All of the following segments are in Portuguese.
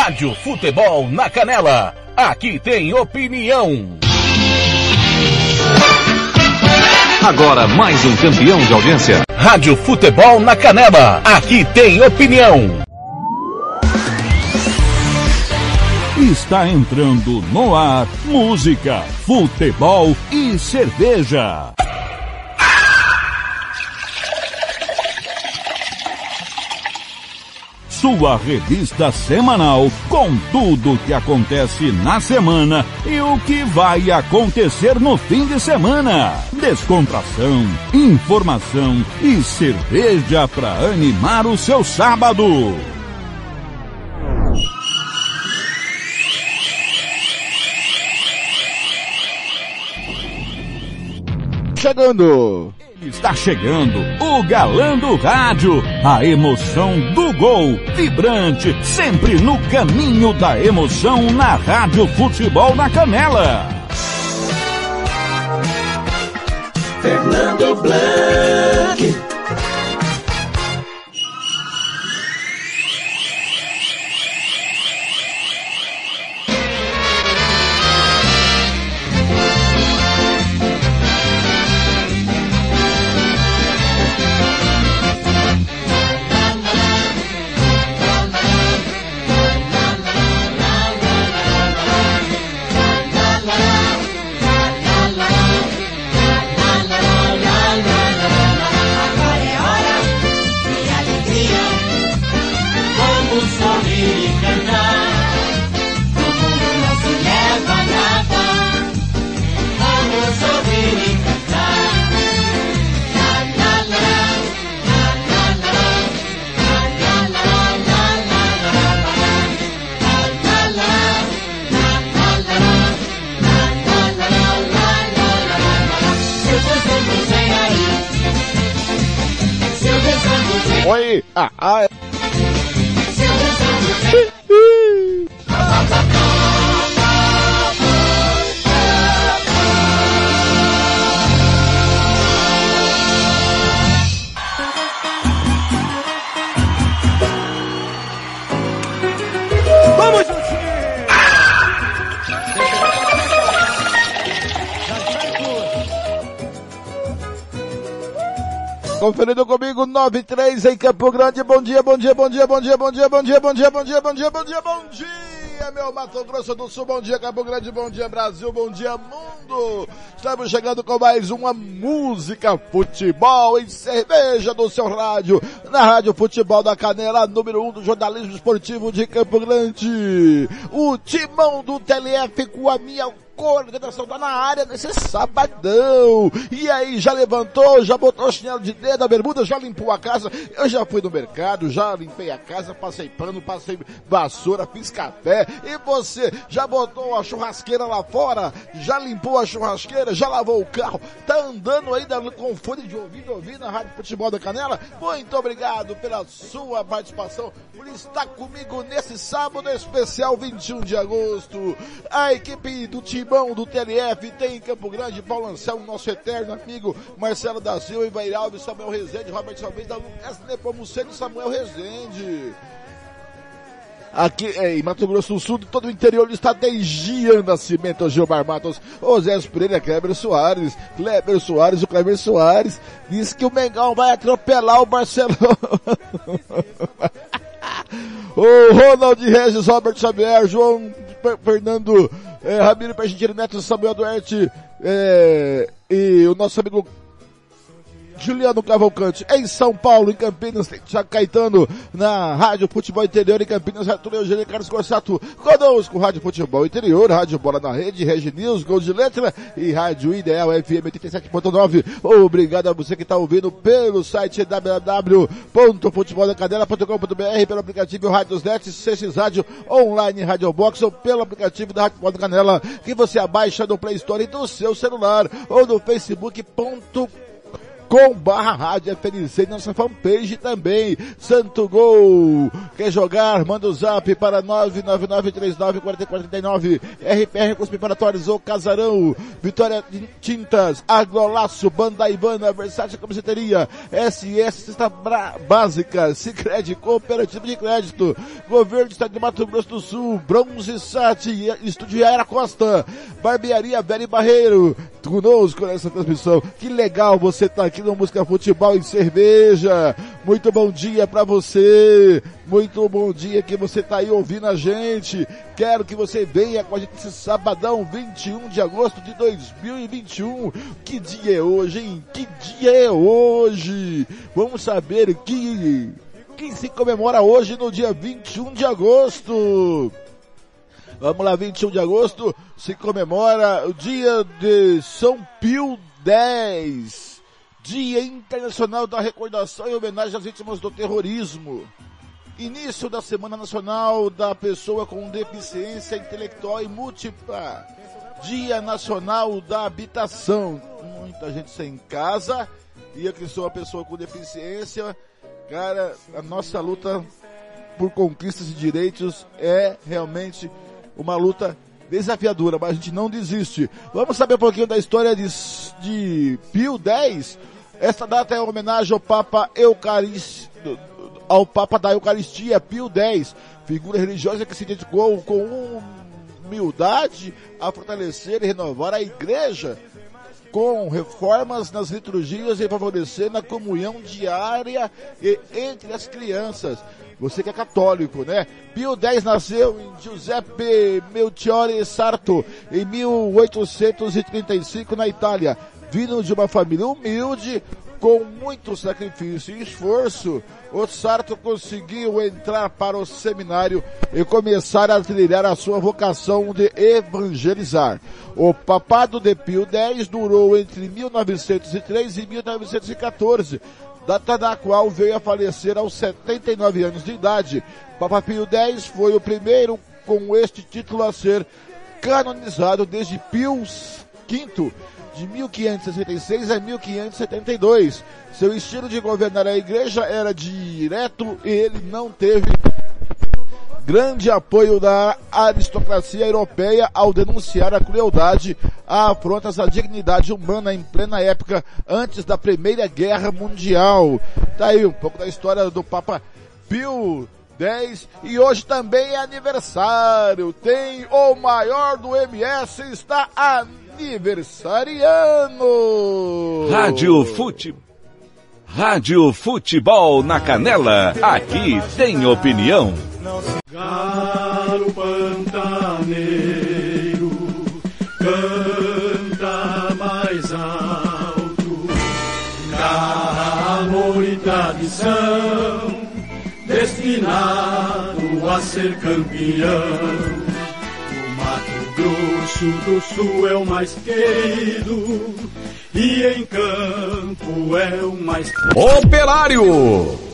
Rádio Futebol na Canela. Aqui tem opinião. Agora mais um campeão de audiência. Rádio Futebol na Canela. Aqui tem opinião. Está entrando no ar música, futebol e cerveja. Sua revista semanal com tudo o que acontece na semana e o que vai acontecer no fim de semana. Descontração, informação e cerveja para animar o seu sábado. Chegando! Está chegando o galã do rádio, a emoção do gol, vibrante, sempre no caminho da emoção na Rádio Futebol na Canela. Fernando Blanc. 93 em Campo Grande. Bom dia, bom dia, bom dia, bom dia, bom dia, bom dia, bom dia, bom dia, bom dia, bom dia, bom dia, meu Mato Grosso do Sul. Bom dia, Campo Grande, bom dia, Brasil, bom dia, mundo. Estamos chegando com mais uma música, futebol e cerveja do seu rádio. Na Rádio Futebol da Canela, número 1 um do jornalismo esportivo de Campo Grande. O timão do TLF com a minha coordenação tá na área nesse sabadão. E aí, já levantou, já botou o chinelo de dedo, a bermuda, já limpou a casa. Eu já fui no mercado, já limpei a casa, passei pano, passei vassoura, fiz café. E você, já botou a churrasqueira lá fora? Já limpou a churrasqueira? Já lavou o carro? Tá andando ainda com fone de ouvido, ouvindo a Rádio Futebol da Canela? Muito obrigado pela sua participação, por estar comigo nesse sábado especial 21 de agosto. A equipe do time Timão do TLF, tem em Campo Grande, Paulo Anselmo, nosso eterno amigo, Marcelo da Silva, Ivair Alves, Samuel Rezende, Robert Almeida, Lucas Nepomuceno e Samuel Rezende. Aqui é, em Mato Grosso do Sul, todo o interior do estado Gian Nascimento, Gilmar Matos, Osés Pereira, Kleber Soares, Kleber Soares, o Kleber Soares, diz que o Mengão vai atropelar o Barcelona. o Ronald Regis, Robert Xavier, João Fernando é, Ramiro Pergentino Neto, Samuel Duarte é, e o nosso amigo Juliano Cavalcante em São Paulo, em Campinas, tem Tiago Caetano na Rádio Futebol Interior em Campinas, Arthur Eugênio Carlos Corsato conosco, Rádio Futebol Interior, Rádio Bola na Rede, Regi News, Gol de Letra e Rádio Ideal FM 87.9. Obrigado a você que está ouvindo pelo site www.futeboldacanela.com.br, pelo aplicativo Rádiosnet, CX Rádio Online Rádio Box ou pelo aplicativo da Rádio Bola Canela que você abaixa no Play Store do seu celular ou no facebook.com com barra rádio FNC nossa fanpage também. Santo Gol. Quer jogar? Manda o zap para 999394439. RPR com os preparatórios ou Casarão. Vitória Tintas. Agrolaço. Banda Ivana. Versátil Camiseteria. SS Cesta Básica. Cicred Cooperativa de Crédito. Governo do Estado de Mato Grosso do Sul. Bronze Sat. Estúdio Aera Costa. Barbearia Velho Barreiro. Conosco nessa transmissão. Que legal você tá aqui no Música Futebol e Cerveja. Muito bom dia para você. Muito bom dia que você tá aí ouvindo a gente. Quero que você venha com a gente esse sabadão 21 de agosto de 2021. Que dia é hoje, hein? Que dia é hoje? Vamos saber que quem se comemora hoje no dia 21 de agosto. Vamos lá, 21 de agosto se comemora o dia de São Pio X. Dia Internacional da Recordação e Homenagem às Vítimas do Terrorismo. Início da Semana Nacional da Pessoa com Deficiência Intelectual e Múltipla. Dia Nacional da Habitação. Muita gente sem casa. E eu que sou uma pessoa com deficiência, cara, a nossa luta por conquistas de direitos é realmente uma luta desafiadora, mas a gente não desiste. Vamos saber um pouquinho da história de, de Pio X, esta data é homenagem ao Papa Eucarist, ao Papa da Eucaristia, Pio X, figura religiosa que se dedicou com humildade a fortalecer e renovar a igreja com reformas nas liturgias e favorecendo a comunhão diária e entre as crianças. Você que é católico, né? Pio X nasceu em Giuseppe Melchiore Sarto em 1835 na Itália vindo de uma família humilde, com muito sacrifício e esforço, o Sarto conseguiu entrar para o seminário e começar a trilhar a sua vocação de evangelizar. O papado de Pio X durou entre 1903 e 1914, data da qual veio a falecer aos 79 anos de idade. Papa Pio X foi o primeiro com este título a ser canonizado desde Pio V de 1566 a 1572. Seu estilo de governar a igreja era direto e ele não teve grande apoio da aristocracia europeia ao denunciar a crueldade, a afrontas à dignidade humana em plena época antes da Primeira Guerra Mundial. Tá aí um pouco da história do Papa Pio 10 e hoje também é aniversário. Tem o maior do MS está aniversariando. Rádio Fute. Rádio Futebol na Canela. Aqui tem opinião. Galo pantaneiro canta mais alto. Amor e tradição destinado a ser campeão Grosso do Sul é o mais querido e em campo é o mais. Operário!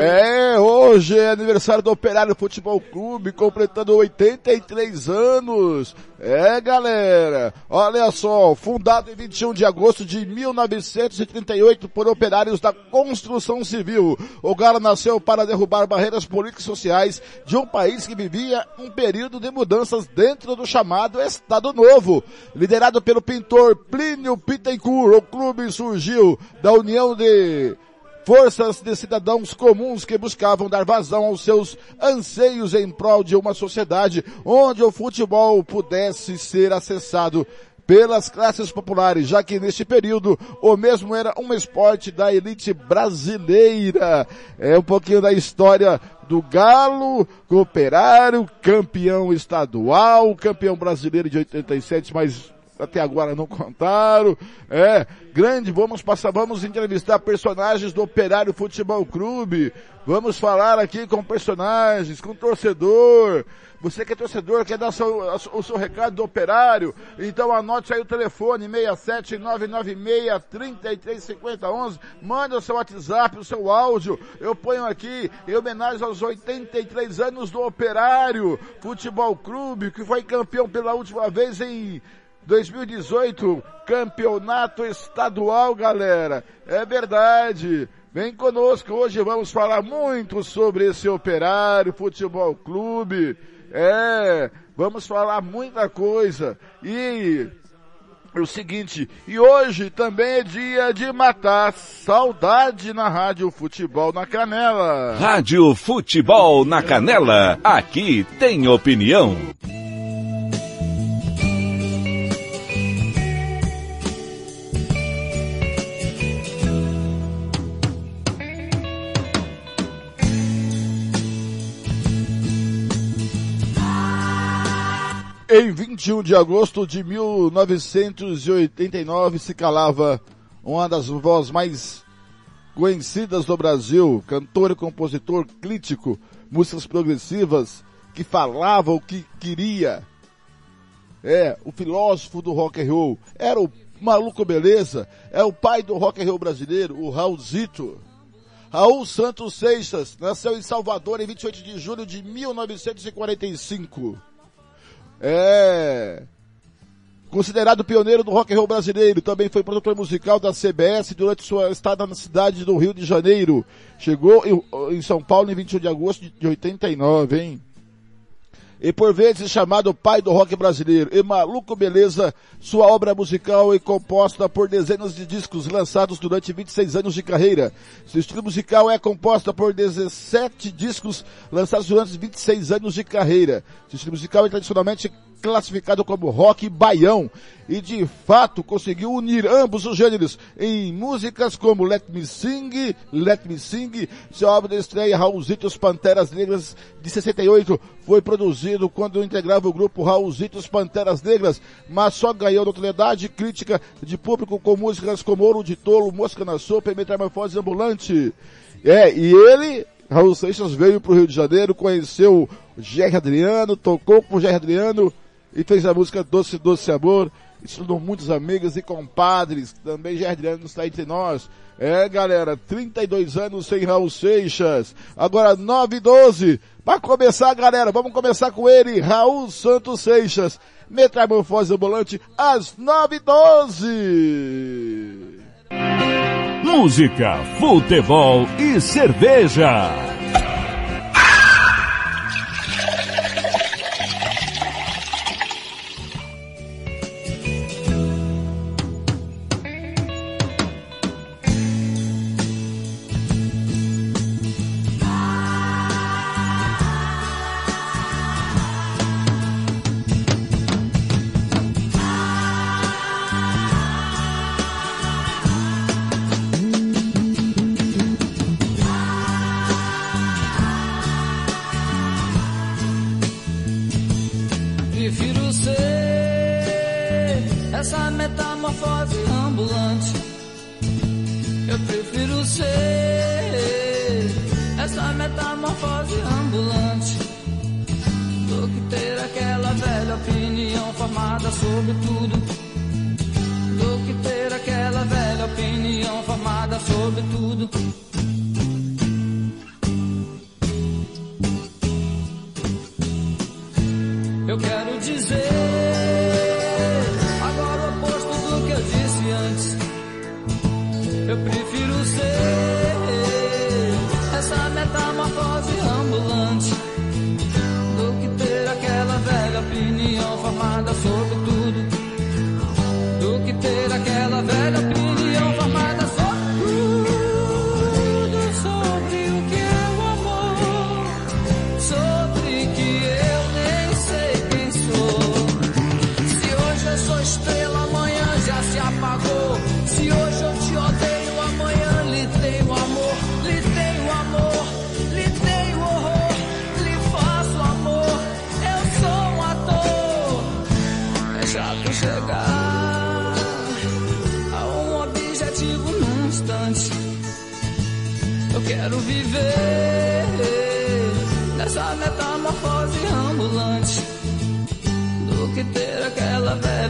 É, hoje é aniversário do Operário Futebol Clube, completando 83 anos. É, galera, olha só, fundado em 21 de agosto de 1938 por operários da construção civil. O Galo nasceu para derrubar barreiras políticas e sociais de um país que vivia um período de mudanças dentro do chamado Estado Novo. Liderado pelo pintor Plínio Pittencourt, o clube surgiu da união de forças de cidadãos comuns que buscavam dar vazão aos seus anseios em prol de uma sociedade onde o futebol pudesse ser acessado pelas classes populares, já que neste período o mesmo era um esporte da elite brasileira. É um pouquinho da história do Galo, operário, campeão estadual, campeão brasileiro de 87, mas até agora não contaram. É, grande, vamos passar, vamos entrevistar personagens do Operário Futebol Clube. Vamos falar aqui com personagens, com torcedor. Você que é torcedor, quer dar seu, o seu recado do operário? Então anote aí o telefone 67996335011. Manda o seu WhatsApp, o seu áudio. Eu ponho aqui em homenagem aos 83 anos do operário Futebol Clube, que foi campeão pela última vez em 2018, campeonato estadual, galera. É verdade. Vem conosco, hoje vamos falar muito sobre esse operário futebol clube. É, vamos falar muita coisa. E o seguinte, e hoje também é dia de matar saudade na Rádio Futebol na Canela. Rádio Futebol na Canela, aqui tem opinião. Em 21 de agosto de 1989 se calava uma das vozes mais conhecidas do Brasil, cantor e compositor crítico, músicas progressivas, que falava o que queria. É, o filósofo do rock and roll. Era o maluco beleza, é o pai do rock and roll brasileiro, o Raulzito. Raul Santos Seixas nasceu em Salvador em 28 de julho de 1945 é considerado pioneiro do rock and roll brasileiro, também foi produtor musical da CBS durante sua estada na cidade do Rio de Janeiro. Chegou em, São Paulo em 21 de agosto de 89, hein? E por vezes chamado pai do rock brasileiro. E Maluco Beleza, sua obra musical é composta por dezenas de discos lançados durante 26 anos de carreira. Seu estilo musical é composta por 17 discos lançados durante 26 anos de carreira. Seu estilo musical é tradicionalmente classificado como rock baião e de fato conseguiu unir ambos os gêneros em músicas como Let Me Sing, Let Me Sing, seu álbum de estreia Raulzitos Panteras Negras de 68 foi produzido quando integrava o grupo Raulzitos Panteras Negras, mas só ganhou notoriedade crítica de público com músicas como Ouro de Tolo, Mosca na Sopa e Metamorfose Ambulante. É, e ele Raul Seixas veio para o Rio de Janeiro, conheceu Jerry Adriano, tocou com o Jerry Adriano e fez a música Doce Doce Amor estudou muitos amigos e compadres, também Adriano está entre nós. É, galera, 32 anos sem Raul Seixas. Agora 9 e 12. Para começar, galera, vamos começar com ele, Raul Santos Seixas. Metamorfose ambulante às 9 e 12. Música, futebol e cerveja.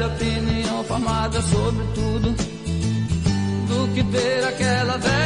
opinião formada sobre tudo do que ter aquela velha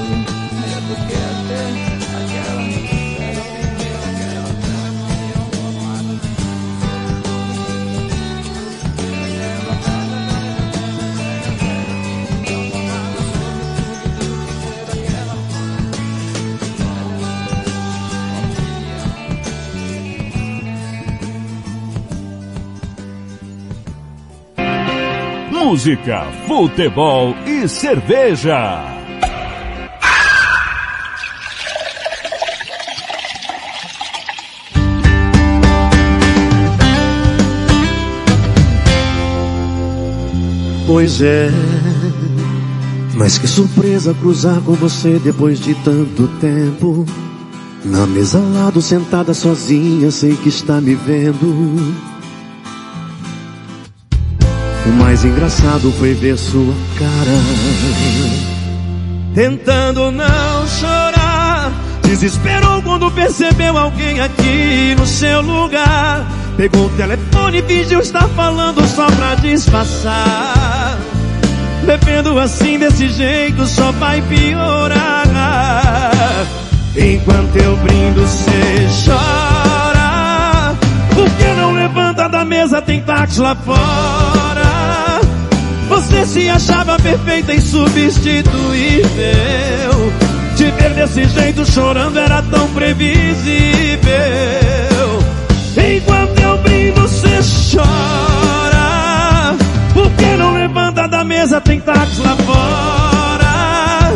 Música, futebol e cerveja. Pois é, mas que surpresa cruzar com você depois de tanto tempo. Na mesa ao lado, sentada sozinha, sei que está me vendo. O mais engraçado foi ver sua cara. Tentando não chorar. Desesperou quando percebeu alguém aqui no seu lugar. Pegou o telefone e fingiu estar falando só pra disfarçar. Bebendo assim desse jeito só vai piorar. Enquanto eu brindo, cê chora. Por que não levanta da mesa? Tem táxi lá fora. Você se achava perfeita e substituível. Te ver desse jeito chorando era tão previsível. Enquanto eu brindo, você chora. Por que não levanta da mesa? Tem táxi lá fora.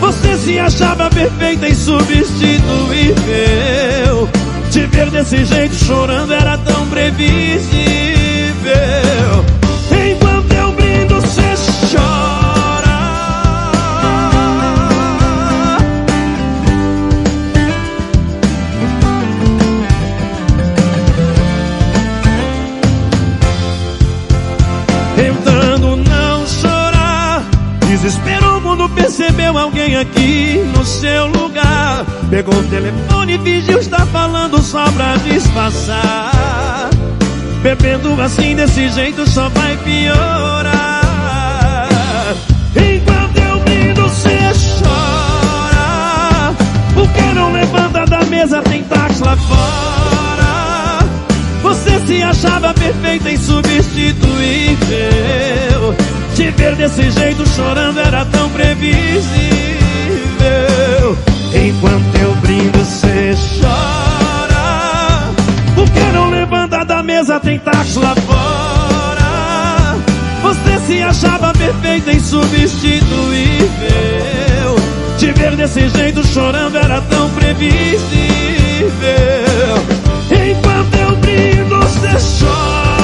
Você se achava perfeita e substituível. Te ver desse jeito chorando era tão previsível. Desesperou quando percebeu alguém aqui no seu lugar. Pegou o telefone e fingiu estar falando só pra disfarçar. Bebendo assim desse jeito só vai piorar. Enquanto eu brindo, cê chora. Por que não levanta da mesa? Tem táxi lá fora. Você se achava perfeita e substituível. Te ver desse jeito chorando era tão previsível. Enquanto eu brindo, cê chora. Por que não levanta da mesa? Tem tacho lá fora. Você se achava perfeita e substituível. Te ver desse jeito chorando era tão previsível. Enquanto eu brindo, cê chora.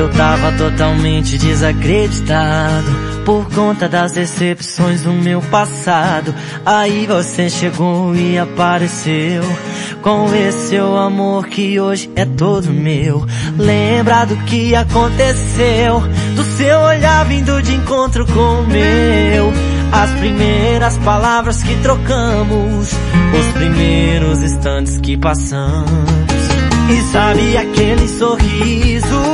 Eu tava totalmente desacreditado por conta das decepções do meu passado. Aí você chegou e apareceu com esse seu amor que hoje é todo meu. Lembra do que aconteceu, do seu olhar vindo de encontro com o meu. As primeiras palavras que trocamos, os primeiros instantes que passamos. E sabe aquele sorriso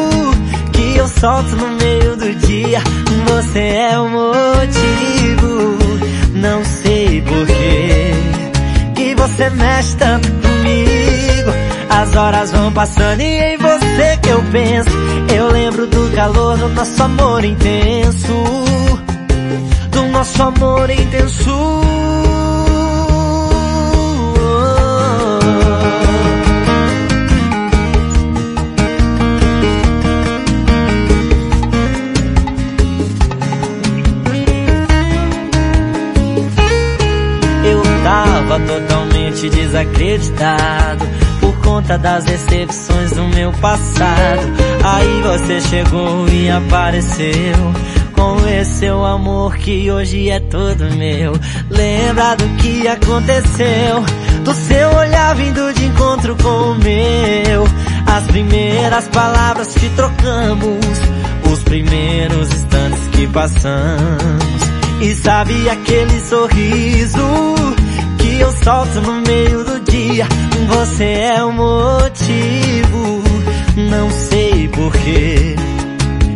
solto no meio do dia. Você é o motivo, não sei porquê. Que você mexe tanto comigo. As horas vão passando e em você que eu penso. Eu lembro do calor do nosso amor intenso. Do nosso amor intenso. Totalmente desacreditado por conta das decepções do meu passado. Aí você chegou e apareceu com esse seu amor que hoje é todo meu. Lembra do que aconteceu? Do seu olhar vindo de encontro com o meu. As primeiras palavras que trocamos, os primeiros instantes que passamos. E sabe aquele sorriso eu solto no meio do dia? Você é o motivo, não sei porquê.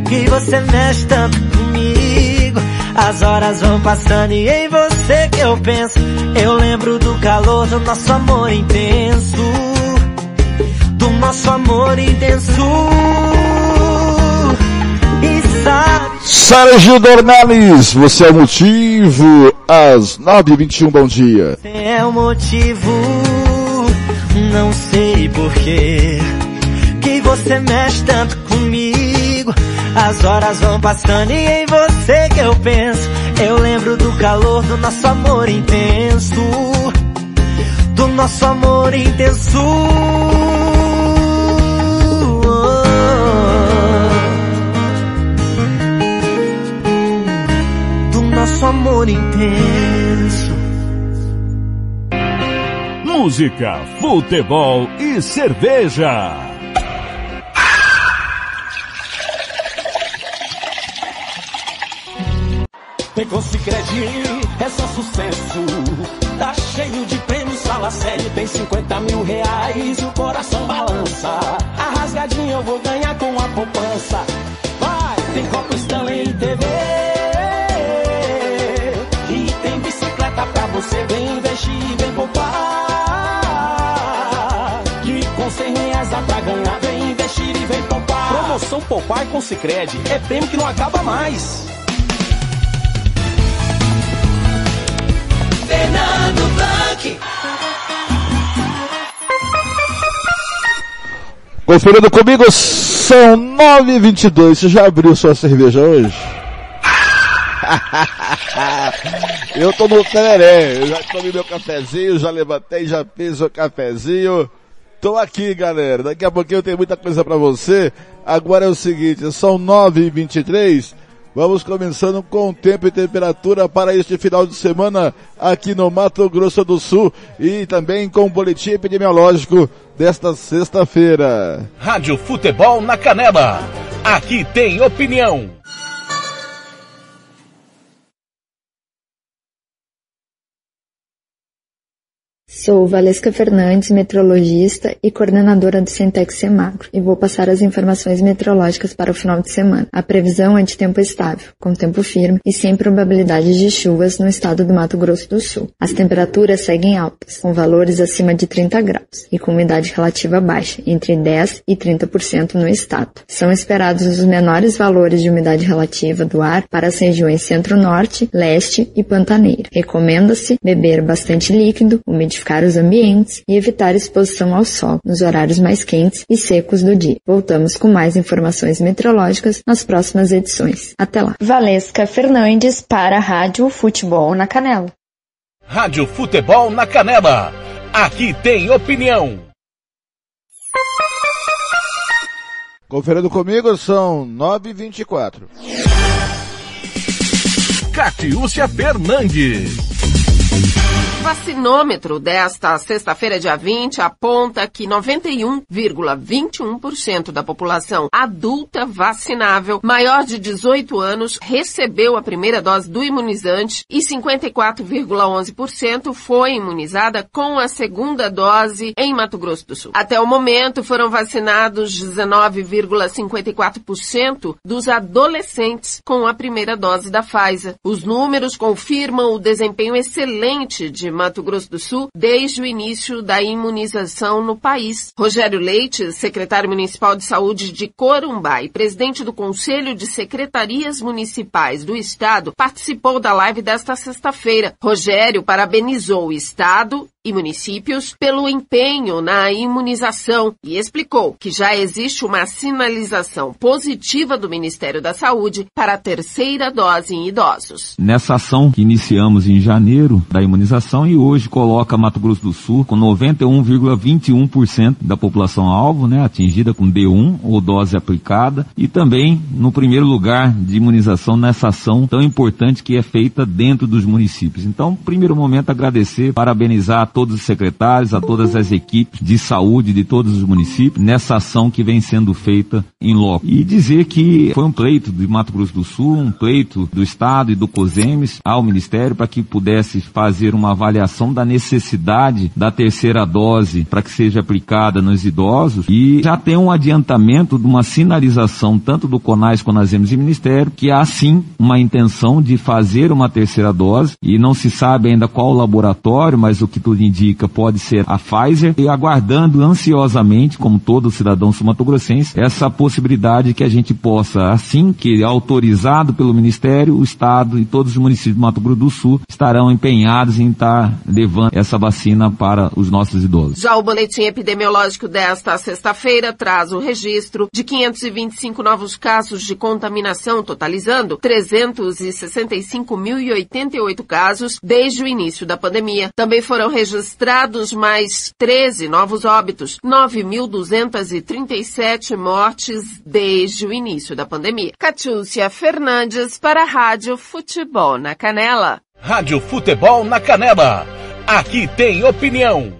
Que você mexe tanto comigo. As horas vão passando e em você que eu penso. Eu lembro do calor do nosso amor intenso. Do nosso amor intenso. Sérgio Dornelles, você é o motivo. Às 9h21, bom dia. Você é o motivo. Não sei porquê. Que você mexe tanto comigo. As horas vão passando e em você que eu penso. Eu lembro do calor do nosso amor intenso. Do nosso amor intenso. Nosso amor intenso. Música, futebol e cerveja. Pegou Cicred, é só sucesso. Tá cheio de prêmios, fala sério, tem 50 mil reais e o coração balança. A rasgadinha eu vou ganhar com a poupança. Vai, tem copo Stanley e TV. Bicicleta pra você, vem investir, vem poupar. Que com 100 reais dá pra ganhar, vem investir e vem poupar. Promoção Poupar com Cicred é prêmio que não acaba mais. Fernando Blanc. Conferindo comigo, são 9h22. Você já abriu sua cerveja hoje? eu tô no tereré, eu já tomei meu cafezinho, já levantei, já fiz o cafezinho. Tô aqui, galera. Daqui a pouquinho eu tenho muita coisa pra você. Agora é o seguinte, são 9h23. Vamos começando com tempo e temperatura para este final de semana aqui no Mato Grosso do Sul e também com o boletim epidemiológico desta sexta-feira. Rádio Futebol na Canela. Aqui tem opinião. Sou Valesca Fernandes, meteorologista e coordenadora do Centex Semagro, e vou passar as informações meteorológicas para o final de semana. A previsão é de tempo estável, com tempo firme e sem probabilidade de chuvas no estado do Mato Grosso do Sul. As temperaturas seguem altas, com valores acima de 30 graus e com umidade relativa baixa, entre 10 e 30% no estado. São esperados os menores valores de umidade relativa do ar para as regiões centro-norte, leste e pantaneira. Recomenda-se beber bastante líquido, umidificar os ambientes e evitar exposição ao sol nos horários mais quentes e secos do dia. Voltamos com mais informações meteorológicas nas próximas edições. Até lá. Valesca Fernandes para a Rádio Futebol na Canela. Rádio Futebol na Canela. Aqui tem opinião. Conferindo comigo, são 9h24. Catiúcia Fernandes. Vacinômetro desta sexta-feira, dia 20, aponta que 91,21% da população adulta vacinável maior de 18 anos recebeu a primeira dose do imunizante e 54,11% foi imunizada com a segunda dose em Mato Grosso do Sul. Até o momento foram vacinados 19,54% dos adolescentes com a primeira dose da Pfizer. Os números confirmam o desempenho excelente de Mato Grosso do Sul desde o início da imunização no país. Rogério Leite, secretário municipal de saúde de Corumbá e presidente do Conselho de Secretarias Municipais do Estado, participou da live desta sexta-feira. Rogério parabenizou o Estado e municípios pelo empenho na imunização e explicou que já existe uma sinalização positiva do Ministério da Saúde para a terceira dose em idosos. Nessa ação que iniciamos em janeiro da imunização e hoje coloca Mato Grosso do Sul com 91,21% da população alvo, né, atingida com D1 ou dose aplicada e também no primeiro lugar de imunização nessa ação tão importante que é feita dentro dos municípios. Então, primeiro momento agradecer, parabenizar todos os secretários, a todas as equipes de saúde de todos os municípios nessa ação que vem sendo feita em loco. E dizer que foi um pleito de Mato Grosso do Sul, um pleito do Estado e do COSEMES ao Ministério para que pudesse fazer uma avaliação da necessidade da terceira dose para que seja aplicada nos idosos e já tem um adiantamento de uma sinalização tanto do CONAS, CONASEMES e Ministério que há sim uma intenção de fazer uma terceira dose e não se sabe ainda qual laboratório, mas o que tudo indica pode ser a Pfizer e aguardando ansiosamente, como todo cidadão sumatogrossense, essa possibilidade que a gente possa, assim que autorizado pelo Ministério, o Estado e todos os municípios do Mato Grosso do Sul estarão empenhados em estar levando essa vacina para os nossos idosos. Já o boletim epidemiológico desta sexta-feira traz o registro de 525 novos casos de contaminação, totalizando 365.088 casos desde o início da pandemia. Também foram registrados mais 13 novos óbitos, 9.237 mortes desde o início da pandemia. Catiúcia Fernandes para a Rádio Futebol na Canela. Rádio Futebol na Canela. Aqui tem opinião.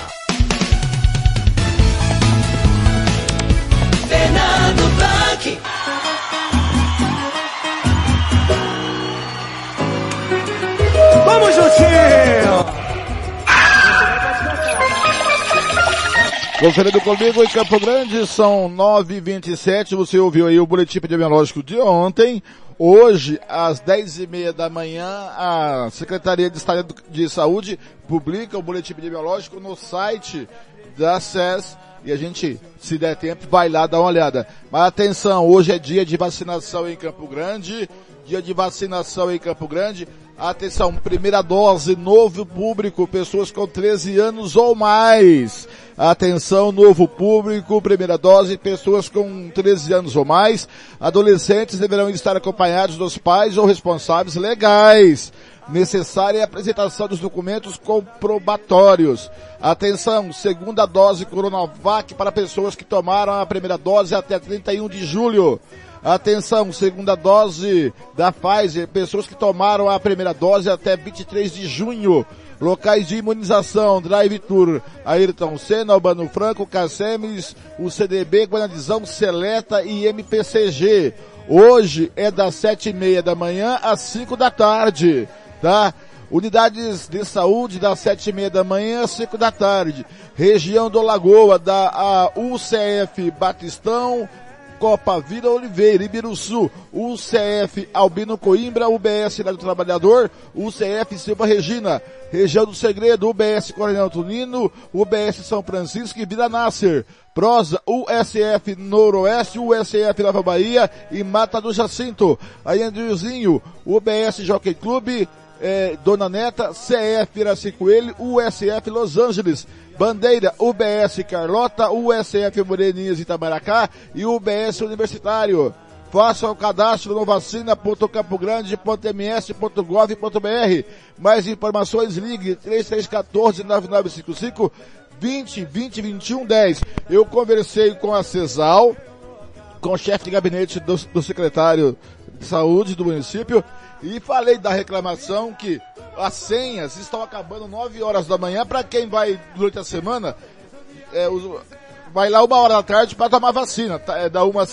Fernando Blanc. Vamos juntinho! Conferindo comigo em Campo Grande, são 9h27, você ouviu aí o boletim epidemiológico de ontem. Hoje, às 10h30 da manhã, a Secretaria de Estado de Saúde publica o boletim epidemiológico no site da SES e a gente, se der tempo, vai lá dar uma olhada. Mas atenção, hoje é dia de vacinação em Campo Grande, dia de vacinação em Campo Grande. Atenção, primeira dose, novo público, pessoas com 13 anos ou mais. Atenção, novo público, primeira dose, pessoas com 13 anos ou mais. Adolescentes deverão estar acompanhados dos pais ou responsáveis legais. Necessária a apresentação dos documentos comprobatórios. Atenção, segunda dose Coronavac para pessoas que tomaram a primeira dose até 31 de julho. Atenção, segunda dose da Pfizer, pessoas que tomaram a primeira dose até 23 de junho. Locais de imunização, Drive Tour, Ayrton Senna, Albano Franco, Cassemes, o CDB, Guanadizão, Seleta e MPCG. Hoje é das sete e meia da manhã às cinco da tarde, tá? Unidades de saúde das sete e meia da manhã às cinco da tarde. Região do Lagoa, da UCF Batistão, Copa Vida Oliveira, Ibiruçu, UCF Albino Coimbra, UBS Cidade do Trabalhador, UCF Silva Regina, Região do Segredo, UBS Coronel Tunino, UBS São Francisco e Vida Nasser, Prosa, USF Noroeste, USF Nova Bahia e Mata do Jacinto, aí Andriozinho, UBS Jockey Clube, eh, Dona Neta, CF Iraci Coelho, USF Los Angeles, Bandeira, UBS Carlota, USF Moreninhas Itamaracá e UBS Universitário. Faça o cadastro no vacina.campogrande.ms.gov.br. Mais informações ligue 3314-9955 20 20 21 10. Eu conversei com a CESAL, com o chefe de gabinete do, do secretário de saúde do município e falei da reclamação que as senhas estão acabando 9 horas da manhã para quem vai durante a semana é, vai lá uma hora da tarde para tomar vacina. Tá, é, da, uma,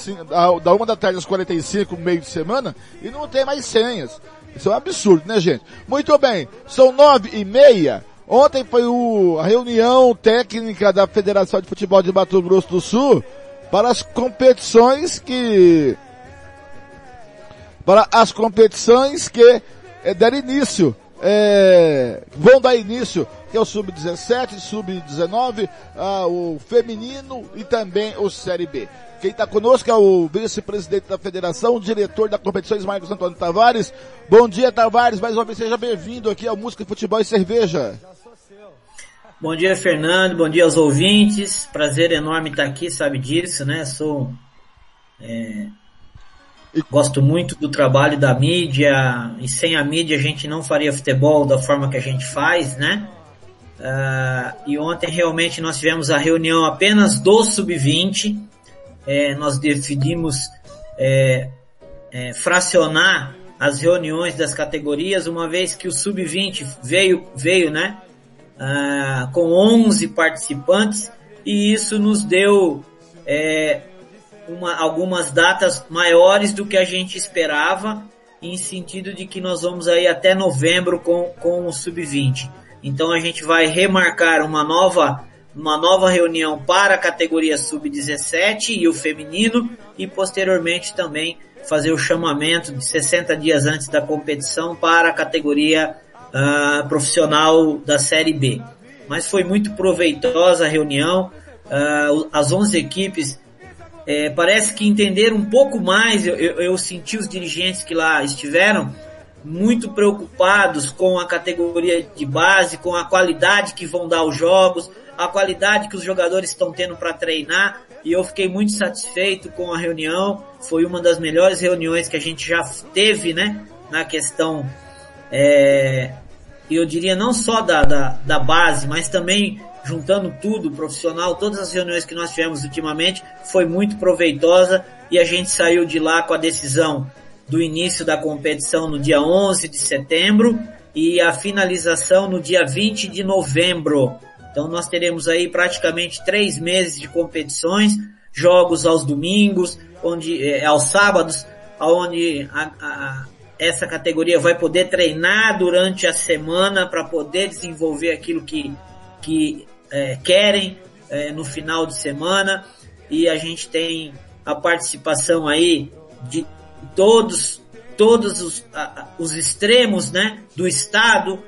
da uma da tarde às 45, meio de semana, e não tem mais senhas. Isso é um absurdo, né, gente? Muito bem, são nove e meia. Ontem foi o, a reunião técnica da Federação de Futebol de Mato Grosso do Sul para as competições que para as competições que é, deram início, é, vão dar início, que é o Sub-17, Sub-19, ah, o feminino e também o Série B. Quem está conosco é o vice-presidente da federação, o diretor da competições, Marcos Antônio Tavares. Bom dia, Tavares. Mais uma vez, seja bem-vindo aqui ao Música, Futebol e Cerveja. Bom dia, Fernando. Bom dia aos ouvintes. Prazer enorme estar aqui, sabe disso, né? Sou é, Gosto muito do trabalho da mídia e sem a mídia a gente não faria futebol da forma que a gente faz, né? Uh, e ontem realmente nós tivemos a reunião apenas do sub-20. É, nós decidimos é, é, fracionar as reuniões das categorias, uma vez que o sub-20 veio, veio, né? Uh, com 11 participantes e isso nos deu é, uma, algumas datas maiores do que a gente esperava, em sentido de que nós vamos aí até novembro com, com o sub-20. Então a gente vai remarcar uma nova uma nova reunião para a categoria sub-17 e o feminino e posteriormente também fazer o chamamento de 60 dias antes da competição para a categoria uh, profissional da Série B. Mas foi muito proveitosa a reunião, uh, as 11 equipes é, parece que entenderam um pouco mais, eu, eu, eu senti os dirigentes que lá estiveram muito preocupados com a categoria de base, com a qualidade que vão dar os jogos, a qualidade que os jogadores estão tendo para treinar, e eu fiquei muito satisfeito com a reunião. Foi uma das melhores reuniões que a gente já teve, né, na questão, é, eu diria não só da, da, da base, mas também juntando tudo, profissional, todas as reuniões que nós tivemos ultimamente, foi muito proveitosa e a gente saiu de lá com a decisão do início da competição no dia 11 de setembro e a finalização no dia 20 de novembro. Então nós teremos aí praticamente três meses de competições, jogos aos domingos, onde é, aos sábados, onde a, a, essa categoria vai poder treinar durante a semana para poder desenvolver aquilo que que é, querem é, no final de semana. E a gente tem a participação aí de todos todos os, a, os extremos né do estado.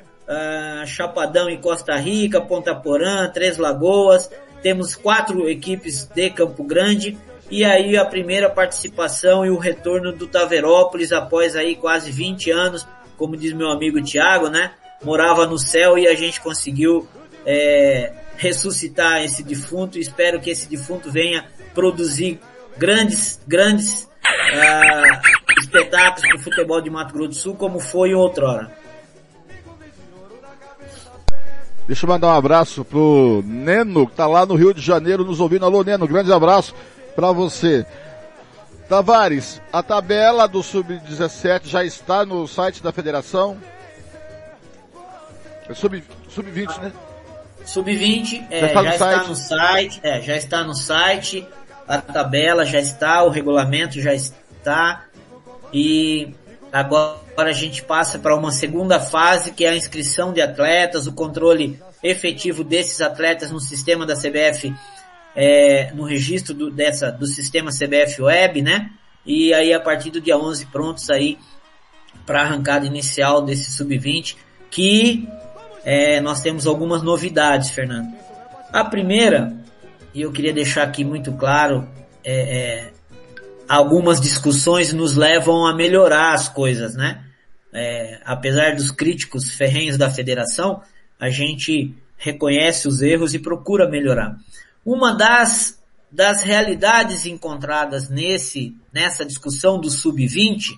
Chapadão e Costa Rica Ponta Porã Três Lagoas. Temos quatro equipes de Campo Grande. E aí a primeira participação e o retorno do Taverópolis após aí quase 20 anos. Como diz meu amigo Tiago né morava no céu e a gente conseguiu é, ressuscitar esse defunto. Espero que esse defunto venha produzir grandes, grandes uh, espetáculos para o futebol de Mato Grosso do Sul, como foi outrora. Deixa eu mandar um abraço pro Neno, que tá lá no Rio de Janeiro nos ouvindo. Alô, Neno, grande abraço para você. Tavares, a tabela do Sub-17 já está no site da federação? É Sub-20, sub né? Sub-20 é, já, já está no site, é, já está no site, a tabela já está, o regulamento já está e agora a gente passa para uma segunda fase que é a inscrição de atletas, o controle efetivo desses atletas no sistema da CBF, é, no registro do, dessa, do sistema CBF Web, né? E aí a partir do dia 11 prontos aí para a arrancada inicial desse sub-20 que é, nós temos algumas novidades, Fernando. A primeira, e eu queria deixar aqui muito claro, é, é, algumas discussões nos levam a melhorar as coisas, né? É, apesar dos críticos ferrenhos da federação, a gente reconhece os erros e procura melhorar. Uma das, das realidades encontradas nesse, nessa discussão do sub-20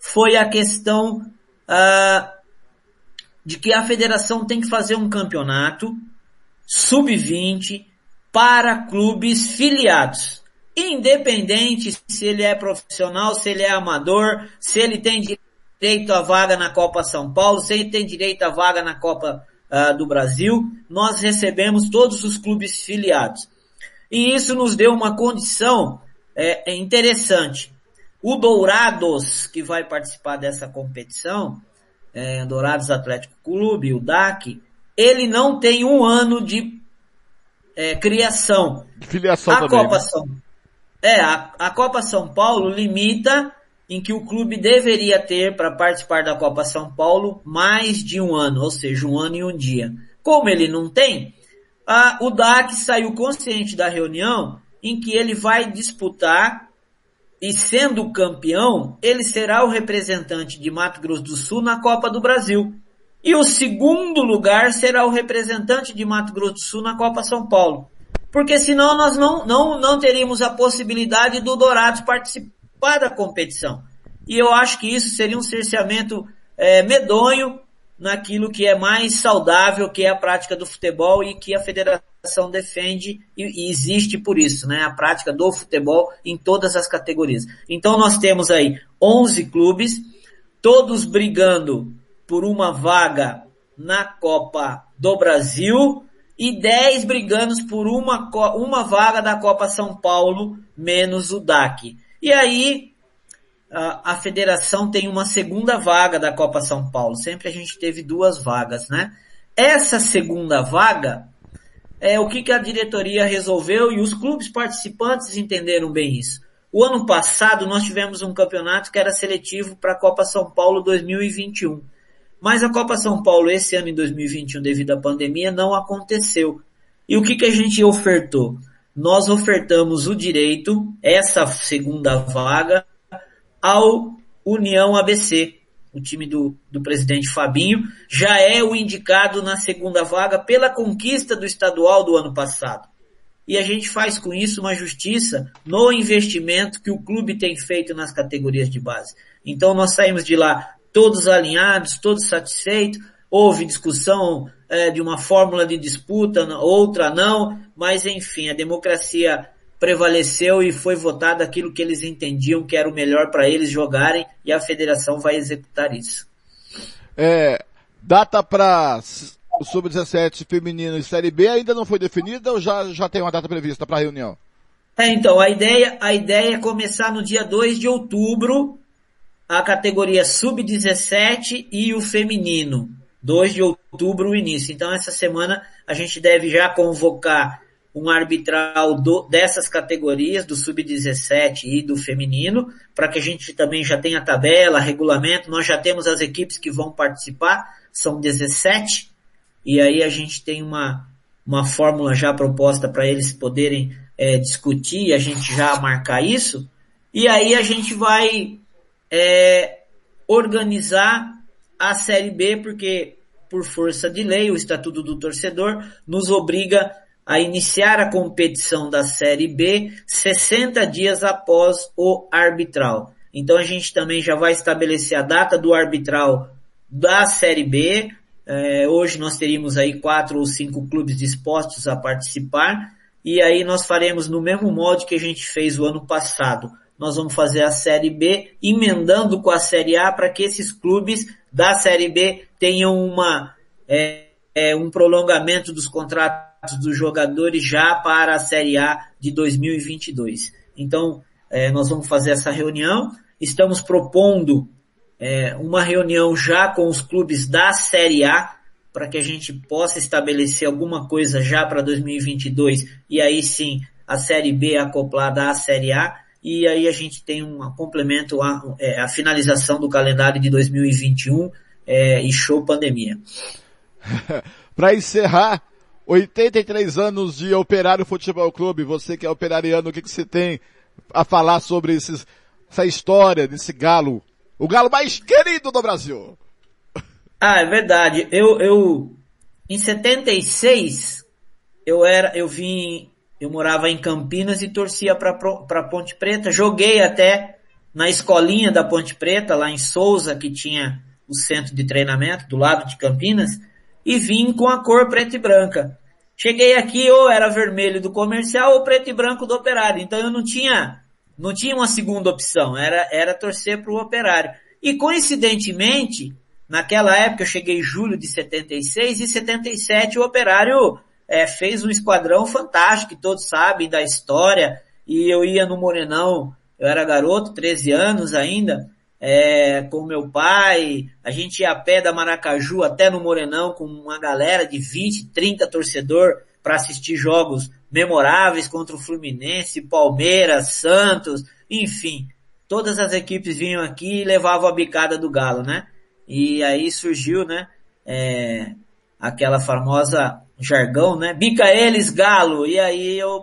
foi a questão uh, de que a federação tem que fazer um campeonato sub-20 para clubes filiados. Independente se ele é profissional, se ele é amador, se ele tem direito à vaga na Copa São Paulo, se ele tem direito à vaga na Copa uh, do Brasil, nós recebemos todos os clubes filiados. E isso nos deu uma condição é, interessante. O Dourados, que vai participar dessa competição, é, Dourados Atlético Clube, o DAC, ele não tem um ano de é, criação. De filiação a também. Copa né? São é, a, a Copa São Paulo limita em que o clube deveria ter para participar da Copa São Paulo mais de um ano, ou seja, um ano e um dia. Como ele não tem, a, o DAC saiu consciente da reunião em que ele vai disputar e sendo campeão, ele será o representante de Mato Grosso do Sul na Copa do Brasil. E o segundo lugar será o representante de Mato Grosso do Sul na Copa São Paulo. Porque senão nós não, não, não teríamos a possibilidade do Dourados participar da competição. E eu acho que isso seria um cerceamento é, medonho naquilo que é mais saudável, que é a prática do futebol e que a federação defende e, existe por isso, né? A prática do futebol em todas as categorias. Então nós temos aí 11 clubes, todos brigando por uma vaga na Copa do Brasil e 10 brigando por uma, uma vaga da Copa São Paulo, menos o DAC. E aí a federação tem uma segunda vaga da Copa São Paulo. Sempre a gente teve duas vagas, né? Essa segunda vaga é o que, que a diretoria resolveu e os clubes participantes entenderam bem isso. O ano passado nós tivemos um campeonato que era seletivo para a Copa São Paulo 2021. Mas a Copa São Paulo esse ano em 2021 devido à pandemia não aconteceu. E o que, que a gente ofertou? Nós ofertamos o direito, essa segunda vaga, ao União ABC. O time do, do presidente Fabinho já é o indicado na segunda vaga pela conquista do estadual do ano passado. E a gente faz com isso uma justiça no investimento que o clube tem feito nas categorias de base. Então nós saímos de lá todos alinhados, todos satisfeitos. Houve discussão é, de uma fórmula de disputa, outra não, mas enfim, a democracia prevaleceu e foi votado aquilo que eles entendiam que era o melhor para eles jogarem e a federação vai executar isso. É, data para o Sub-17 feminino e Série B ainda não foi definida ou já, já tem uma data prevista para a reunião? É, então, a ideia, a ideia é começar no dia 2 de outubro a categoria Sub-17 e o feminino. 2 de outubro o início. Então essa semana a gente deve já convocar um arbitral do, dessas categorias, do sub-17 e do feminino, para que a gente também já tenha tabela, regulamento, nós já temos as equipes que vão participar, são 17, e aí a gente tem uma, uma fórmula já proposta para eles poderem é, discutir, a gente já marcar isso, e aí a gente vai é, organizar a Série B, porque por força de lei, o Estatuto do Torcedor nos obriga a iniciar a competição da Série B 60 dias após o arbitral. Então a gente também já vai estabelecer a data do arbitral da Série B. É, hoje nós teríamos aí quatro ou cinco clubes dispostos a participar e aí nós faremos no mesmo modo que a gente fez o ano passado. Nós vamos fazer a Série B emendando com a Série A para que esses clubes da Série B tenham uma, é, é, um prolongamento dos contratos dos jogadores já para a Série A de 2022. Então, é, nós vamos fazer essa reunião. Estamos propondo é, uma reunião já com os clubes da Série A para que a gente possa estabelecer alguma coisa já para 2022 e aí sim a Série B acoplada à Série A e aí a gente tem um complemento à, é, a finalização do calendário de 2021 é, e show pandemia. para encerrar, 83 anos de Operário Futebol Clube. Você que é operariano, o que, que você tem a falar sobre esses, essa história desse galo? O galo mais querido do Brasil. Ah, é verdade. Eu, eu, em 76, eu era, eu vim, eu morava em Campinas e torcia para Ponte Preta. Joguei até na escolinha da Ponte Preta, lá em Souza, que tinha o centro de treinamento do lado de Campinas e vim com a cor preta e branca. Cheguei aqui ou era vermelho do comercial ou preto e branco do operário. Então eu não tinha, não tinha uma segunda opção, era, era torcer para o operário. E coincidentemente, naquela época eu cheguei em julho de 76 e 77 o operário é, fez um esquadrão fantástico, que todos sabem da história, e eu ia no Morenão, eu era garoto, 13 anos ainda, é, com meu pai, a gente ia a pé da Maracaju até no Morenão com uma galera de 20, 30 torcedor para assistir jogos memoráveis contra o Fluminense, Palmeiras, Santos, enfim. Todas as equipes vinham aqui e levavam a bicada do Galo, né? E aí surgiu, né? É, aquela famosa jargão, né? Bica eles, Galo! E aí eu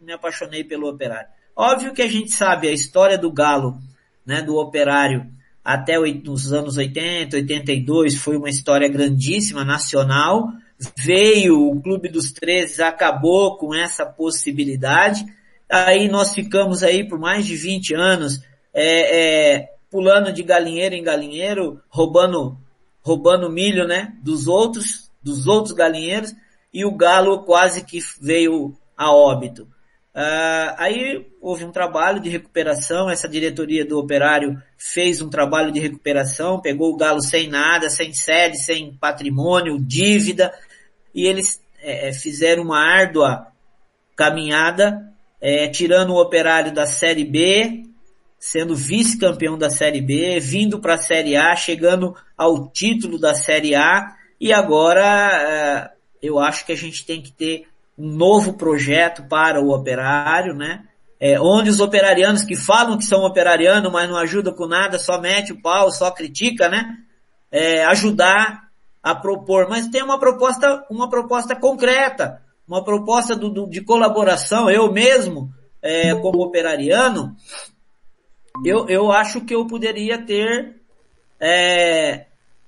me apaixonei pelo Operário. Óbvio que a gente sabe a história do Galo, né? Do Operário até os anos 80, 82 foi uma história grandíssima, nacional, veio o Clube dos 13, acabou com essa possibilidade. Aí nós ficamos aí por mais de 20 anos é, é, pulando de galinheiro em galinheiro, roubando, roubando milho, né, dos outros, dos outros galinheiros, e o galo quase que veio a óbito. Uh, aí houve um trabalho de recuperação, essa diretoria do operário fez um trabalho de recuperação, pegou o Galo sem nada, sem sede, sem patrimônio, dívida, e eles é, é, fizeram uma árdua caminhada, é, tirando o operário da Série B, sendo vice-campeão da Série B, vindo para a Série A, chegando ao título da Série A, e agora é, eu acho que a gente tem que ter um novo projeto para o operário, né? É, onde os operarianos que falam que são operarianos, mas não ajudam com nada, só mete o pau, só critica, né? É, ajudar a propor, mas tem uma proposta, uma proposta concreta, uma proposta do, do, de colaboração. Eu mesmo, é, como operariano, eu, eu acho que eu poderia ter é,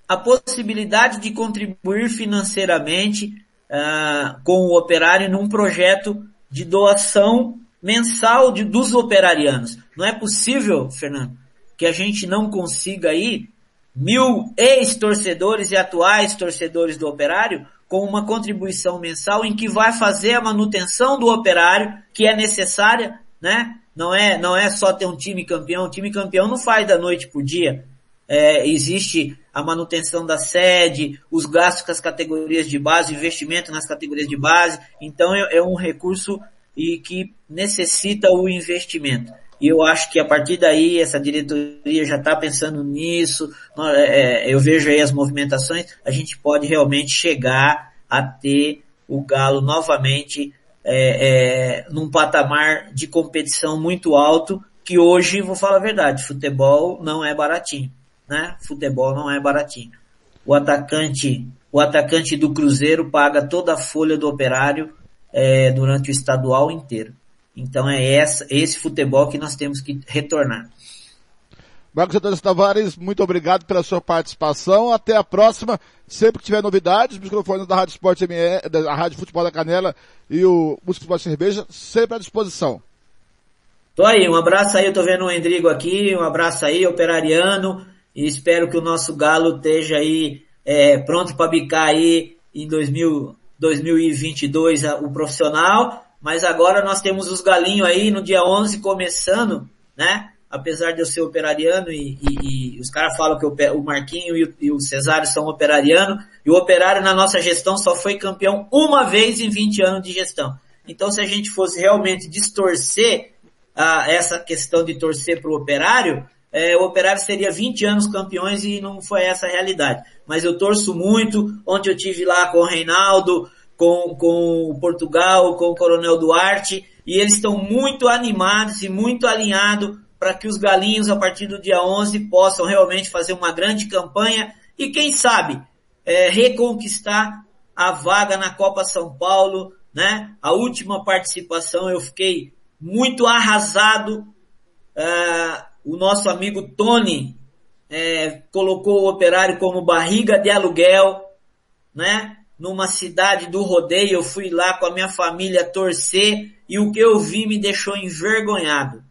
a possibilidade de contribuir financeiramente uh, com o operário num projeto de doação mensal de, dos operarianos. Não é possível, Fernando, que a gente não consiga aí mil ex-torcedores e atuais torcedores do operário com uma contribuição mensal em que vai fazer a manutenção do operário que é necessária, né? Não é, não é só ter um time campeão. O time campeão não faz da noite por dia. É, existe a manutenção da sede, os gastos com as categorias de base, investimento nas categorias de base. Então é, é um recurso e que necessita o investimento. E eu acho que a partir daí essa diretoria já está pensando nisso. É, é, eu vejo aí as movimentações. A gente pode realmente chegar a ter o Galo novamente é, é, num patamar de competição muito alto. Que hoje, vou falar a verdade, futebol não é baratinho, né? Futebol não é baratinho. O atacante, o atacante do Cruzeiro paga toda a folha do operário é, durante o estadual inteiro. Então é essa, esse futebol que nós temos que retornar. Marcos Antônio Tavares, muito obrigado pela sua participação. Até a próxima. Sempre que tiver novidades, os microfones da Rádio Esporte ME, da Rádio Futebol da Canela e o Música Futebol Cerveja, sempre à disposição. Tô aí, um abraço aí, eu tô vendo o Endrigo aqui, um abraço aí, operariano, e espero que o nosso Galo esteja aí é, pronto para bicar aí em 2000, 2022 o profissional mas agora nós temos os galinhos aí no dia 11 começando, né? Apesar de eu ser operariano e, e, e os caras falam que o, Marquinho e o, e o Cesário são operariano, e o operário na nossa gestão só foi campeão uma vez em 20 anos de gestão. Então se a gente fosse realmente distorcer ah, essa questão de torcer para o operário, é, o Operário seria 20 anos campeões e não foi essa a realidade. Mas eu torço muito, ontem eu tive lá com o Reinaldo, com, com o Portugal, com o Coronel Duarte, e eles estão muito animados e muito alinhados para que os galinhos, a partir do dia 11, possam realmente fazer uma grande campanha e, quem sabe, é, reconquistar a vaga na Copa São Paulo, né? A última participação eu fiquei muito arrasado. Uh, o nosso amigo Tony é, colocou o operário como barriga de aluguel, né? numa cidade do rodeio, eu fui lá com a minha família torcer e o que eu vi me deixou envergonhado.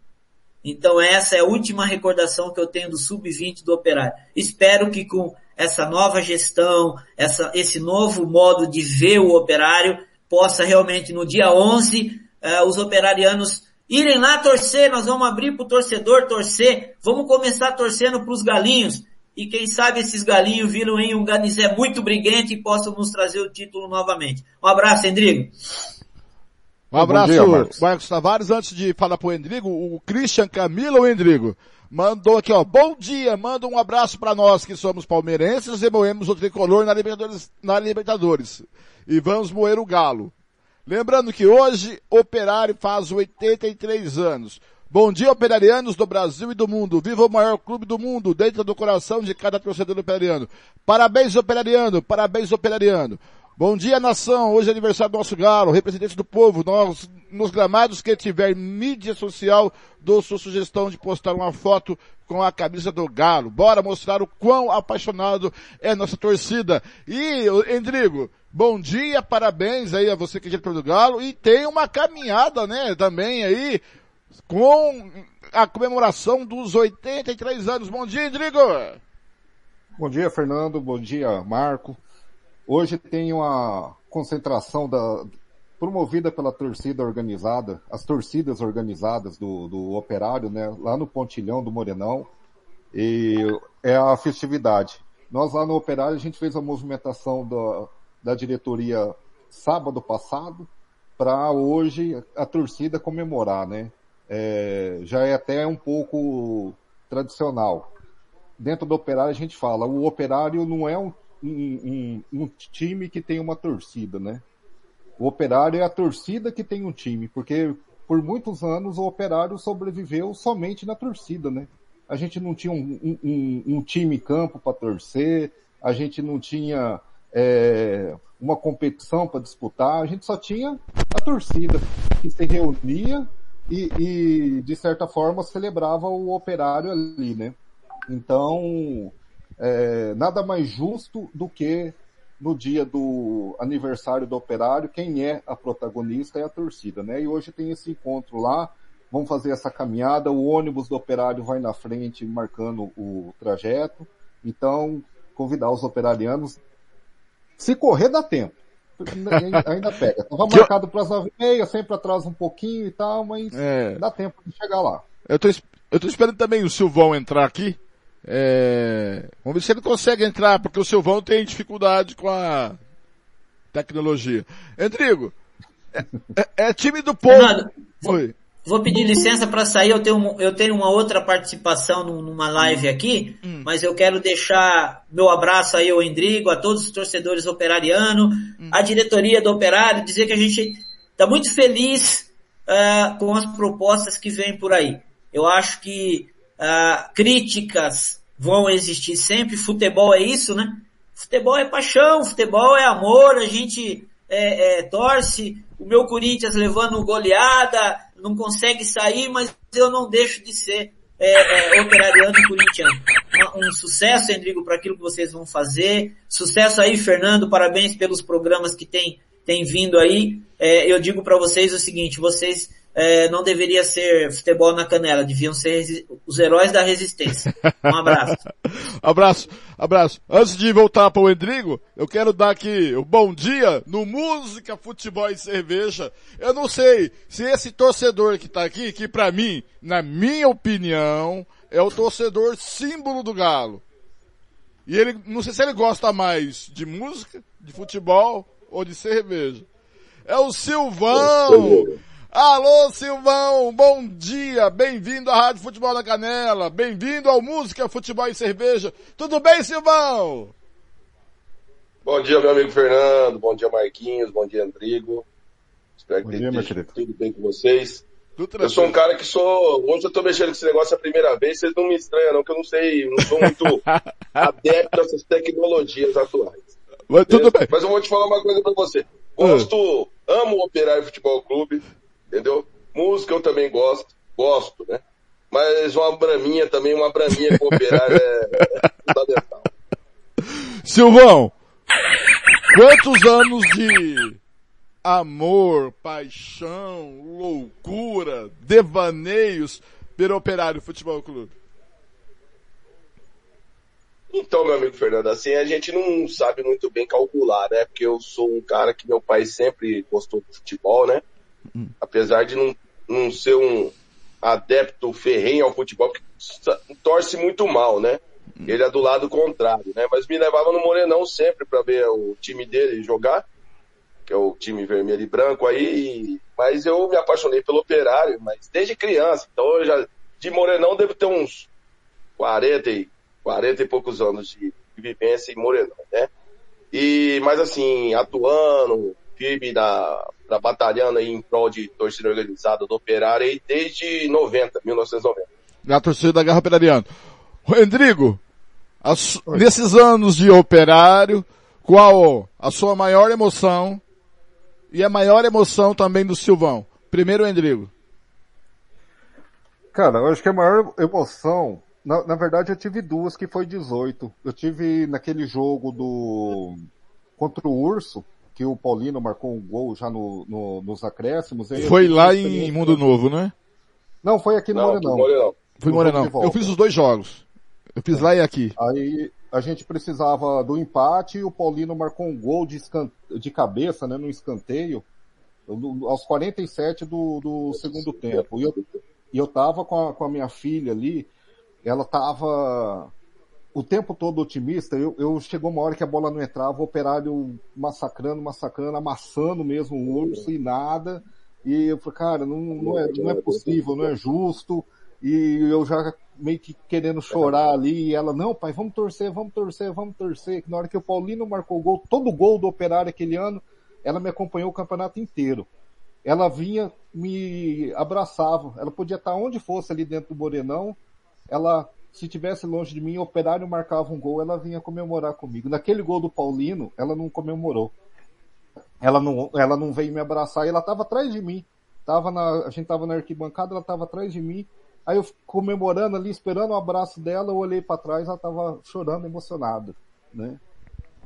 Então essa é a última recordação que eu tenho do sub-20 do Operário. Espero que com essa nova gestão, essa, esse novo modo de ver o Operário, possa realmente no dia 11 uh, eh, os operarianos irem lá torcer, nós vamos abrir para o torcedor torcer, vamos começar torcendo para os galinhos, e quem sabe esses galinhos viram em um ganizé muito briguente e possam nos trazer o título novamente. Um abraço, Endrigo. Um abraço, dia, Marcos. Marcos Tavares. Antes de falar pro Endrigo, o Christian Camilo ou Endrigo? mandou aqui, ó, bom dia, manda um abraço para nós que somos palmeirenses e moemos o tricolor na Libertadores, na Libertadores. E vamos moer o galo. Lembrando que hoje Operário faz 83 anos. Bom dia, operarianos do Brasil e do mundo. Viva o maior clube do mundo, dentro do coração de cada torcedor operariano. Parabéns, operariano. Parabéns, operariano. Bom dia, nação. Hoje é aniversário do nosso galo, representante do povo. Nós, nos gramados que tiver mídia social, dou sua sugestão de postar uma foto com a camisa do galo. Bora mostrar o quão apaixonado é nossa torcida. E, Endrigo, bom dia, parabéns aí a você que é diretor do galo. E tem uma caminhada, né, também aí, com a comemoração dos 83 anos. Bom dia, Rodrigo! Bom dia, Fernando. Bom dia, Marco. Hoje tem uma concentração da, promovida pela torcida organizada, as torcidas organizadas do, do Operário, né, lá no Pontilhão do Morenão, e é a festividade. Nós lá no Operário a gente fez a movimentação da, da diretoria sábado passado para hoje a torcida comemorar, né? é, já é até um pouco tradicional. Dentro do operário a gente fala, o operário não é um, um, um, time que tem uma torcida, né? O operário é a torcida que tem um time, porque por muitos anos o operário sobreviveu somente na torcida, né? A gente não tinha um, um, um time em campo para torcer, a gente não tinha é, uma competição para disputar, a gente só tinha a torcida que se reunia e, e, de certa forma celebrava o operário ali, né? Então, é, nada mais justo do que no dia do aniversário do operário, quem é a protagonista é a torcida, né? E hoje tem esse encontro lá, vamos fazer essa caminhada, o ônibus do operário vai na frente marcando o trajeto, então convidar os operarianos, se correr dá tempo, ainda pega. Tava marcado para as nove e meia, sempre atrasa um pouquinho e tal, mas é. dá tempo de chegar lá. Eu tô, eu tô esperando também o Silvão entrar aqui. É... Vamos ver se ele consegue entrar, porque o Silvão tem dificuldade com a tecnologia. Rodrigo, é, é, é time do povo. Fernando, Foi. Vou pedir licença para sair, eu tenho, eu tenho uma outra participação numa live aqui, hum. mas eu quero deixar meu abraço aí ao Endrigo, a todos os torcedores operarianos, hum. a diretoria do Operário, dizer que a gente está muito feliz uh, com as propostas que vêm por aí. Eu acho que uh, críticas vão existir sempre, futebol é isso, né? Futebol é paixão, futebol é amor, a gente é, é, torce, o meu Corinthians levando goleada, não consegue sair, mas eu não deixo de ser é, é, operariano e corintiano. Um, um sucesso, Rodrigo, para aquilo que vocês vão fazer. Sucesso aí, Fernando. Parabéns pelos programas que tem, tem vindo aí. É, eu digo para vocês o seguinte, vocês é, não deveria ser futebol na canela, deviam ser os heróis da resistência. Um abraço. abraço, abraço. Antes de voltar para o Rodrigo, eu quero dar aqui o bom dia no Música, Futebol e Cerveja. Eu não sei se esse torcedor que está aqui, que para mim, na minha opinião, é o torcedor símbolo do Galo. E ele, não sei se ele gosta mais de música, de futebol ou de cerveja. É o Silvão! Alô, Silvão, bom dia, bem-vindo à Rádio Futebol na Canela, bem-vindo ao Música, Futebol e Cerveja. Tudo bem, Silvão? Bom dia, meu amigo Fernando, bom dia, Marquinhos, bom dia, Andrigo. Espero que esteja tudo bem com vocês. eu sou um cara que sou, hoje eu tô mexendo com esse negócio a primeira vez, vocês não me estranham não, que eu não sei, não sou muito adepto a essas tecnologias atuais. Mas, tudo bem. Mas eu vou te falar uma coisa pra você. Gosto, amo o Operário Futebol Clube, entendeu? Música eu também gosto, gosto, né? Mas uma braminha também, uma braminha com operário é, é fundamental. Silvão, quantos anos de amor, paixão, loucura, devaneios pelo Operário Futebol Clube? Então, meu amigo Fernando, assim, a gente não sabe muito bem calcular, né? Porque eu sou um cara que meu pai sempre gostou de futebol, né? Apesar de não, não ser um adepto ferrenho ao futebol, que torce muito mal, né? Ele é do lado contrário, né? Mas me levava no Morenão sempre para ver o time dele jogar, que é o time vermelho e branco aí. Mas eu me apaixonei pelo operário, mas desde criança. Então eu já, de Morenão devo ter uns 40 e, 40 e poucos anos de, de vivência em Morenão, né? E, mas assim, atuando, firme na, na batalhando aí em prol de torcida organizada do Operário aí desde 90, 1990. Na torcida da Garra Operariano. Rodrigo, as, nesses anos de Operário, qual a sua maior emoção e a maior emoção também do Silvão? Primeiro, Rodrigo. Cara, eu acho que a maior emoção, na, na verdade eu tive duas que foi 18. Eu tive naquele jogo do contra o Urso, que o Paulino marcou um gol já no, no nos acréscimos. Foi lá em Mundo Novo, né? Não, foi aqui no Não, Morenão. Morenão. Fui Morenão. Eu fiz os dois jogos. Eu fiz lá e aqui. Aí a gente precisava do empate e o Paulino marcou um gol de, de cabeça, né, no escanteio, aos 47 do, do segundo tempo. E eu, e eu tava com a, com a minha filha ali, ela tava o tempo todo otimista, eu, eu chegou uma hora que a bola não entrava, o operário massacrando, massacrando, amassando mesmo o urso e nada. E eu falei, cara, não, não, é, não é possível, não é justo. E eu já meio que querendo chorar ali, e ela, não, pai, vamos torcer, vamos torcer, vamos torcer. Que na hora que o Paulino marcou o gol, todo gol do Operário aquele ano, ela me acompanhou o campeonato inteiro. Ela vinha, me abraçava. Ela podia estar onde fosse ali dentro do Morenão. Ela, se tivesse longe de mim, o Operário marcava um gol, ela vinha comemorar comigo. Naquele gol do Paulino, ela não comemorou. Ela não, ela não veio me abraçar ela estava atrás de mim. Tava na, a gente estava na arquibancada, ela estava atrás de mim Aí eu comemorando ali, esperando o abraço dela, eu olhei para trás, ela tava chorando, emocionada, né?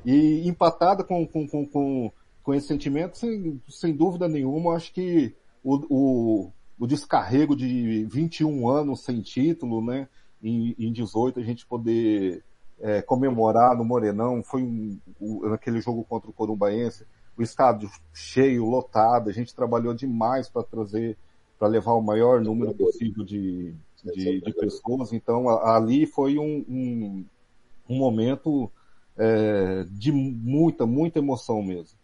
E empatada com, com, com, com, com esse sentimento, sem, sem dúvida nenhuma, acho que o, o, o descarrego de 21 anos sem título, né? Em, em 18 a gente poder é, comemorar no Morenão, foi um, um, naquele jogo contra o Corumbaense, o estádio cheio, lotado, a gente trabalhou demais para trazer para levar o maior número possível de, de, de pessoas. Então, ali foi um, um, um momento é, de muita, muita emoção mesmo.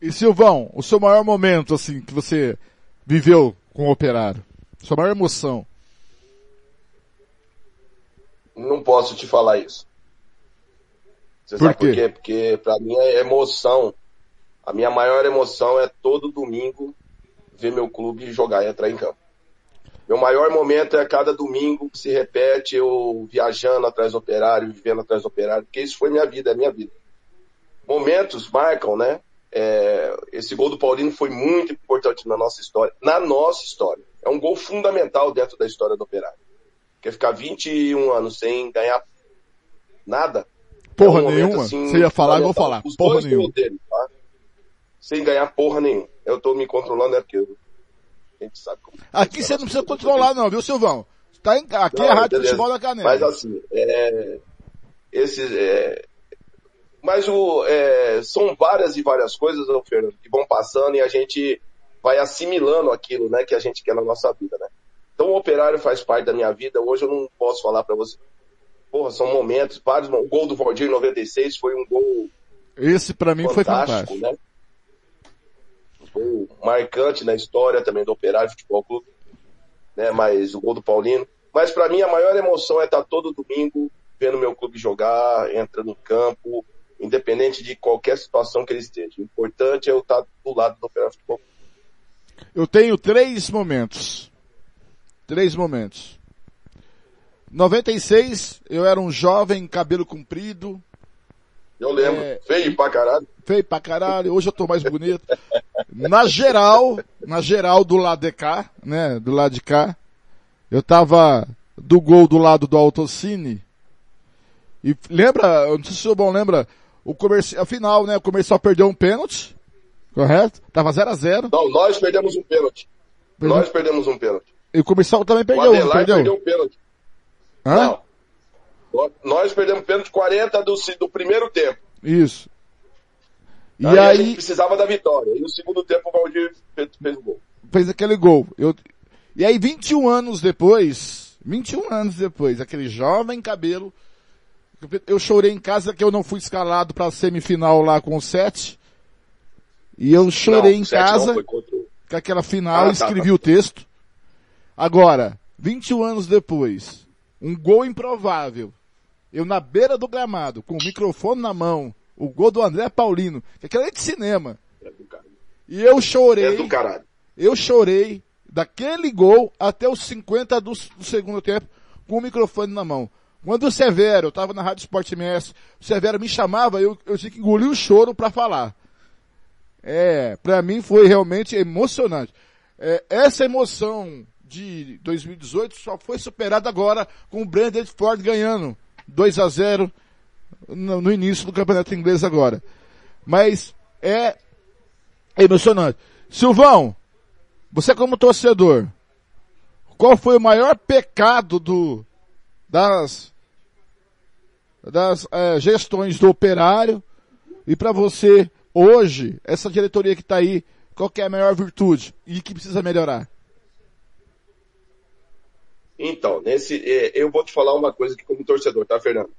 E Silvão, o seu maior momento, assim, que você viveu com o operário? Sua maior emoção? Não posso te falar isso. Você por sabe quê? por quê? Porque para mim é emoção. A minha maior emoção é todo domingo ver meu clube jogar e entrar em campo. Meu maior momento é cada domingo que se repete, eu viajando atrás do operário, vivendo atrás do operário, porque isso foi minha vida, é minha vida. Momentos marcam, né? É, esse gol do Paulino foi muito importante na nossa história, na nossa história. É um gol fundamental dentro da história do operário. Quer ficar 21 anos sem ganhar nada. Porra é um nenhuma. assim, Você ia falar, eu vou falar. Os porra nenhuma. dele, tá? Sem ganhar porra nenhuma. Eu tô me controlando, é porque eu... a gente sabe como. Aqui você não precisa controlar não, viu Silvão? Tá em, aqui Não, é a Rádio beleza. Futebol da Canela. Mas assim, é, esses, é, mas o, é, são várias e várias coisas, ô, Fernando, que vão passando e a gente vai assimilando aquilo, né, que a gente quer na nossa vida, né? Então o operário faz parte da minha vida. Hoje eu não posso falar para você. Porra, são momentos, vários. O gol do Valdir em 96 foi um gol Esse pra mim foi fantástico, fantástico. né? Um gol marcante na história também do Operário Futebol Clube, né? Mas o gol do Paulino. Mas para mim a maior emoção é estar todo domingo vendo meu clube jogar, entrando no campo, independente de qualquer situação que ele esteja. O importante é eu estar do lado do Operário Futebol Clube. Eu tenho três momentos. Três momentos. 96, eu era um jovem, cabelo comprido, Eu lembro. É, Feio pra caralho. feio pra caralho, hoje eu tô mais bonito. Na geral, na geral do lado de cá, né, do lado de cá, eu tava do gol do lado do Autocine. E lembra, eu não sei se o bom lembra, o comercial, final, né, o comercial perdeu um pênalti, correto? Tava 0 a 0 Não, nós perdemos um pênalti. Perdeu- Nós perdemos um pênalti. E o comercial também o perdeu, não Adelar perdeu? perdeu o pênalti. Hã? Não. Nó- Nós perdemos pênalti 40 do, do primeiro tempo. Isso. E Aí, aí, precisava da vitória. E no segundo tempo o Valdir fez, fez o gol. fez aquele gol. Eu, e aí 21 anos depois, 21 anos depois, aquele jovem cabelo, eu chorei em casa que eu não fui escalado para a semifinal lá com o Sete. E eu chorei Não, em não, casa o- com aquela final, Ah, tá, escrevi tá. o texto. Agora, 21 anos depois, um gol improvável. Eu na beira do gramado, com o microfone na mão, o gol do André Paulino, que aquilo é de cinema. É do caralho. E eu chorei. É do caralho. Eu chorei daquele gol até os 50 do, do segundo tempo com o microfone na mão. Quando o Severo, eu estava na Rádio Esporte MS, o Severo me chamava, eu, eu tinha que engolir o choro para falar. É, para mim foi realmente emocionante. É, essa emoção de 2018 só foi superada agora com o Brandon Ford ganhando 2 a 0 no, no início do campeonato inglês agora. Mas é emocionante. Silvão, você como torcedor, qual foi o maior pecado do, das, das é, gestões do operário? E para você, hoje, essa diretoria que está aí, qual é a maior virtude e que precisa melhorar? Então, nesse, é, eu vou te falar uma coisa aqui como torcedor, tá, Fernando?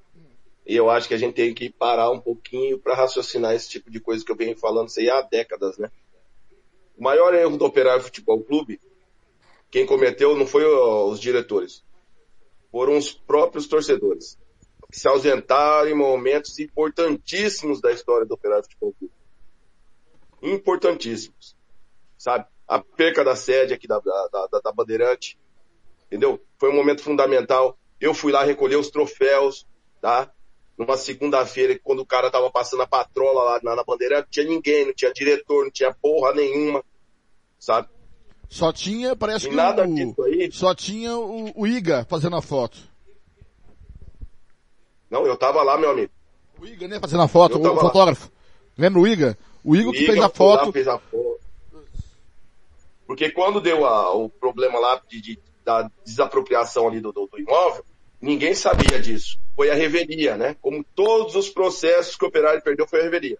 E eu acho que a gente tem que parar um pouquinho para raciocinar esse tipo de coisa que eu venho falando aí há décadas, né? O maior erro do Operário Futebol Clube, quem cometeu não foi os diretores, foram os próprios torcedores, que se ausentaram em momentos importantíssimos da história do Operário Futebol Clube. Importantíssimos. Sabe? A perca da sede aqui da, da, da, da Bandeirante, entendeu? Foi um momento fundamental. Eu fui lá recolher os troféus, tá? Numa segunda-feira, quando o cara tava passando a patrola lá na, na bandeira, não tinha ninguém, não tinha diretor, não tinha porra nenhuma, sabe? Só tinha, parece E que nada o, disso aí. só tinha o, o Iga fazendo a foto. Não, eu tava lá, meu amigo. O Iga, né, fazendo a foto, o tava lá. fotógrafo. Lembra o Iga? O Iga que Iga fez a foto. fez a foto. Porque quando deu a- o problema lá de, de- da desapropriação ali do, do- do imóvel, ninguém sabia disso. Foi a revelia, né? Como todos os processos que o operário perdeu foi a revelia.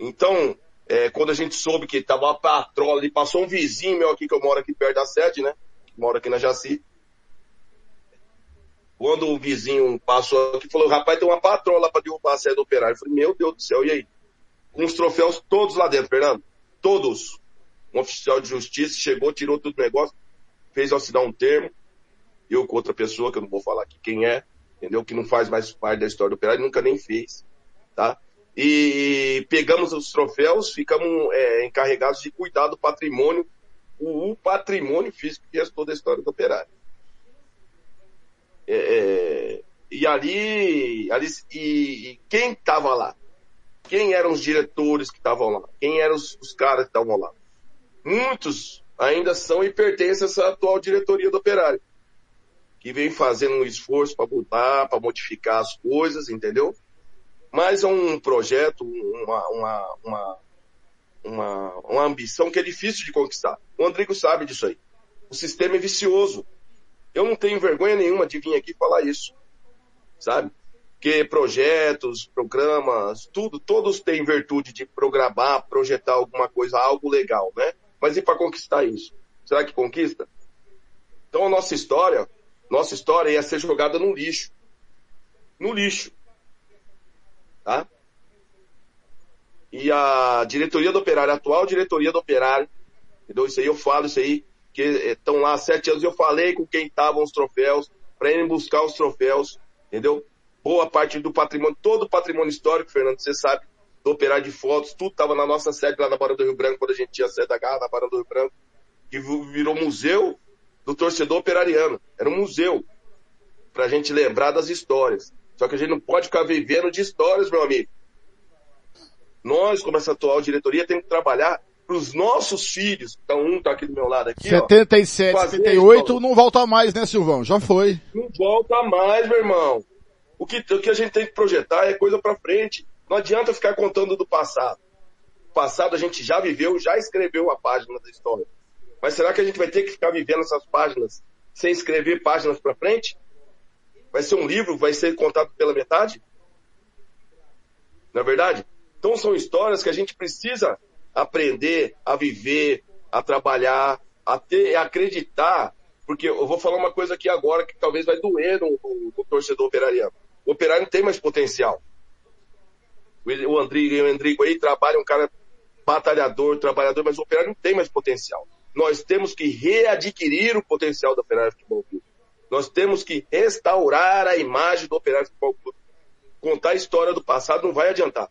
Então, é, quando a gente soube que tava uma patrola ali, passou um vizinho meu aqui, que eu moro aqui perto da sede, né? Moro aqui na Jaci. Quando o vizinho passou aqui, falou, rapaz, tem uma patrola para derrubar a sede do operário. Eu falei, meu Deus do céu, e aí? Com os troféus todos lá dentro, Fernando. Todos. Um oficial de justiça chegou, tirou tudo o negócio, fez assinar um termo. Eu com outra pessoa, que eu não vou falar aqui quem é, entendeu? Que não faz mais parte da história do operário, nunca nem fez, tá? E pegamos os troféus, ficamos é, encarregados de cuidar do patrimônio, o, o patrimônio físico que restou da história do operário. É, é, e ali, ali e, e quem estava lá? Quem eram os diretores que estavam lá? Quem eram os, os caras que estavam lá? Muitos ainda são e pertencem a essa atual diretoria do operário. Que vem fazendo um esforço para mudar, para modificar as coisas, entendeu? Mas é um projeto, uma, uma, uma, uma, uma ambição que é difícil de conquistar. O Andrigo sabe disso aí. O sistema é vicioso. Eu não tenho vergonha nenhuma de vir aqui falar isso. Sabe? Porque projetos, programas, tudo, todos têm virtude de programar, projetar alguma coisa, algo legal, né? Mas e para conquistar isso? Será que conquista? Então a nossa história, nossa história ia ser jogada no lixo. No lixo. Tá? E a diretoria do operário, a atual diretoria do operário, entendeu? Isso aí eu falo, isso aí, que estão lá há sete anos, eu falei com quem estavam os troféus, para irem buscar os troféus, entendeu? Boa parte do patrimônio, todo o patrimônio histórico, Fernando, você sabe, do operário de fotos, tudo estava na nossa sede lá na Barão do Rio Branco, quando a gente tinha sede da Garra, na Barão do Rio Branco, que virou museu do torcedor operariano. Era um museu, pra gente lembrar das histórias. Só que a gente não pode ficar vivendo de histórias, meu amigo. Nós, como essa atual diretoria, temos que trabalhar para os nossos filhos. Então, um tá aqui do meu lado aqui, 77, ó, fazer 78 isso, não volta mais, né, Silvão? Já foi. Não volta mais, meu irmão. O que, o que a gente tem que projetar é coisa para frente. Não adianta ficar contando do passado. O passado a gente já viveu, já escreveu a página da história. Mas será que a gente vai ter que ficar vivendo essas páginas sem escrever páginas para frente? Vai ser um livro, vai ser contado pela metade? Não é verdade? Então são histórias que a gente precisa aprender a viver, a trabalhar, a ter, a acreditar. Porque eu vou falar uma coisa aqui agora que talvez vai doer no, no, no torcedor operariano. O operário não tem mais potencial. O, Andrigo, o Andrigo aí trabalha, um cara batalhador, trabalhador, mas o operário não tem mais potencial. Nós temos que readquirir o potencial do operário futebol clube. Nós temos que restaurar a imagem do Operário Futebol Clube. Contar a história do passado não vai adiantar.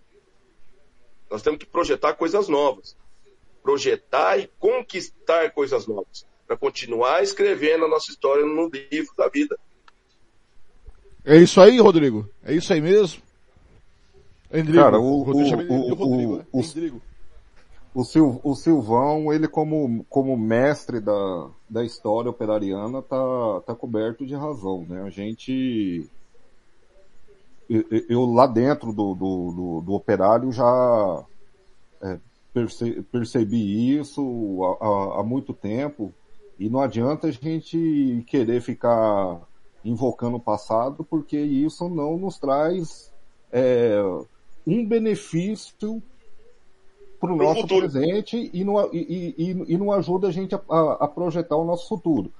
Nós temos que projetar coisas novas. Projetar e conquistar coisas novas. Para continuar escrevendo a nossa história no livro da vida. É isso aí, Rodrigo? É isso aí mesmo? Endrigo. Cara, o, o, o, Rodrigo, né? o, o, Sil, o Silvão, ele como, como mestre da, da história operariana, tá, tá coberto de razão, né? A gente, eu, eu lá dentro do, do, do, do operário já é, perce, percebi isso há, há, há muito tempo e não adianta a gente querer ficar invocando o passado porque isso não nos traz é, um benefício para o nosso futuro. presente e não, e, e, e não ajuda a gente a, a, projetar o nosso futuro.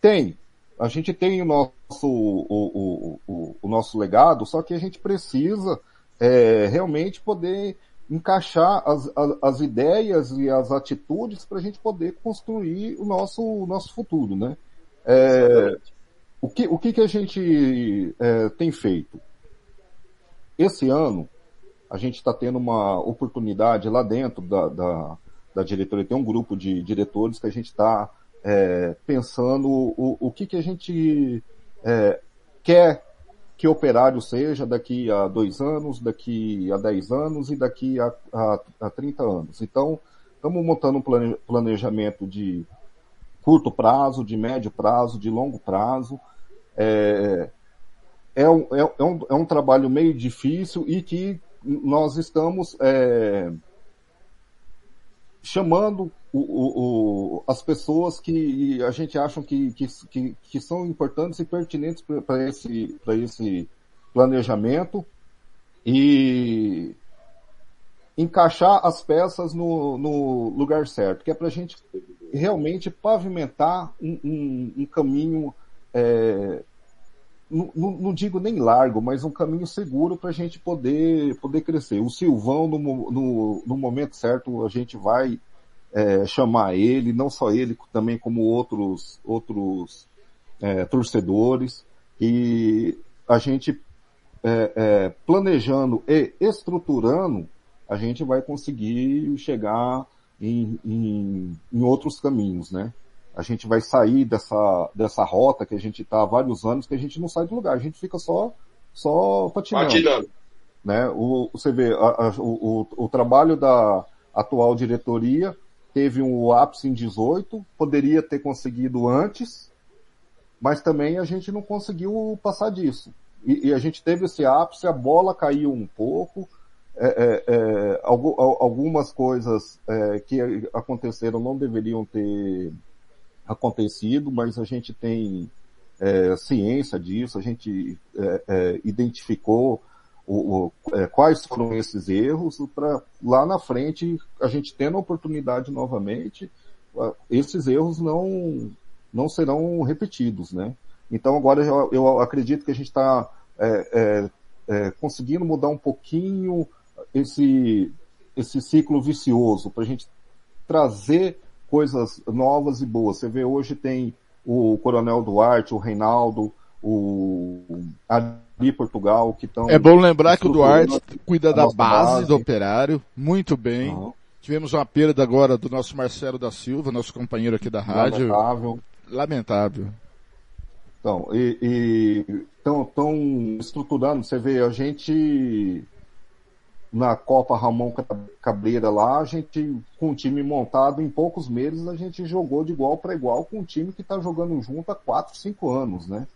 Tem. A gente tem o nosso, o, o, o, o nosso legado, só que a gente precisa é, realmente poder encaixar as, as, as, ideias e as atitudes para a gente poder construir o nosso, o nosso futuro, né? É, o que, o que, que a gente é, tem feito? Esse ano, a gente está tendo uma oportunidade lá dentro da, da, da, diretoria, tem um grupo de diretores que a gente está é, pensando o, o que, que a gente é, quer que operário seja daqui a dois anos, daqui a dez anos e daqui a, a, a 30 anos. Então, estamos montando um planejamento de curto prazo, de médio prazo, de longo prazo. É, é, um, é, é um, é um trabalho meio difícil e que nós estamos é, chamando o, o, o, as pessoas que a gente acha que, que, que, são importantes e pertinentes para esse, esse planejamento e encaixar as peças no, no lugar certo, que é para a gente realmente pavimentar um, um, um caminho é, não, não, digo nem largo, mas um caminho seguro para a gente poder, poder crescer. O Silvão, no, no, no momento certo, a gente vai é, chamar ele, não só ele, também como outros, outros é, torcedores, e a gente é, é planejando e estruturando, a gente vai conseguir chegar em, em, em outros caminhos, né? A gente vai sair dessa, dessa rota que a gente está há vários anos, que a gente não sai do lugar, a gente fica só, só patinando. Patinando. Né? O, você vê, a, a, o, o, trabalho da atual diretoria teve um ápice em 18, poderia ter conseguido antes, mas também a gente não conseguiu passar disso. E, e a gente teve esse ápice, a bola caiu um pouco, é, é, é, algumas coisas é, que aconteceram não deveriam ter acontecido, mas a gente tem é, ciência disso, a gente é, é, identificou o, o, é, quais foram esses erros para lá na frente a gente tendo a oportunidade novamente, esses erros não, não serão repetidos, né? Então agora eu, eu acredito que a gente está é, é, conseguindo mudar um pouquinho esse, esse ciclo vicioso para a gente trazer coisas novas e boas. Você vê hoje tem o Coronel Duarte, o Reinaldo, o Ali Portugal, que estão. É bom lembrar que o Duarte cuida da base, base, do operário, muito bem. Uhum. Tivemos uma perda agora do nosso Marcelo da Silva, nosso companheiro aqui da rádio. Lamentável. Lamentável. Então, e estão estruturando, você vê, a gente na Copa Ramon Cabreira lá, a gente, com o time montado em poucos meses, a gente jogou de igual para igual com um time que está jogando junto há 4, 5 anos, né?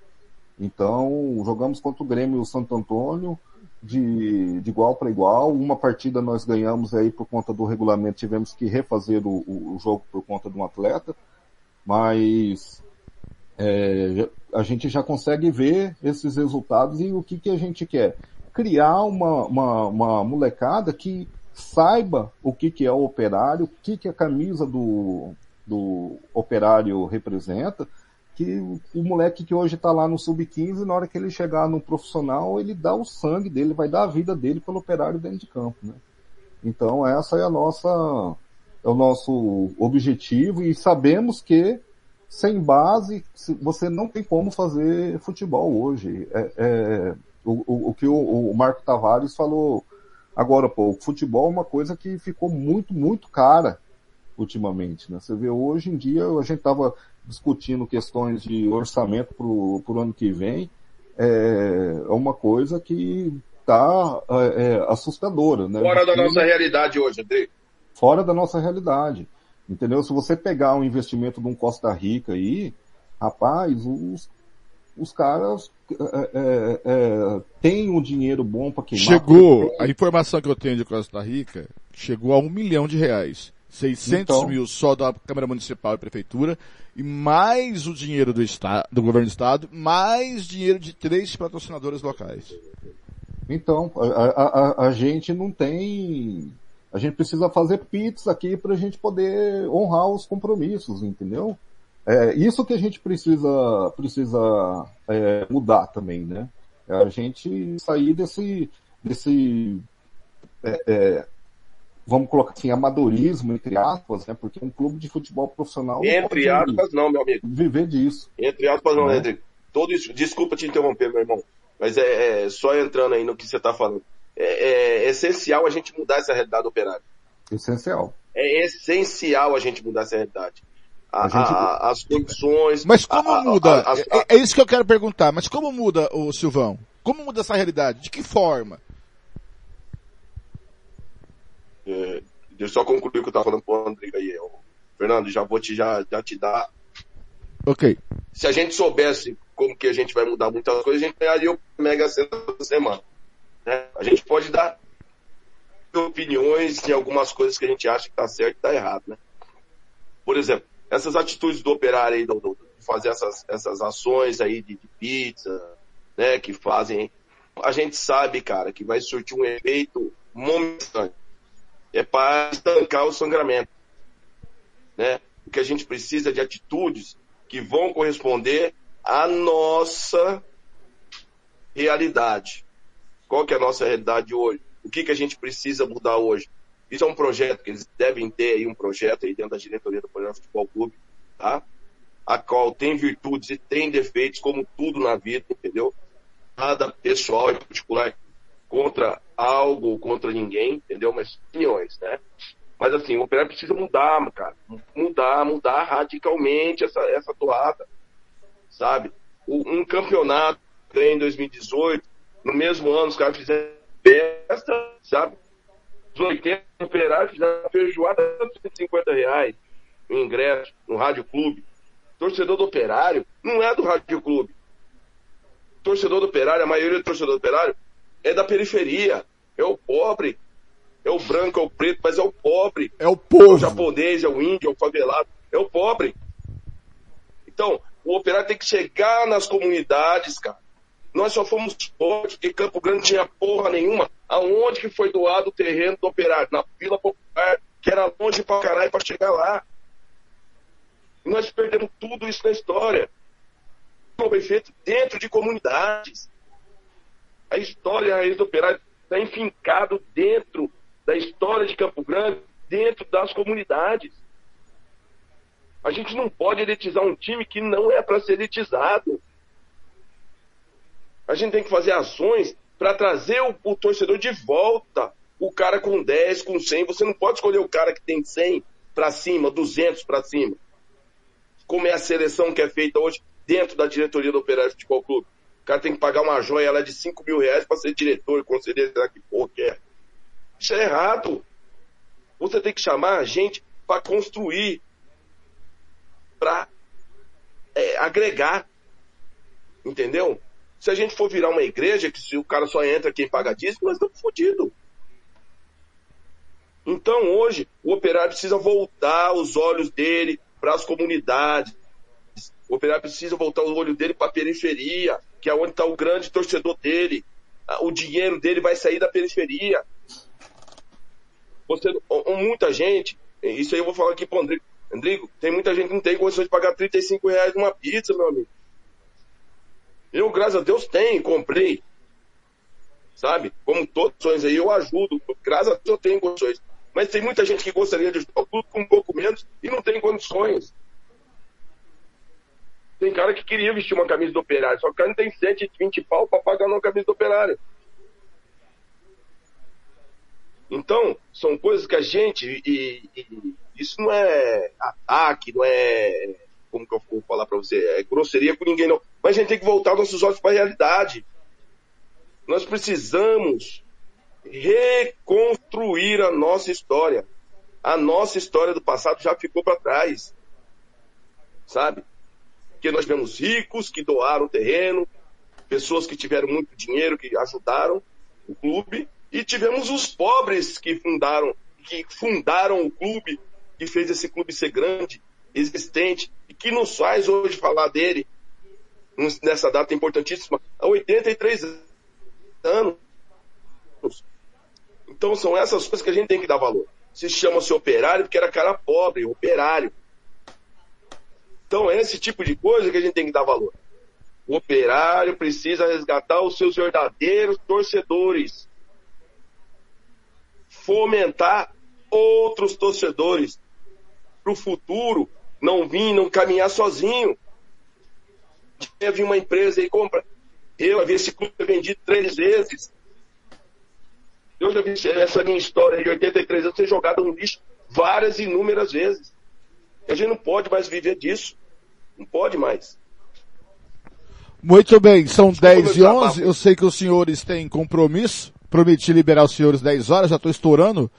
Então, jogamos contra o Grêmio e o Santo Antônio de, de igual para igual. Uma partida nós ganhamos aí por conta do regulamento, tivemos que refazer o, o jogo por conta de um atleta, mas é, a gente já consegue ver esses resultados e o que, que a gente quer criar uma, uma, uma molecada que saiba o que, que é o operário, o que, que a camisa do, do operário representa, que o moleque que hoje está lá no sub-15, na hora que ele chegar no profissional, ele dá o sangue dele, vai dar a vida dele pelo operário dentro de campo, né? Então essa é a nossa, é o nosso objetivo e sabemos que sem base, você não tem como fazer futebol hoje. É, é o, o, o, que o, o Marco Tavares falou agora, pô, o futebol é uma coisa que ficou muito, muito cara ultimamente. Né? Você vê hoje em dia, a gente estava discutindo questões de orçamento para o ano que vem, é, é uma coisa que está é, é, assustadora. Né? Fora da nossa realidade hoje, André. Fora da nossa realidade. Entendeu? Se você pegar um investimento de um Costa Rica aí, rapaz, os, os caras é, é, é, têm um dinheiro bom para queimar. Chegou, a informação que eu tenho de Costa Rica, chegou a um milhão de reais. 600 então, mil só da Câmara Municipal e Prefeitura, e mais o dinheiro do, estado, do governo do Estado, mais dinheiro de três patrocinadores locais. Então, a, a, a gente não tem. A gente precisa fazer pits aqui para a gente poder honrar os compromissos, entendeu? É isso que a gente precisa, precisa é, mudar também, né? É a gente sair desse, desse é, é vamos colocar assim, amadorismo, entre aspas, né? Porque um clube de futebol profissional. Entre aspas, não, meu amigo. Viver disso. Entre aspas, não, né? Rodrigo. Todo isso, desculpa te interromper, meu irmão. Mas é, é só entrando aí no que você está falando. É, é, essencial a gente mudar essa realidade do operário. Essencial. É essencial a gente mudar essa realidade. A, a gente... a, as condições. Mas como muda? É, é, isso que eu quero perguntar. Mas como muda, o Silvão? Como muda essa realidade? De que forma? É, deixa eu só concluir o que eu estava falando pro André aí. Eu, Fernando, já vou te, já, já te dar. Ok. Se a gente soubesse como que a gente vai mudar muitas coisas, a gente ganharia o Mega Sena da semana. Né? A gente pode dar opiniões em algumas coisas que a gente acha que está certo e está errado, né? Por exemplo, essas atitudes do operário aí, do, do, de fazer essas, essas ações aí de, de pizza, né, que fazem, a gente sabe, cara, que vai surtir um efeito momentâneo é para estancar o sangramento. Né? O que a gente precisa de atitudes que vão corresponder à nossa realidade. Qual que é a nossa realidade hoje? O que, que a gente precisa mudar hoje? Isso é um projeto que eles devem ter aí, um projeto aí dentro da diretoria do Programa Futebol Clube, tá? A qual tem virtudes e tem defeitos, como tudo na vida, entendeu? Nada pessoal e particular contra algo ou contra ninguém, entendeu? Mas opiniões, né? Mas assim, o operário precisa mudar, cara. Mudar, mudar radicalmente essa, essa toada. Sabe? um campeonato em 2018, no mesmo ano, os caras fizeram festa, sabe? Os 80 operários fizeram feijoada de 150 reais no ingresso, no Rádio Clube. Torcedor do operário não é do Rádio Clube. Torcedor do operário, a maioria do torcedor do operário é da periferia, é o pobre, é o branco, é o preto, mas é o pobre. É o povo. É o japonês, é o índio, é o favelado, é o pobre. Então, o operário tem que chegar nas comunidades, cara. Nós só fomos pobres porque Campo Grande tinha porra nenhuma. Aonde que foi doado o terreno do operário? Na Vila Popular, que era longe pra caralho pra chegar lá. Nós perdemos tudo isso na história. Foi feito dentro de comunidades. A história do operário está enfincado dentro da história de Campo Grande, dentro das comunidades. A gente não pode elitizar um time que não é para ser elitizado. A gente tem que fazer ações para trazer o, o, torcedor de volta. O cara com 10, com 100. Você não pode escolher o cara que tem 100 para cima, 200 para cima. Como é a seleção que é feita hoje dentro da diretoria do Operário Futebol Clube cara tem que pagar uma joia lá de 5 mil reais para ser diretor, conselheiro, será que porra que é? Isso é errado. Você tem que chamar a gente para construir, para é, agregar. Entendeu? Se a gente for virar uma igreja, que se o cara só entra quem paga dízimo, nós estamos fodidos. Então hoje, o operário precisa voltar os olhos dele para as comunidades. O operário precisa voltar o olho dele para a periferia que é onde está o grande torcedor dele. O dinheiro dele vai sair da periferia. Você, muita gente, isso aí eu vou falar aqui para o Andrigo. Andrigo, tem muita gente que não tem condições de pagar 35 reais numa pizza, meu amigo. Eu, graças a Deus, tenho, comprei. Sabe? Como todos sonhos aí, eu ajudo. Graças a Deus eu tenho condições. Mas tem muita gente que gostaria de ajudar tudo com um pouco menos e não tem condições. Tem cara que queria vestir uma camisa do operário, só que o cara não tem 120 pau para pagar uma camisa do operário. Então, são coisas que a gente, e, e, isso não é ataque, não é, como que eu vou falar para você, é grosseria com ninguém não. Mas a gente tem que voltar nossos olhos para a realidade. Nós precisamos reconstruir a nossa história. A nossa história do passado já ficou para trás. Sabe? Porque nós vemos ricos que doaram terreno, pessoas que tiveram muito dinheiro, que ajudaram o clube, e tivemos os pobres que fundaram, que fundaram o clube, que fez esse clube ser grande, existente, e que nos faz hoje falar dele nessa data importantíssima, há 83 anos. Então são essas coisas que a gente tem que dar valor. Se chama-se operário porque era cara pobre, operário. Então é esse tipo de coisa que a gente tem que dar valor. O operário precisa resgatar os seus verdadeiros torcedores fomentar outros torcedores para o futuro não vir, não caminhar sozinho. Teve uma empresa e compra. Eu vi esse clube vendido três vezes. Eu já vi essa minha história de 83 anos ser jogada no lixo várias e inúmeras vezes. A gente não pode mais viver disso. Não pode mais. Muito bem, são 10 e 11. Eu sei que os senhores têm compromisso. Prometi liberar os senhores 10 horas, já estou estourando.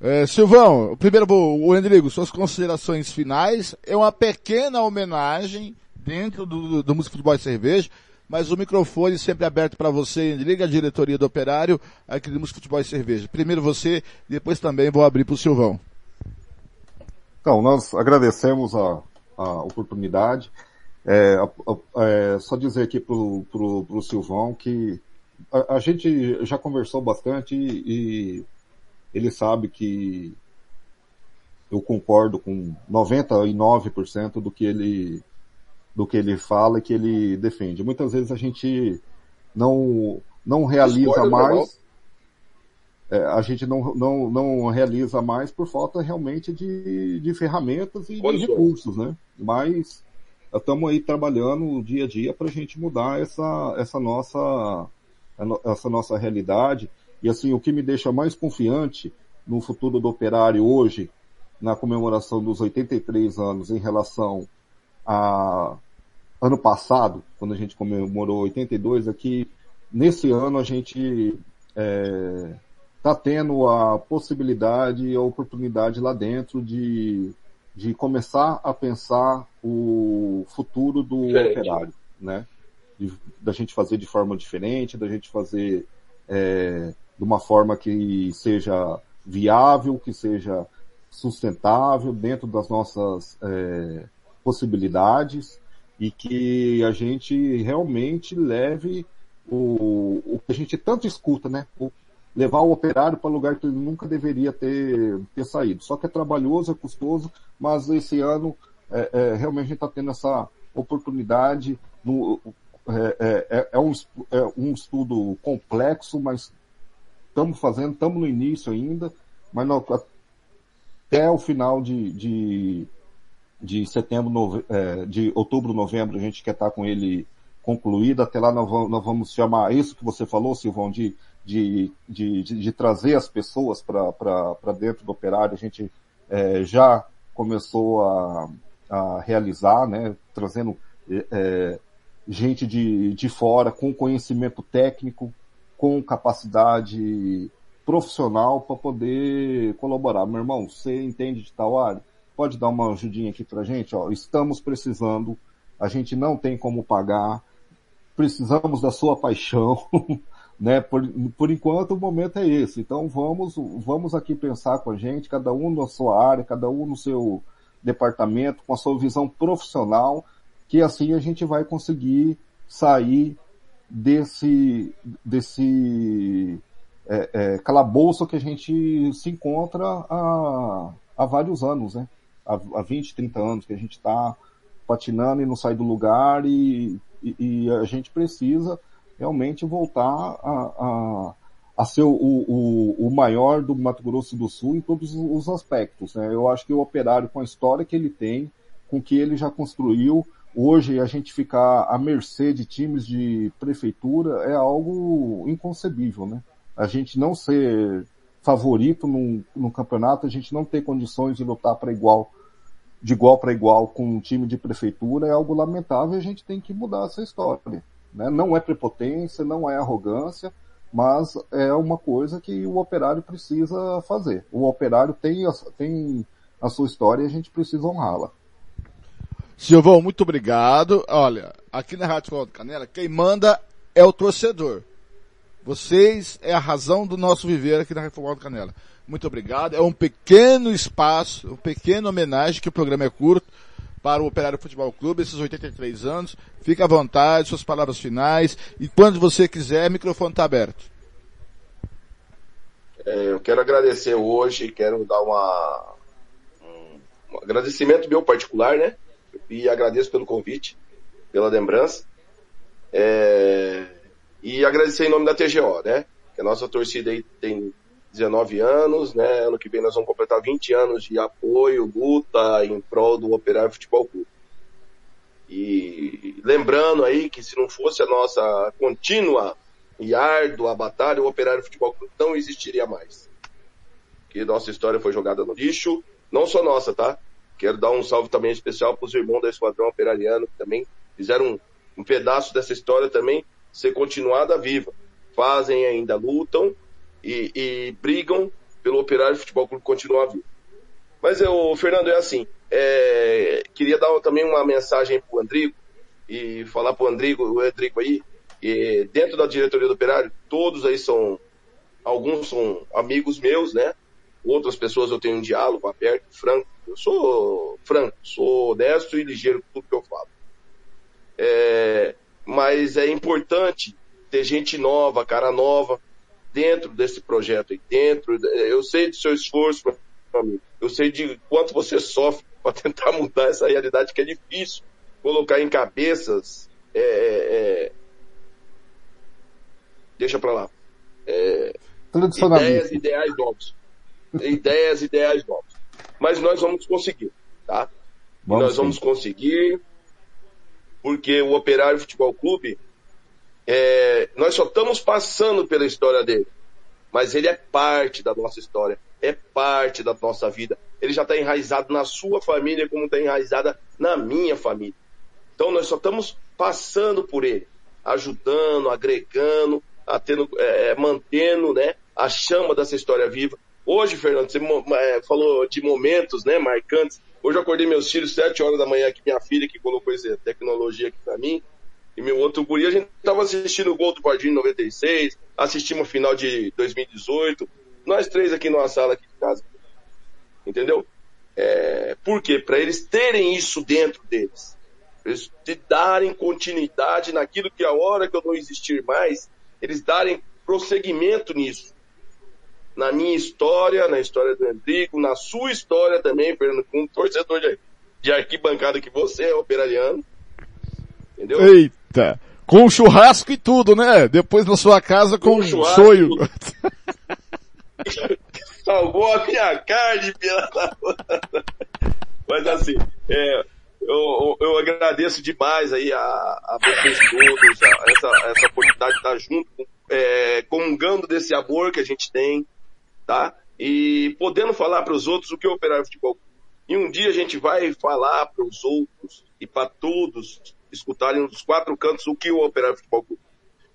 É, Silvão, primeiro, o Rodrigo, suas considerações finais. É uma pequena homenagem dentro do, do Música Futebol e Cerveja, mas o microfone sempre aberto para você, liga a diretoria do Operário, aqui do Música Futebol e Cerveja. Primeiro você, depois também vou abrir para o Silvão. Então, nós agradecemos a, a oportunidade. É, é, só dizer aqui pro, pro, pro Silvão que a, a, gente já conversou bastante e, e ele sabe que eu concordo com 99% do que ele do que ele fala e que ele defende. Muitas vezes a gente não não realiza mais é, a gente não, não, não realiza mais por falta realmente de, de ferramentas e de recursos, né? Mas estamos aí trabalhando dia a dia para a gente mudar essa, essa nossa essa nossa realidade. E assim, o que me deixa mais confiante no futuro do operário hoje, na comemoração dos 83 anos em relação a ano passado, quando a gente comemorou 82, aqui, nesse ano a gente está é, tendo a possibilidade e a oportunidade lá dentro de, de começar a pensar o futuro do Gente. operário, né? de, da gente fazer de forma diferente, da gente fazer é, de uma forma que seja viável, que seja sustentável dentro das nossas é, possibilidades e que a gente realmente leve o, o que a gente tanto escuta, né? O, levar o operário para lugar que ele nunca deveria ter, ter saído. Só que é trabalhoso, é custoso, mas esse ano é, é, realmente a gente está tendo essa oportunidade. No, é, é, é, é, um, é um estudo complexo, mas estamos fazendo, estamos no início ainda, mas no, até o final de, de, de setembro, nove, é, de outubro, novembro, a gente quer estar com ele concluído, até lá nós vamos, nós vamos chamar isso que você falou, Silvão, de, de, de, de, de trazer as pessoas para dentro do operário, a gente é, já começou a, a realizar, né, trazendo é, gente de, de fora com conhecimento técnico, com capacidade profissional para poder colaborar. Meu irmão, você entende de tal área? Pode dar uma ajudinha aqui pra gente? Ó, estamos precisando, a gente não tem como pagar, precisamos da sua paixão, né? Por, por enquanto o momento é esse. Então vamos, vamos aqui pensar com a gente, cada um na sua área, cada um no seu departamento, com a sua visão profissional, que assim a gente vai conseguir sair desse, desse é, é, calabouço que a gente se encontra há, há vários anos, né? Há, há 20, 30 anos que a gente está patinando e não sai do lugar e, e, e, a gente precisa realmente voltar a, a, a ser o, o, o, maior do Mato Grosso do Sul em todos os aspectos. Né? Eu acho que o operário com a história que ele tem, com que ele já construiu, Hoje a gente ficar à mercê de times de prefeitura é algo inconcebível, né? A gente não ser favorito num, num campeonato, a gente não ter condições de lutar para igual, de igual para igual com um time de prefeitura é algo lamentável e a gente tem que mudar essa história. Né? Não é prepotência, não é arrogância, mas é uma coisa que o operário precisa fazer. O operário tem a, tem a sua história e a gente precisa honrá-la. Silvão, muito obrigado. Olha, aqui na Rádio Canela, quem manda é o torcedor. Vocês é a razão do nosso viver aqui na Futebol Canela. Muito obrigado. É um pequeno espaço, um pequeno homenagem, que o programa é curto, para o Operário Futebol Clube, esses 83 anos. Fique à vontade, suas palavras finais. E quando você quiser, o microfone está aberto. É, eu quero agradecer hoje, quero dar uma, um, um agradecimento meu particular, né? e agradeço pelo convite, pela lembrança. É, e agradecer em nome da TGO, né? Que a nossa torcida aí tem 19 anos, né? Ano que vem nós vamos completar 20 anos de apoio, luta em prol do Operário Futebol Clube. E lembrando aí que se não fosse a nossa contínua e árdua batalha, o Operário Futebol Clube não existiria mais. Que nossa história foi jogada no lixo, não só nossa, tá? Quero dar um salve também especial para os irmãos da Esquadrão Operariano, que também fizeram um, um pedaço dessa história também ser continuada viva. Fazem ainda, lutam e, e brigam pelo Operário Futebol Clube continuar vivo. Mas eu, Fernando, é assim, é, queria dar também uma mensagem para o Andrigo e falar para o Andrigo, o Andrigo aí, e dentro da diretoria do Operário, todos aí são, alguns são amigos meus, né? Outras pessoas eu tenho um diálogo aberto, franco, eu sou franco, sou honesto e ligeiro com tudo que eu falo. É, mas é importante ter gente nova, cara nova, dentro desse projeto aí, dentro. Eu sei do seu esforço, meu amigo. Eu sei de quanto você sofre para tentar mudar essa realidade que é difícil colocar em cabeças. É, é, é deixa para lá. É, ideias, ideais novos. ideias, ideais novos mas nós vamos conseguir, tá? Vamos nós sim. vamos conseguir, porque o Operário Futebol Clube, é, nós só estamos passando pela história dele, mas ele é parte da nossa história, é parte da nossa vida. Ele já está enraizado na sua família, como está enraizada na minha família. Então nós só estamos passando por ele, ajudando, agregando, tendo, é, é, mantendo né, a chama dessa história viva. Hoje, Fernando, você é, falou de momentos, né, marcantes. Hoje eu acordei meus filhos sete horas da manhã aqui, minha filha que colocou essa tecnologia aqui para mim. E meu outro guri, a gente tava assistindo o gol do Varginho em 96, assistimos a final de 2018. Nós três aqui numa sala aqui de casa. Entendeu? É, por quê? Para eles terem isso dentro deles. Eles de darem continuidade naquilo que a hora que eu não existir mais, eles darem prosseguimento nisso na minha história, na história do Enrico, na sua história também, Fernando, como torcedor de, de arquibancada que você é operariano. Entendeu? Eita! Com churrasco e tudo, né? Depois na sua casa com, com um sonho. Salvou a minha carne, pela Mas assim, é, eu, eu, agradeço demais aí a, a vocês todos, a, essa, essa oportunidade de estar junto, é, comungando desse amor que a gente tem, tá? E podendo falar para os outros o que é o Operário Futebol. E um dia a gente vai falar para os outros e para todos escutarem dos quatro cantos o que é o Operário Futebol Clube.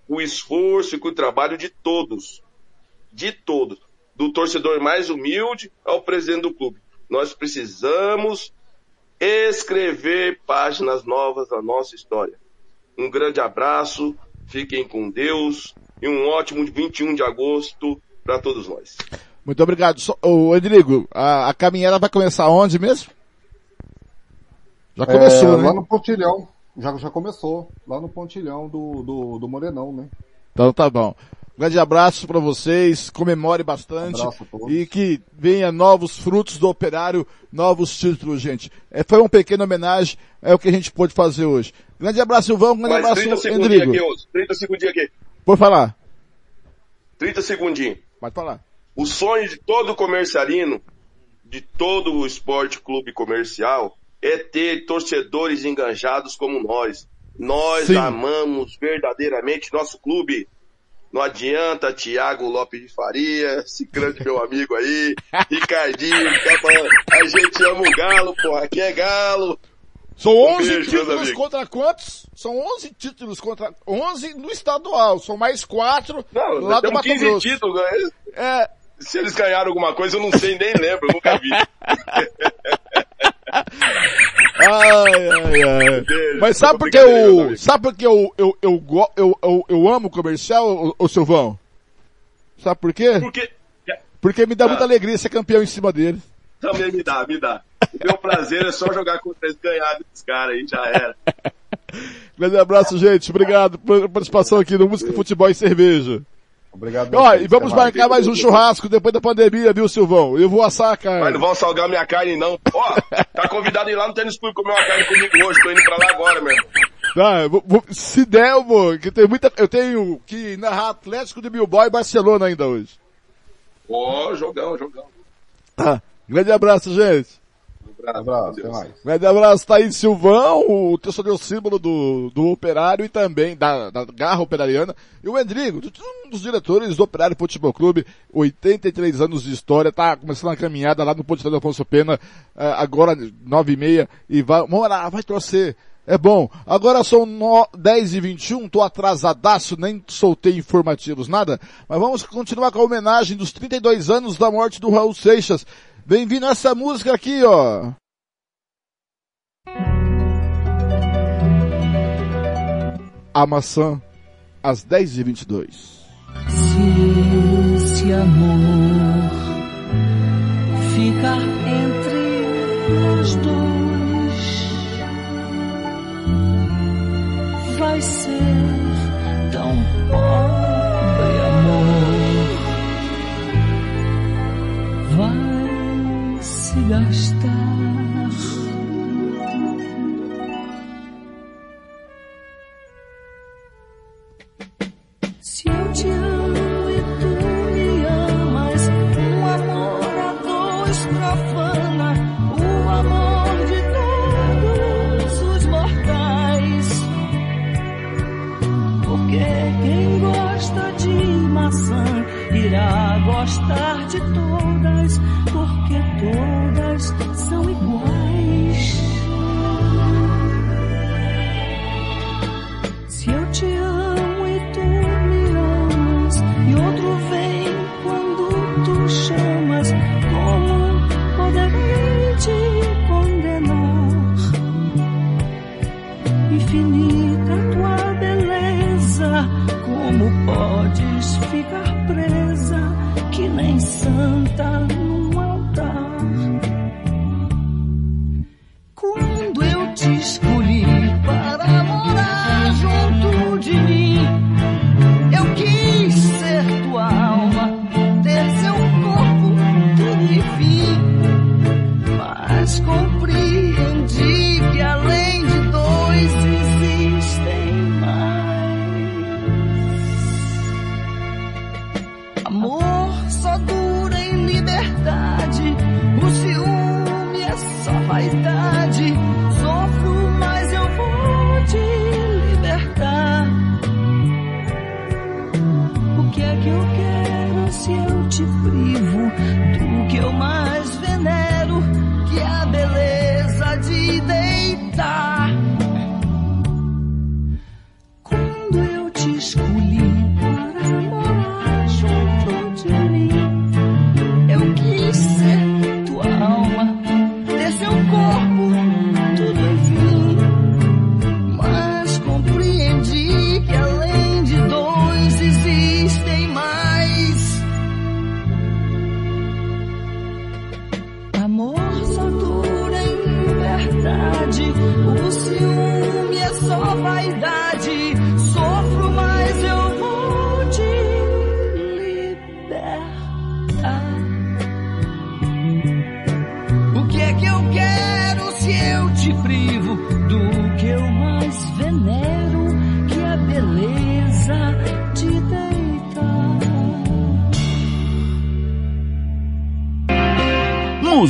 O esforço e o trabalho de todos. De todos. Do torcedor mais humilde ao presidente do clube. Nós precisamos escrever páginas novas da nossa história. Um grande abraço, fiquem com Deus e um ótimo 21 de agosto para todos nós. Muito obrigado. O Rodrigo, a, a, caminhada vai começar onde mesmo? Já começou, é, né? Lá no Pontilhão. Já, já começou. Lá no Pontilhão do, do, do Morenão, né? Então tá bom. Um grande abraço para vocês, comemore bastante e que venha novos frutos do operário, novos títulos, gente. É, foi uma pequena homenagem, é o que a gente pôde fazer hoje. Grande abraço, Silvão, grande Mas abraço, 30 Rodrigo. Aqui, 30 segundinhos aqui. Por falar. 30 segundinhos. Pode falar. O sonho de todo comercialino, de todo o esporte clube comercial, é ter torcedores enganjados como nós. Nós Sim. amamos verdadeiramente nosso clube. Não adianta Tiago Lopes de Faria, esse grande meu amigo aí, Ricardinho, tá falando, a gente ama o Galo, porra, aqui é Galo. São Um 11 beijo, títulos contra quantos? São 11 títulos contra 11 no estadual, são mais 4 Não, lá do Mato 15 Grosso. títulos, né? É, Se eles ganharam alguma coisa, eu não sei, nem lembro, eu nunca vi. Ai, ai, ai. Mas sabe tô por que eu, sabe por que eu, eu, eu, eu, eu, eu amo comercial, ô, Silvão? Sabe por quê? Porque Porque me dá Ah. muita alegria ser campeão em cima dele. também me dá, me dá. O meu prazer é só jogar contra eles, ganhar desses caras aí, já era. Grande abraço, gente. Obrigado pela participação aqui no Música, Futebol e Cerveja. Obrigado. Ó, e vamos marcar mais um churrasco depois da pandemia, viu, Silvão? Eu vou assar a Mas carne. não vão salgar minha carne não. Ó, tá convidado a ir lá no tênis clube comer uma carne comigo hoje, tô indo pra lá agora, meu irmão. Tá, vou- vou- se der, eu vou, que tem muita, eu tenho que narrar Atlético de Bilbao e Barcelona ainda hoje. Ó, jogão, jogão. Tá. Grande abraço, gente. Um abraço, até mais. Grande abraço, Thaís Silvão, o torcedor símbolo do, do Operário e também da, da Garra Operariana. E o Endrigo, um dos diretores do Operário Futebol Clube, 83 anos de história, tá começando a caminhada lá no Ponte do Afonso Pena, eh, agora 9 e meia, e vai, vamos lá, vai torcer. É bom. Agora são no, 10 e 21 tô atrasadaço, nem soltei informativos, nada. Mas vamos continuar com a homenagem dos 32 anos da morte do Raul Seixas. Bem-vindo a essa música aqui, ó. A maçã, às 10 e 22 Se esse amor ficar entre os dois, vai ser tão pobre se gastar. Se eu te amo e tu me amas, um amor a dois profana, o amor de todos os mortais. Porque quem gosta de maçã irá gostar de todas, porque todas são iguais. Se eu te amo e tu me amas, e outro vem quando tu chamas, como poderei te condenar? Infinita tua beleza, como podes ficar presa, que nem santa num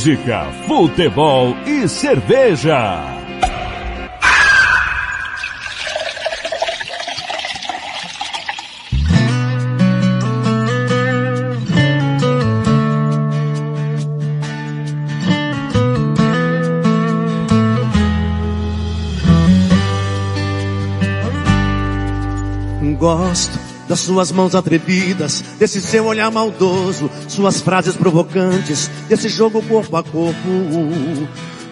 Música, futebol e cerveja. Gosto das suas mãos atrevidas, desse seu olhar maldoso, suas frases provocantes, desse jogo corpo a corpo. Uh,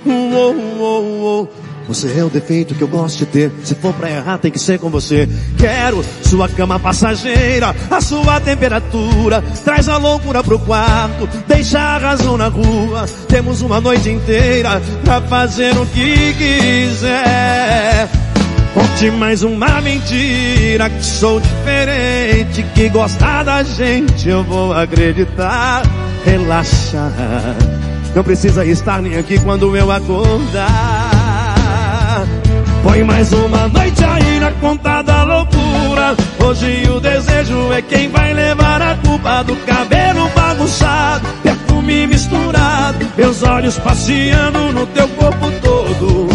uh, uh, você é o defeito que eu gosto de ter. Se for pra errar, tem que ser com você. Quero sua cama passageira, a sua temperatura. Traz a loucura pro quarto, deixa a razão na rua. Temos uma noite inteira pra fazer o que quiser. Conte mais uma mentira que sou diferente, que gosta da gente eu vou acreditar. Relaxa, não precisa estar nem aqui quando eu acordar. Põe mais uma noite aí na conta da loucura. Hoje o desejo é quem vai levar a culpa do cabelo bagunçado, perfume misturado, meus olhos passeando no teu corpo todo.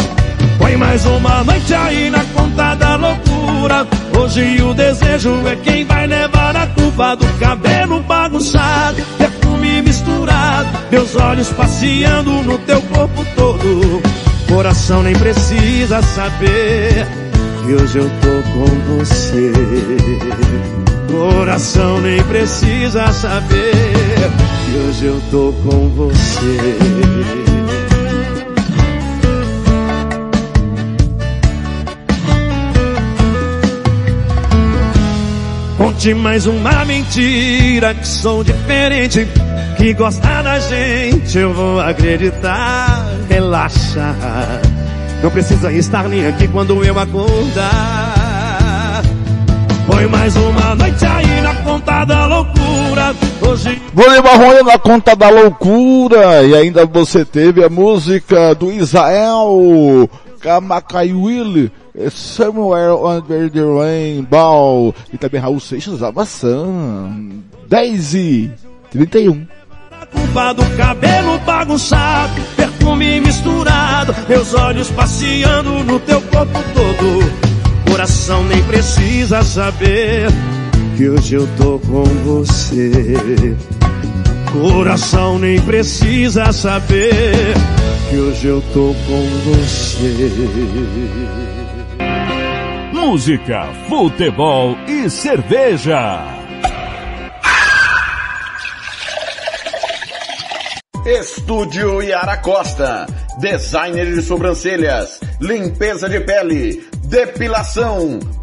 Põe mais uma noite aí na conta da loucura. Hoje o desejo é quem vai levar a culpa do cabelo bagunçado, perfume perfume misturado, meus olhos passeando no teu corpo todo. Coração nem precisa saber que hoje eu tô com você. Coração nem precisa saber que hoje eu tô com você. Conte mais uma mentira que sou diferente, que gosta da gente, eu vou acreditar. Relaxa, não precisa estar nem aqui quando eu acordar. Foi mais uma noite aí na conta da loucura. Hoje. Vôlei Marrone na conta da loucura. E ainda você teve a música do Israel. Kamakaiwil, Somewhere Under the Rainbow. E também Raul Seixas, a maçã. 10 e 31 culpa do cabelo bagunçado, perfume misturado, meus olhos passeando no teu corpo todo. Coração nem precisa saber que hoje eu tô com você. Coração nem precisa saber que hoje eu tô com você. Música, futebol e cerveja. Estúdio Yara Costa. Designer de sobrancelhas, limpeza de pele, depilação,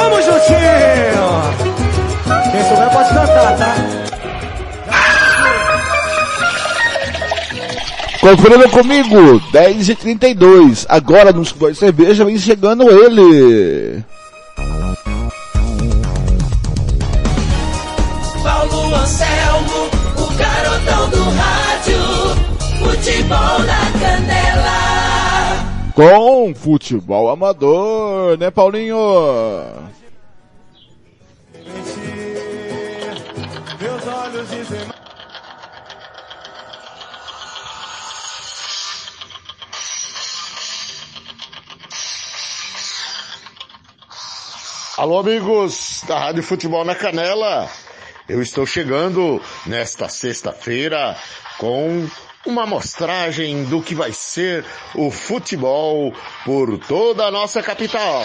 Vamos juntinho! Quem souber pode cantar, tá? Conferindo comigo, 10 e 32 Agora nos Boy Cerveja vem chegando ele. Paulo Anselmo, o garotão do rádio. Futebol na canela. Com futebol amador, né Paulinho? Alô amigos da Rádio Futebol na Canela. Eu estou chegando nesta sexta-feira com uma amostragem do que vai ser o futebol por toda a nossa capital.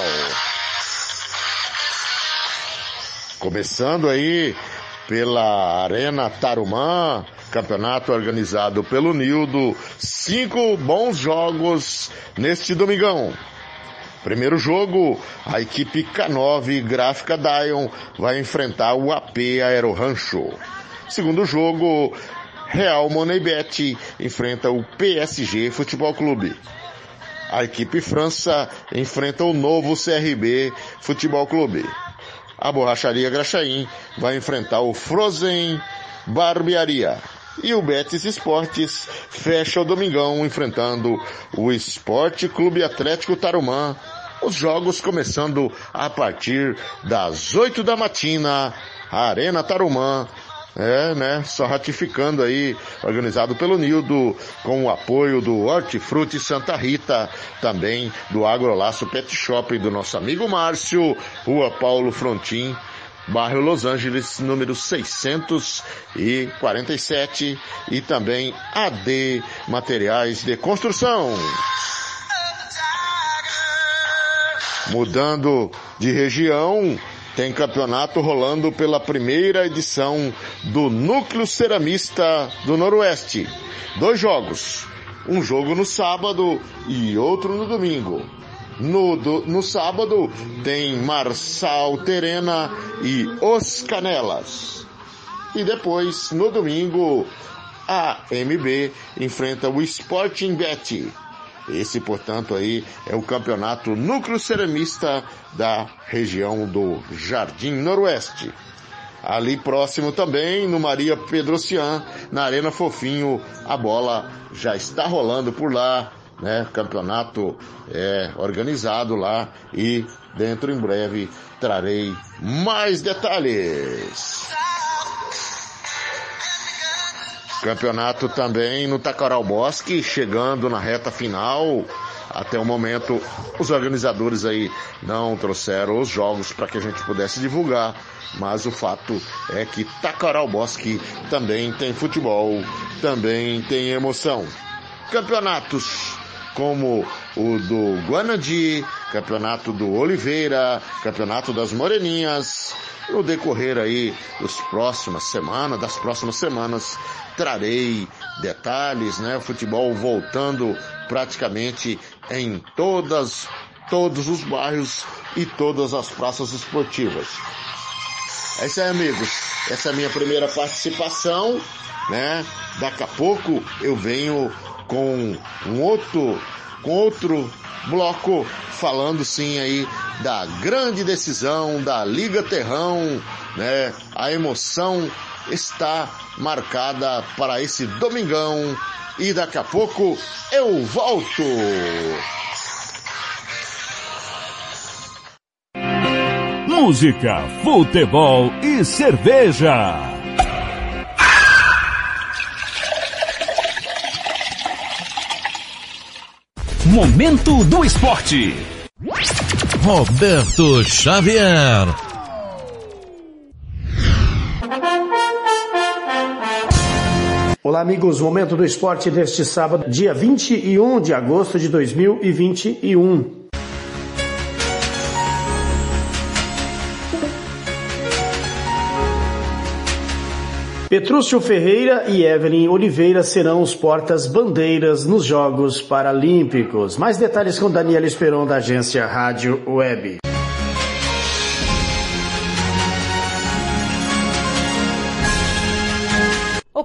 Começando aí pela Arena Tarumã, campeonato organizado pelo Nildo, cinco bons jogos neste domingão. Primeiro jogo, a equipe K9 Gráfica Dion vai enfrentar o AP Aero Rancho. Segundo jogo, Real Moneybet enfrenta o PSG Futebol Clube. A equipe França enfrenta o novo CRB Futebol Clube. A borracharia Graxaim vai enfrentar o Frozen Barbearia. E o Betis Esportes fecha o domingão enfrentando o Esporte Clube Atlético Tarumã. Os jogos começando a partir das 8 da matina, Arena Tarumã, é, né? Só ratificando aí, organizado pelo Nildo, com o apoio do Hortifruti Santa Rita, também do Agrolaço Pet Shop do nosso amigo Márcio, Rua Paulo Frontin, bairro Los Angeles, número 647 e também AD Materiais de Construção. Mudando de região, tem campeonato rolando pela primeira edição do Núcleo Ceramista do Noroeste. Dois jogos. Um jogo no sábado e outro no domingo. No, do, no sábado tem Marçal Terena e Os Canelas. E depois, no domingo, a MB enfrenta o Sporting Bet. Esse, portanto, aí é o campeonato núcleo ceramista da região do Jardim Noroeste. ali próximo também, no Maria Pedrocian, na Arena Fofinho, a bola já está rolando por lá, né? Campeonato é organizado lá e dentro em breve trarei mais detalhes. Campeonato também no Tacaral Bosque, chegando na reta final. Até o momento, os organizadores aí não trouxeram os jogos para que a gente pudesse divulgar, mas o fato é que Tacaral Bosque também tem futebol, também tem emoção. Campeonatos como o do Guanadi, campeonato do Oliveira, campeonato das Moreninhas. No decorrer aí dos próximas semanas, das próximas semanas, trarei detalhes, né? Futebol voltando praticamente em todas, todos os bairros e todas as praças esportivas. É isso aí, amigos. Essa é a minha primeira participação, né? Daqui a pouco eu venho com um outro, com outro bloco falando sim aí da grande decisão da Liga Terrão, né? A emoção está marcada para esse domingão e daqui a pouco eu volto. Música, futebol e cerveja. Momento do Esporte. Roberto Xavier. Olá, amigos. Momento do Esporte deste sábado, dia 21 de agosto de 2021. Petrúcio Ferreira e Evelyn Oliveira serão os portas-bandeiras nos Jogos Paralímpicos. Mais detalhes com Daniela Esperon, da agência Rádio Web.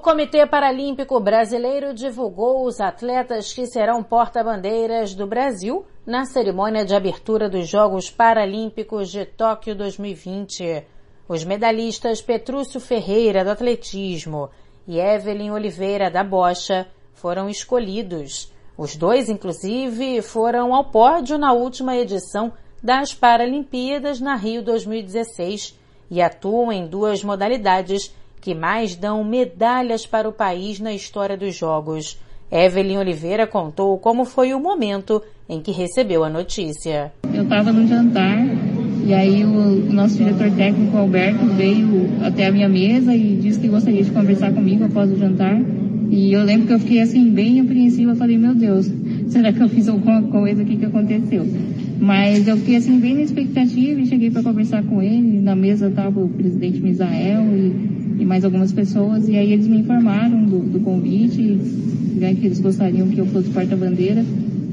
O Comitê Paralímpico Brasileiro divulgou os atletas que serão porta-bandeiras do Brasil na cerimônia de abertura dos Jogos Paralímpicos de Tóquio 2020. Os medalhistas Petrúcio Ferreira, do atletismo, e Evelyn Oliveira, da bocha, foram escolhidos. Os dois, inclusive, foram ao pódio na última edição das Paralimpíadas na Rio 2016 e atuam em duas modalidades que mais dão medalhas para o país na história dos Jogos. Evelyn Oliveira contou como foi o momento em que recebeu a notícia. Eu estava no jantar e aí o, nosso diretor técnico, Alberto, veio até a minha mesa e disse que gostaria de conversar comigo após o jantar. E eu lembro que eu fiquei assim, bem apreensiva, falei, meu Deus, será que eu fiz alguma coisa aqui que aconteceu? Mas eu fiquei assim, bem na expectativa e cheguei para conversar com ele. Na mesa estava o presidente Misael e, e, mais algumas pessoas. E aí eles me informaram do, do convite, né, que eles gostariam que eu fosse porta-bandeira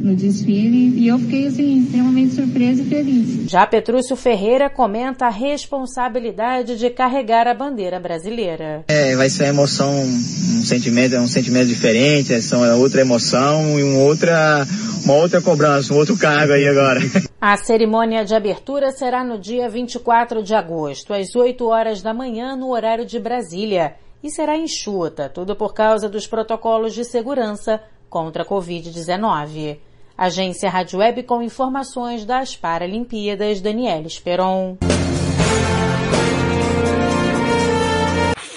no desfile e eu fiquei assim extremamente surpresa e feliz. Já Petrúcio Ferreira comenta a responsabilidade de carregar a bandeira brasileira. É, vai ser uma emoção, um sentimento, é um sentimento diferente, é outra emoção e uma outra, uma outra cobrança, um outro cargo aí agora. A cerimônia de abertura será no dia 24 de agosto, às 8 horas da manhã, no horário de Brasília, e será enxuta, tudo por causa dos protocolos de segurança contra a Covid-19. Agência Rádio Web com informações das Paralimpíadas, Daniela Esperon.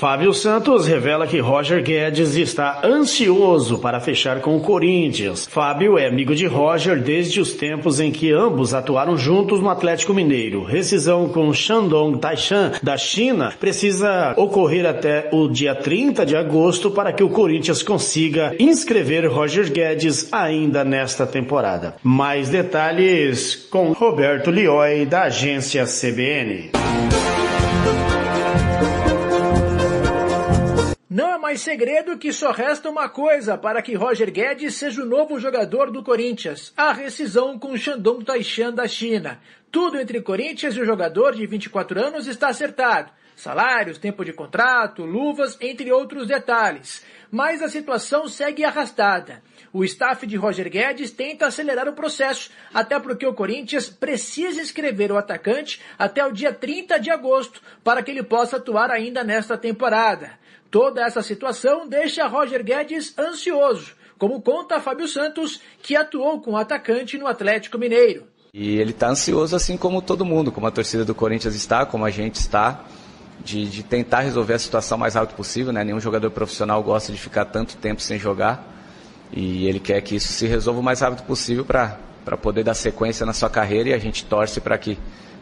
Fábio Santos revela que Roger Guedes está ansioso para fechar com o Corinthians. Fábio é amigo de Roger desde os tempos em que ambos atuaram juntos no Atlético Mineiro. Rescisão com Shandong Taishan da China precisa ocorrer até o dia 30 de agosto para que o Corinthians consiga inscrever Roger Guedes ainda nesta temporada. Mais detalhes com Roberto Lioi da agência CBN. Não é mais segredo que só resta uma coisa para que Roger Guedes seja o novo jogador do Corinthians, a rescisão com Shandong Taishan da China. Tudo entre Corinthians e o jogador de 24 anos está acertado. Salários, tempo de contrato, luvas, entre outros detalhes. Mas a situação segue arrastada. O staff de Roger Guedes tenta acelerar o processo, até porque o Corinthians precisa inscrever o atacante até o dia 30 de agosto, para que ele possa atuar ainda nesta temporada. Toda essa situação deixa Roger Guedes ansioso, como conta Fábio Santos, que atuou com o atacante no Atlético Mineiro. E ele está ansioso assim como todo mundo, como a torcida do Corinthians está, como a gente está, de, de tentar resolver a situação o mais rápido possível. Né? Nenhum jogador profissional gosta de ficar tanto tempo sem jogar. E ele quer que isso se resolva o mais rápido possível para poder dar sequência na sua carreira e a gente torce para que,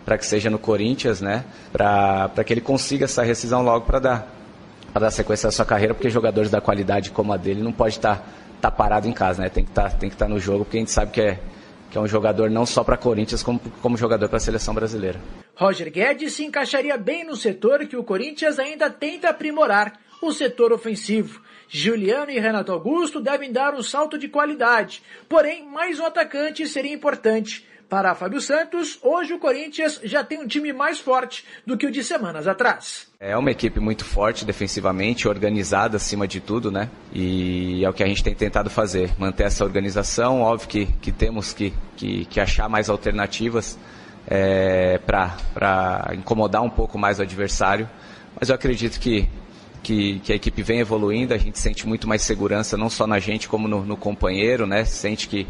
que seja no Corinthians, né? Para que ele consiga essa rescisão logo para dar, dar sequência na sua carreira, porque jogadores da qualidade como a dele não pode estar tá, tá parado em casa, né? Tem que tá, estar tá no jogo, porque a gente sabe que é, que é um jogador não só para Corinthians, como, como jogador para a seleção brasileira. Roger Guedes se encaixaria bem no setor que o Corinthians ainda tenta aprimorar, o setor ofensivo. Juliano e Renato Augusto devem dar um salto de qualidade, porém mais um atacante seria importante. Para Fábio Santos, hoje o Corinthians já tem um time mais forte do que o de semanas atrás. É uma equipe muito forte defensivamente, organizada acima de tudo, né? E é o que a gente tem tentado fazer, manter essa organização. Óbvio que, que temos que, que, que achar mais alternativas é, para incomodar um pouco mais o adversário, mas eu acredito que que, que, a equipe vem evoluindo, a gente sente muito mais segurança, não só na gente, como no, no companheiro, né? Sente que,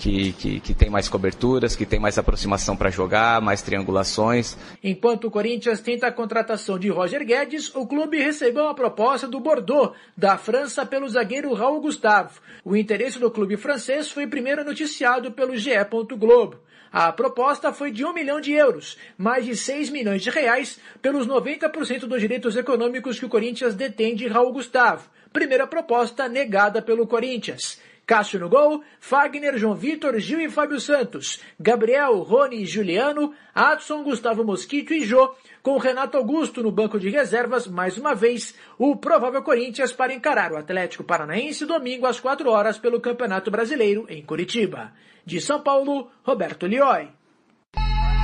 que, que, que, tem mais coberturas, que tem mais aproximação para jogar, mais triangulações. Enquanto o Corinthians tenta a contratação de Roger Guedes, o clube recebeu a proposta do Bordeaux, da França, pelo zagueiro Raul Gustavo. O interesse do clube francês foi primeiro noticiado pelo GE. Globo. A proposta foi de um milhão de euros, mais de 6 milhões de reais, pelos 90% dos direitos econômicos que o Corinthians detém de Raul Gustavo. Primeira proposta negada pelo Corinthians. Cássio no gol, Fagner, João Vitor, Gil e Fábio Santos, Gabriel, Rony e Juliano, Adson, Gustavo Mosquito e Jô, com Renato Augusto no banco de reservas, mais uma vez, o provável Corinthians para encarar o Atlético Paranaense domingo às 4 horas pelo Campeonato Brasileiro em Curitiba. De São Paulo, Roberto Lioi.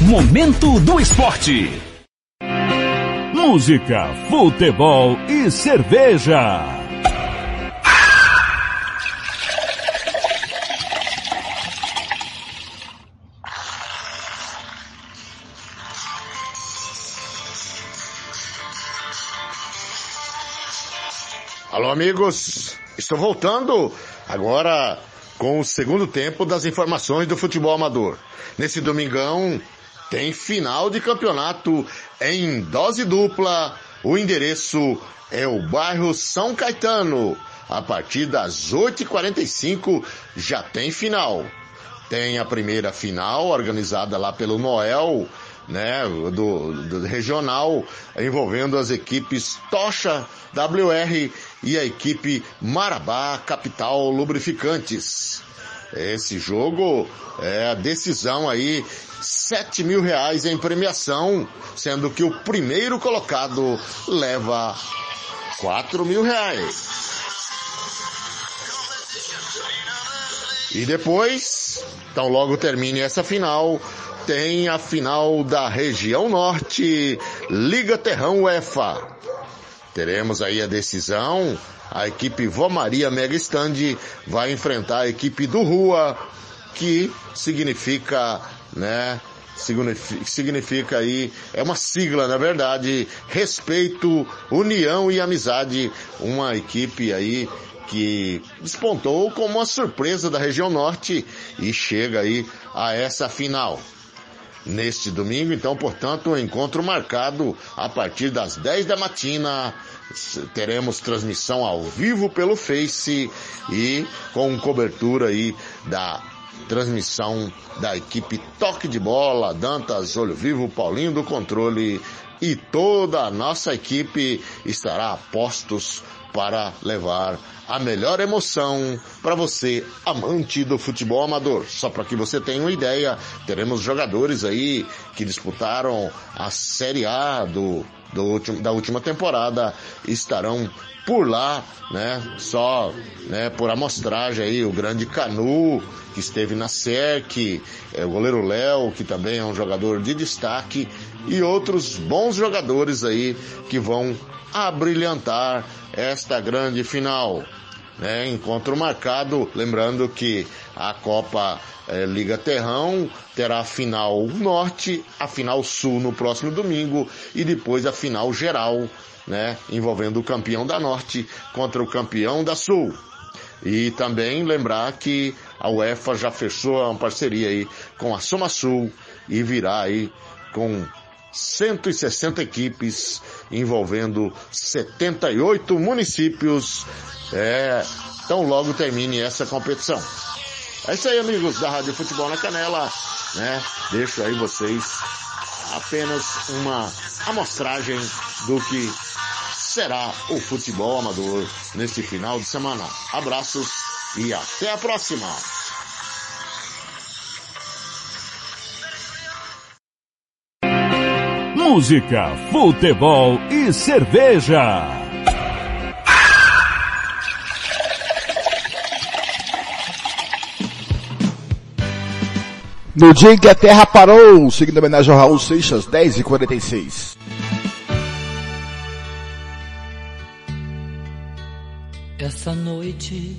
Momento do esporte. Música, futebol e cerveja. Alô, amigos. Estou voltando agora com o segundo tempo das informações do futebol amador. Nesse domingão tem final de campeonato em dose dupla. O endereço é o bairro São Caetano. A partir das 8h45 já tem final. Tem a primeira final organizada lá pelo Noel né, do, do, regional, envolvendo as equipes Tocha WR e a equipe Marabá Capital Lubrificantes. Esse jogo é a decisão aí, sete mil reais em premiação, sendo que o primeiro colocado leva quatro mil reais. E depois, então logo termine essa final, tem a final da região norte, Liga Terrão UEFA. Teremos aí a decisão, a equipe Vó Maria Mega Stand vai enfrentar a equipe do Rua, que significa, né, significa, aí, é uma sigla na verdade, respeito, união e amizade, uma equipe aí que despontou como uma surpresa da região norte e chega aí a essa final neste domingo. Então, portanto, um encontro marcado a partir das 10 da matina. Teremos transmissão ao vivo pelo Face e com cobertura aí da transmissão da equipe Toque de Bola, Dantas, Olho Vivo, Paulinho do Controle e toda a nossa equipe estará a postos para levar a melhor emoção para você, amante do futebol amador. Só para que você tenha uma ideia, teremos jogadores aí que disputaram a Série A do, do último, da última temporada, estarão por lá, né? Só, né, por amostragem aí, o grande Canu, que esteve na SERC, é, o goleiro Léo, que também é um jogador de destaque, e outros bons jogadores aí que vão abrilhantar esta grande final. Né, encontro marcado, lembrando que a Copa eh, Liga Terrão terá a final norte, a final sul no próximo domingo e depois a final geral, né, envolvendo o campeão da norte contra o campeão da sul. E também lembrar que a UEFA já fechou uma parceria aí com a Soma Sul e virá aí com 160 equipes envolvendo 78 municípios. É, tão logo termine essa competição. É isso aí, amigos da Rádio Futebol na Canela, né? Deixo aí vocês apenas uma amostragem do que será o futebol amador neste final de semana. Abraços e até a próxima! Música, futebol e cerveja. No dia em que a Terra parou, seguindo a homenagem ao Raul Seixas, 10 e 46 Essa noite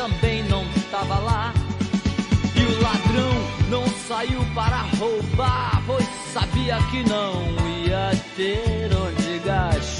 também não tava lá. E o ladrão não saiu para roubar, pois sabia que não ia ter onde gastar.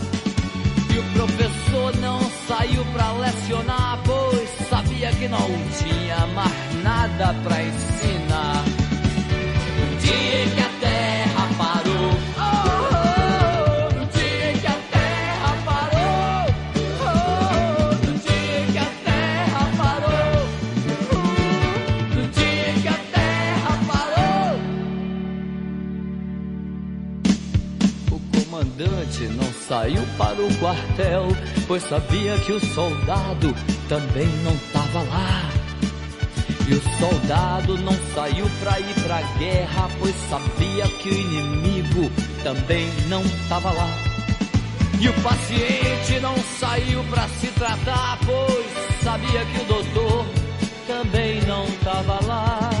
E o professor não saiu para lecionar, pois sabia que não tinha mais nada para ensinar. No dia que a terra parou, oh, dia que a terra parou, no dia que a terra parou, no dia que a terra parou. O comandante não saiu para o quartel, pois sabia que o soldado também não estava lá. E o soldado não saiu pra ir pra guerra, pois sabia que o inimigo também não estava lá. E o paciente não saiu pra se tratar, pois sabia que o doutor também não estava lá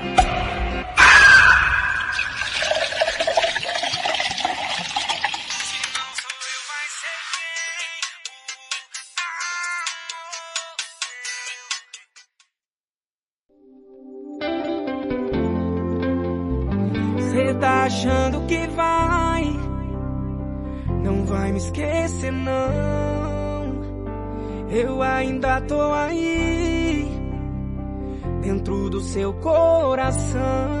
coração.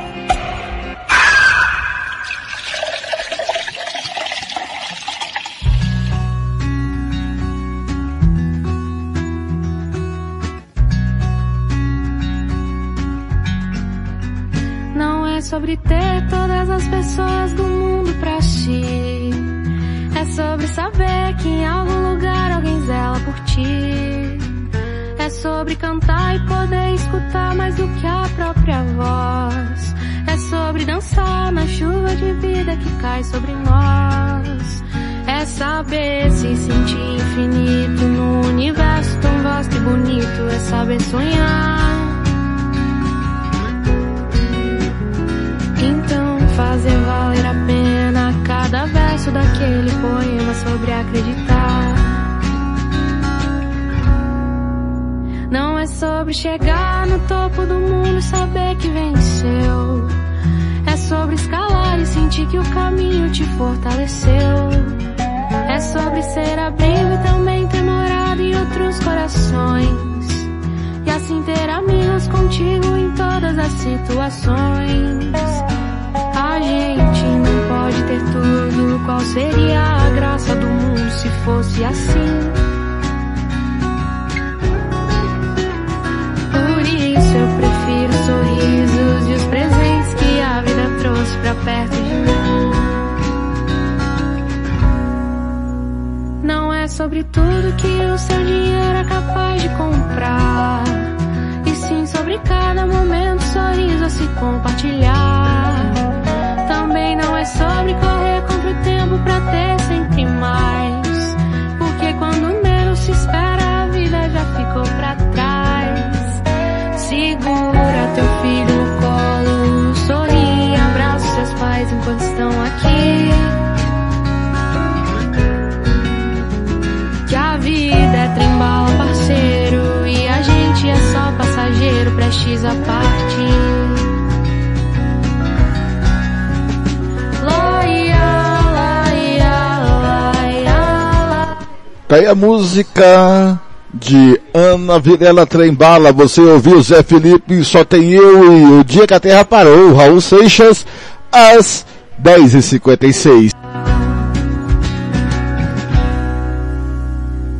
Tá aí a música de Ana Virela Trembala. Você ouviu Zé Felipe, só tem eu e o dia que a terra parou. Raul Seixas, às 10h56.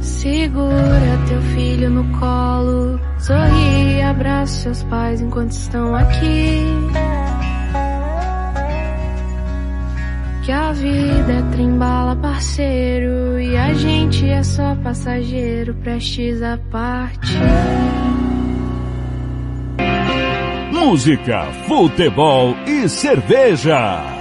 Segura teu filho no colo, sorri, abraça seus pais enquanto estão aqui. Que a vida é trembala, parceiro, e a gente é só passageiro, prestes a partir. Música, futebol e cerveja.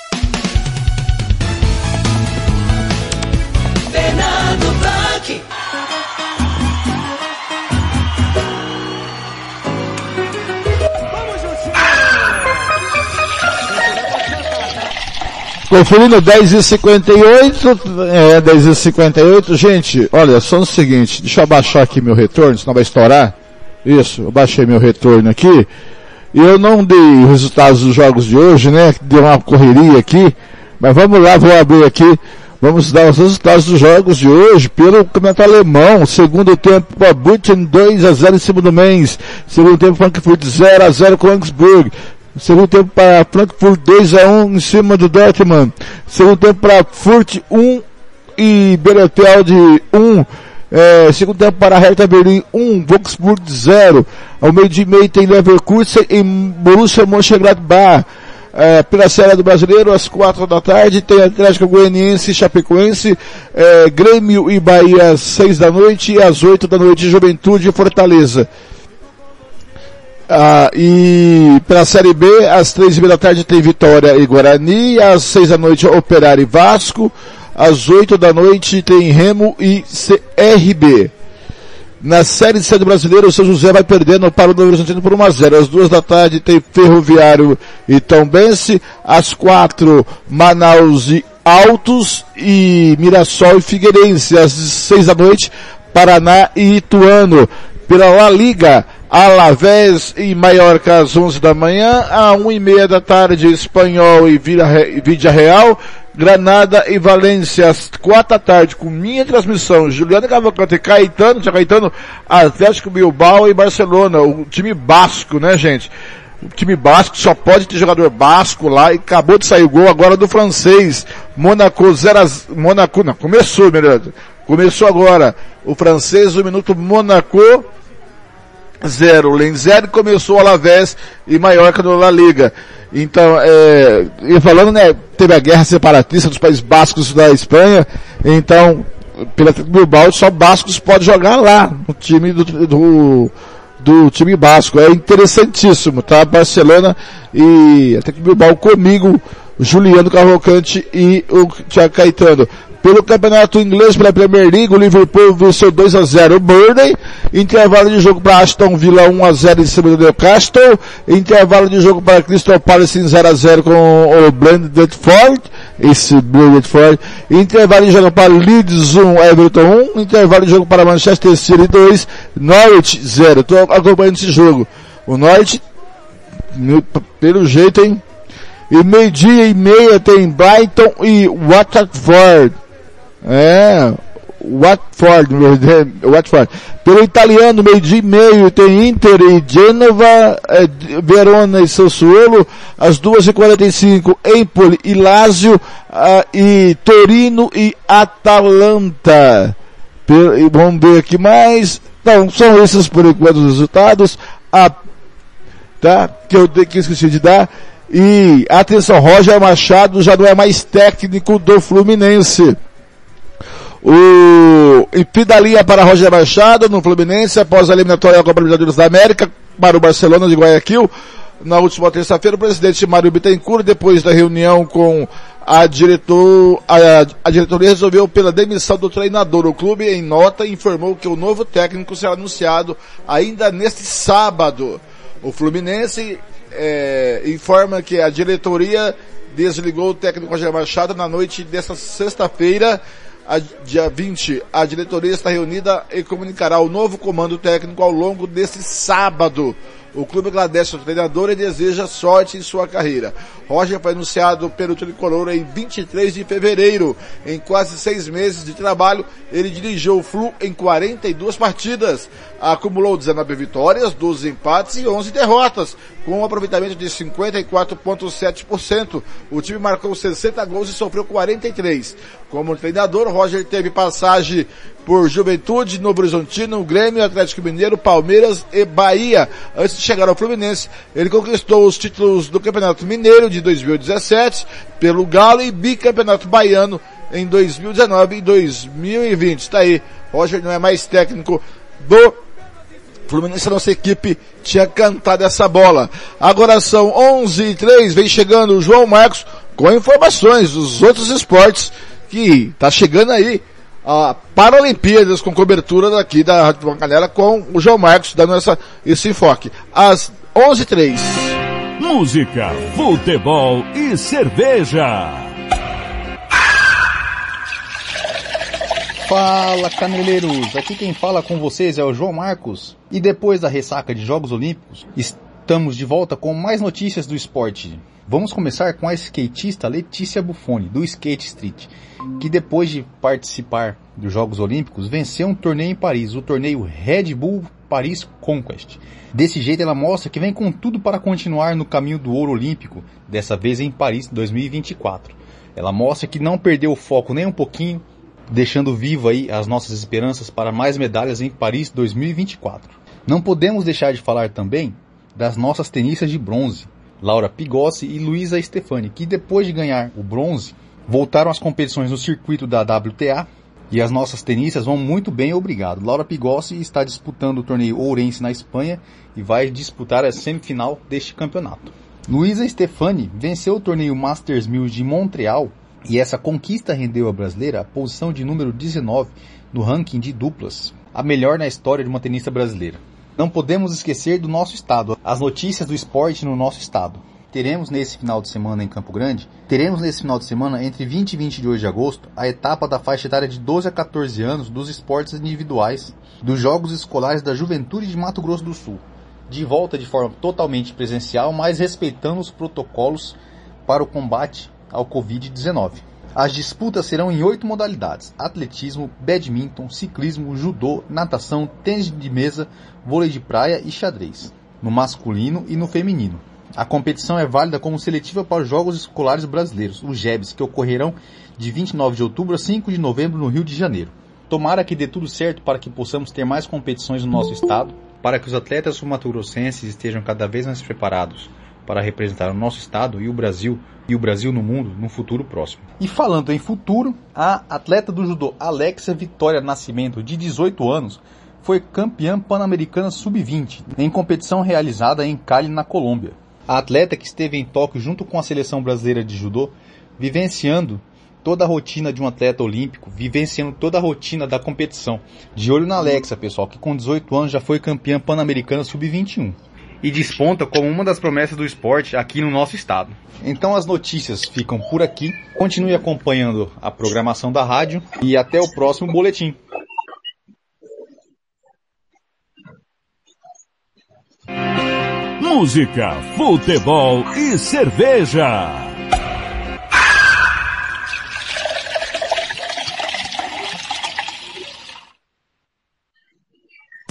Fernando Blanc. Conferindo 10 e 58 é 10 e 58 gente, olha, só o seguinte, deixa eu abaixar aqui meu retorno, senão vai estourar. Isso, eu baixei meu retorno aqui. E eu não dei os resultados dos jogos de hoje, né? Deu uma correria aqui. Mas vamos lá, vou abrir aqui. Vamos dar os resultados dos jogos de hoje pelo campeonato alemão. Segundo tempo, Bochum 2 a 0 em cima do Mainz. Segundo tempo, Frankfurt 0 a 0 com Augsburg. Segundo tempo para Frankfurt 2 a 1 em cima do Dortmund. Segundo tempo para Furt 1 e Bielefeld 1. É, segundo tempo para Hertha Berlim 1, Wolfsburg 0. Ao meio de meio tem Leverkusen e Borussia Mönchengladbach. É, pela Série do Brasileiro, às quatro da tarde, tem Atlético Goianiense Chapecoense, é, Grêmio e Bahia às seis da noite e às oito da noite, Juventude e Fortaleza. Ah, e pela Série B, às três e meia da tarde tem Vitória e Guarani, às seis da noite Operário e Vasco, às oito da noite tem Remo e CRB. Na Série C do Brasileiro, o São José vai perdendo para o Novo Horizontino por 1 a 0. Às duas da tarde tem Ferroviário e Tombense. Às quatro, Manaus e Altos e Mirassol e Figueirense. Às seis da noite, Paraná e Ituano. Pela La Liga, Alavés e Maiorca às 11 da manhã, à 1 e meia da tarde, Espanhol e Vídea Real, Granada e Valência às 4 da tarde, com minha transmissão, Juliana Cavalcante Caetano, tinha Caetano, Atlético Bilbao e Barcelona, o time basco, né gente? o time basco só pode ter jogador basco lá e acabou de sair o gol agora do francês. Monaco 0 a, Monaco, não, começou, melhor. Começou agora. O francês, o minuto Monaco 0. Lens 0 começou o Alavés e Maiorca no La Liga. Então, é, e falando, né, teve a guerra separatista dos países bascos da Espanha, então, pela Bilbao, só bascos pode jogar lá, no time do, do, do time basco. É interessantíssimo, tá? Barcelona e até que Bilbao comigo, Juliano Cavalcante e o Thiago Caetano. Pelo campeonato inglês, pela Premier League, o Liverpool venceu 2 a 0 o Burnley. Intervalo de jogo para Aston Villa 1 a 0 em cima do Newcastle. Intervalo de jogo para Crystal Palace em 0 a 0 com o Brentford. Esse Brentford. Intervalo de jogo para Leeds 1, Everton 1. Intervalo de jogo para Manchester City 2, Norwich 0. Estou acompanhando esse jogo. O Norwich, pelo jeito, hein? E meio-dia e meia tem Brighton e Watford. É, Watford, Watford. Pelo italiano, meio-dia e meio, tem Inter e Genova, é, Verona e Sassuolo, às duas e quarenta e cinco, Empoli e Lazio, uh, e Torino e Atalanta. e vamos ver aqui mais. Então, são esses por enquanto os resultados. A, tá? Que eu que esqueci de dar. E atenção, Roger Machado já não é mais técnico do Fluminense. O Ipidalinha para Roger Machado no Fluminense após a eliminatória da Copa Libertadores da América para o Barcelona de Guayaquil. Na última terça-feira, o presidente Mário Bittencourt, depois da reunião com a, diretor, a, a, diretoria resolveu pela demissão do treinador. O clube, em nota, informou que o novo técnico será anunciado ainda neste sábado. O Fluminense é, informa que a diretoria desligou o técnico Roger Machado na noite desta sexta-feira a, dia 20, a diretoria está reunida e comunicará o novo comando técnico ao longo desse sábado. O clube agradece ao treinador e deseja sorte em sua carreira. Roger foi anunciado pelo Tricolor em 23 de fevereiro. Em quase seis meses de trabalho, ele dirigiu o Flu em 42 partidas. Acumulou 19 vitórias, 12 empates e 11 derrotas, com um aproveitamento de 54,7%. O time marcou 60 gols e sofreu 43. Como treinador, Roger teve passagem por Juventude, Novo Horizontino, Grêmio, Atlético Mineiro, Palmeiras e Bahia. Antes de chegar ao Fluminense, ele conquistou os títulos do Campeonato Mineiro de 2017 pelo Galo e bicampeonato baiano em 2019 e 2020. Está aí. Roger não é mais técnico do Fluminense, a nossa equipe tinha cantado essa bola. Agora são 11 e 3, vem chegando o João Marcos com informações dos outros esportes que tá chegando aí a Paralimpíadas com cobertura daqui da Rádio Canela com o João Marcos dando essa, esse enfoque. Às 11h03. Música, futebol e cerveja. Fala caneleiros, aqui quem fala com vocês é o João Marcos. E depois da ressaca de Jogos Olímpicos, estamos de volta com mais notícias do esporte. Vamos começar com a skatista Letícia Buffoni, do Skate Street, que depois de participar dos Jogos Olímpicos, venceu um torneio em Paris, o torneio Red Bull Paris Conquest. Desse jeito ela mostra que vem com tudo para continuar no caminho do ouro olímpico, dessa vez em Paris 2024. Ela mostra que não perdeu o foco nem um pouquinho, deixando vivo aí as nossas esperanças para mais medalhas em Paris 2024. Não podemos deixar de falar também das nossas tenistas de bronze, Laura Pigossi e Luísa Stefani, que depois de ganhar o bronze, voltaram às competições no circuito da WTA e as nossas tenistas vão muito bem, obrigado. Laura Pigossi está disputando o torneio Ourense na Espanha e vai disputar a semifinal deste campeonato. Luísa Stefani venceu o torneio Masters 1000 de Montreal e essa conquista rendeu à brasileira a posição de número 19 no ranking de duplas, a melhor na história de uma tenista brasileira. Não podemos esquecer do nosso estado, as notícias do esporte no nosso estado. Teremos nesse final de semana em Campo Grande, teremos nesse final de semana, entre 20 e 22 de agosto, a etapa da faixa etária de 12 a 14 anos dos esportes individuais dos Jogos Escolares da Juventude de Mato Grosso do Sul. De volta de forma totalmente presencial, mas respeitando os protocolos para o combate ao Covid-19. As disputas serão em oito modalidades: atletismo, badminton, ciclismo, judô, natação, tênis de mesa, vôlei de praia e xadrez, no masculino e no feminino. A competição é válida como seletiva para os Jogos Escolares Brasileiros, os JEBs, que ocorrerão de 29 de outubro a 5 de novembro no Rio de Janeiro. Tomara que dê tudo certo para que possamos ter mais competições no nosso estado, para que os atletas sumatogrossenses estejam cada vez mais preparados para representar o nosso estado e o Brasil e o Brasil no mundo no futuro próximo. E falando em futuro, a atleta do judô Alexa Vitória Nascimento, de 18 anos, foi campeã pan-americana sub-20 em competição realizada em Cali, na Colômbia. A atleta que esteve em Tóquio junto com a seleção brasileira de judô, vivenciando toda a rotina de um atleta olímpico, vivenciando toda a rotina da competição. De olho na Alexa, pessoal, que com 18 anos já foi campeã pan-americana sub-21 e desponta como uma das promessas do esporte aqui no nosso estado. Então as notícias ficam por aqui. Continue acompanhando a programação da rádio e até o próximo boletim. Música, futebol e cerveja.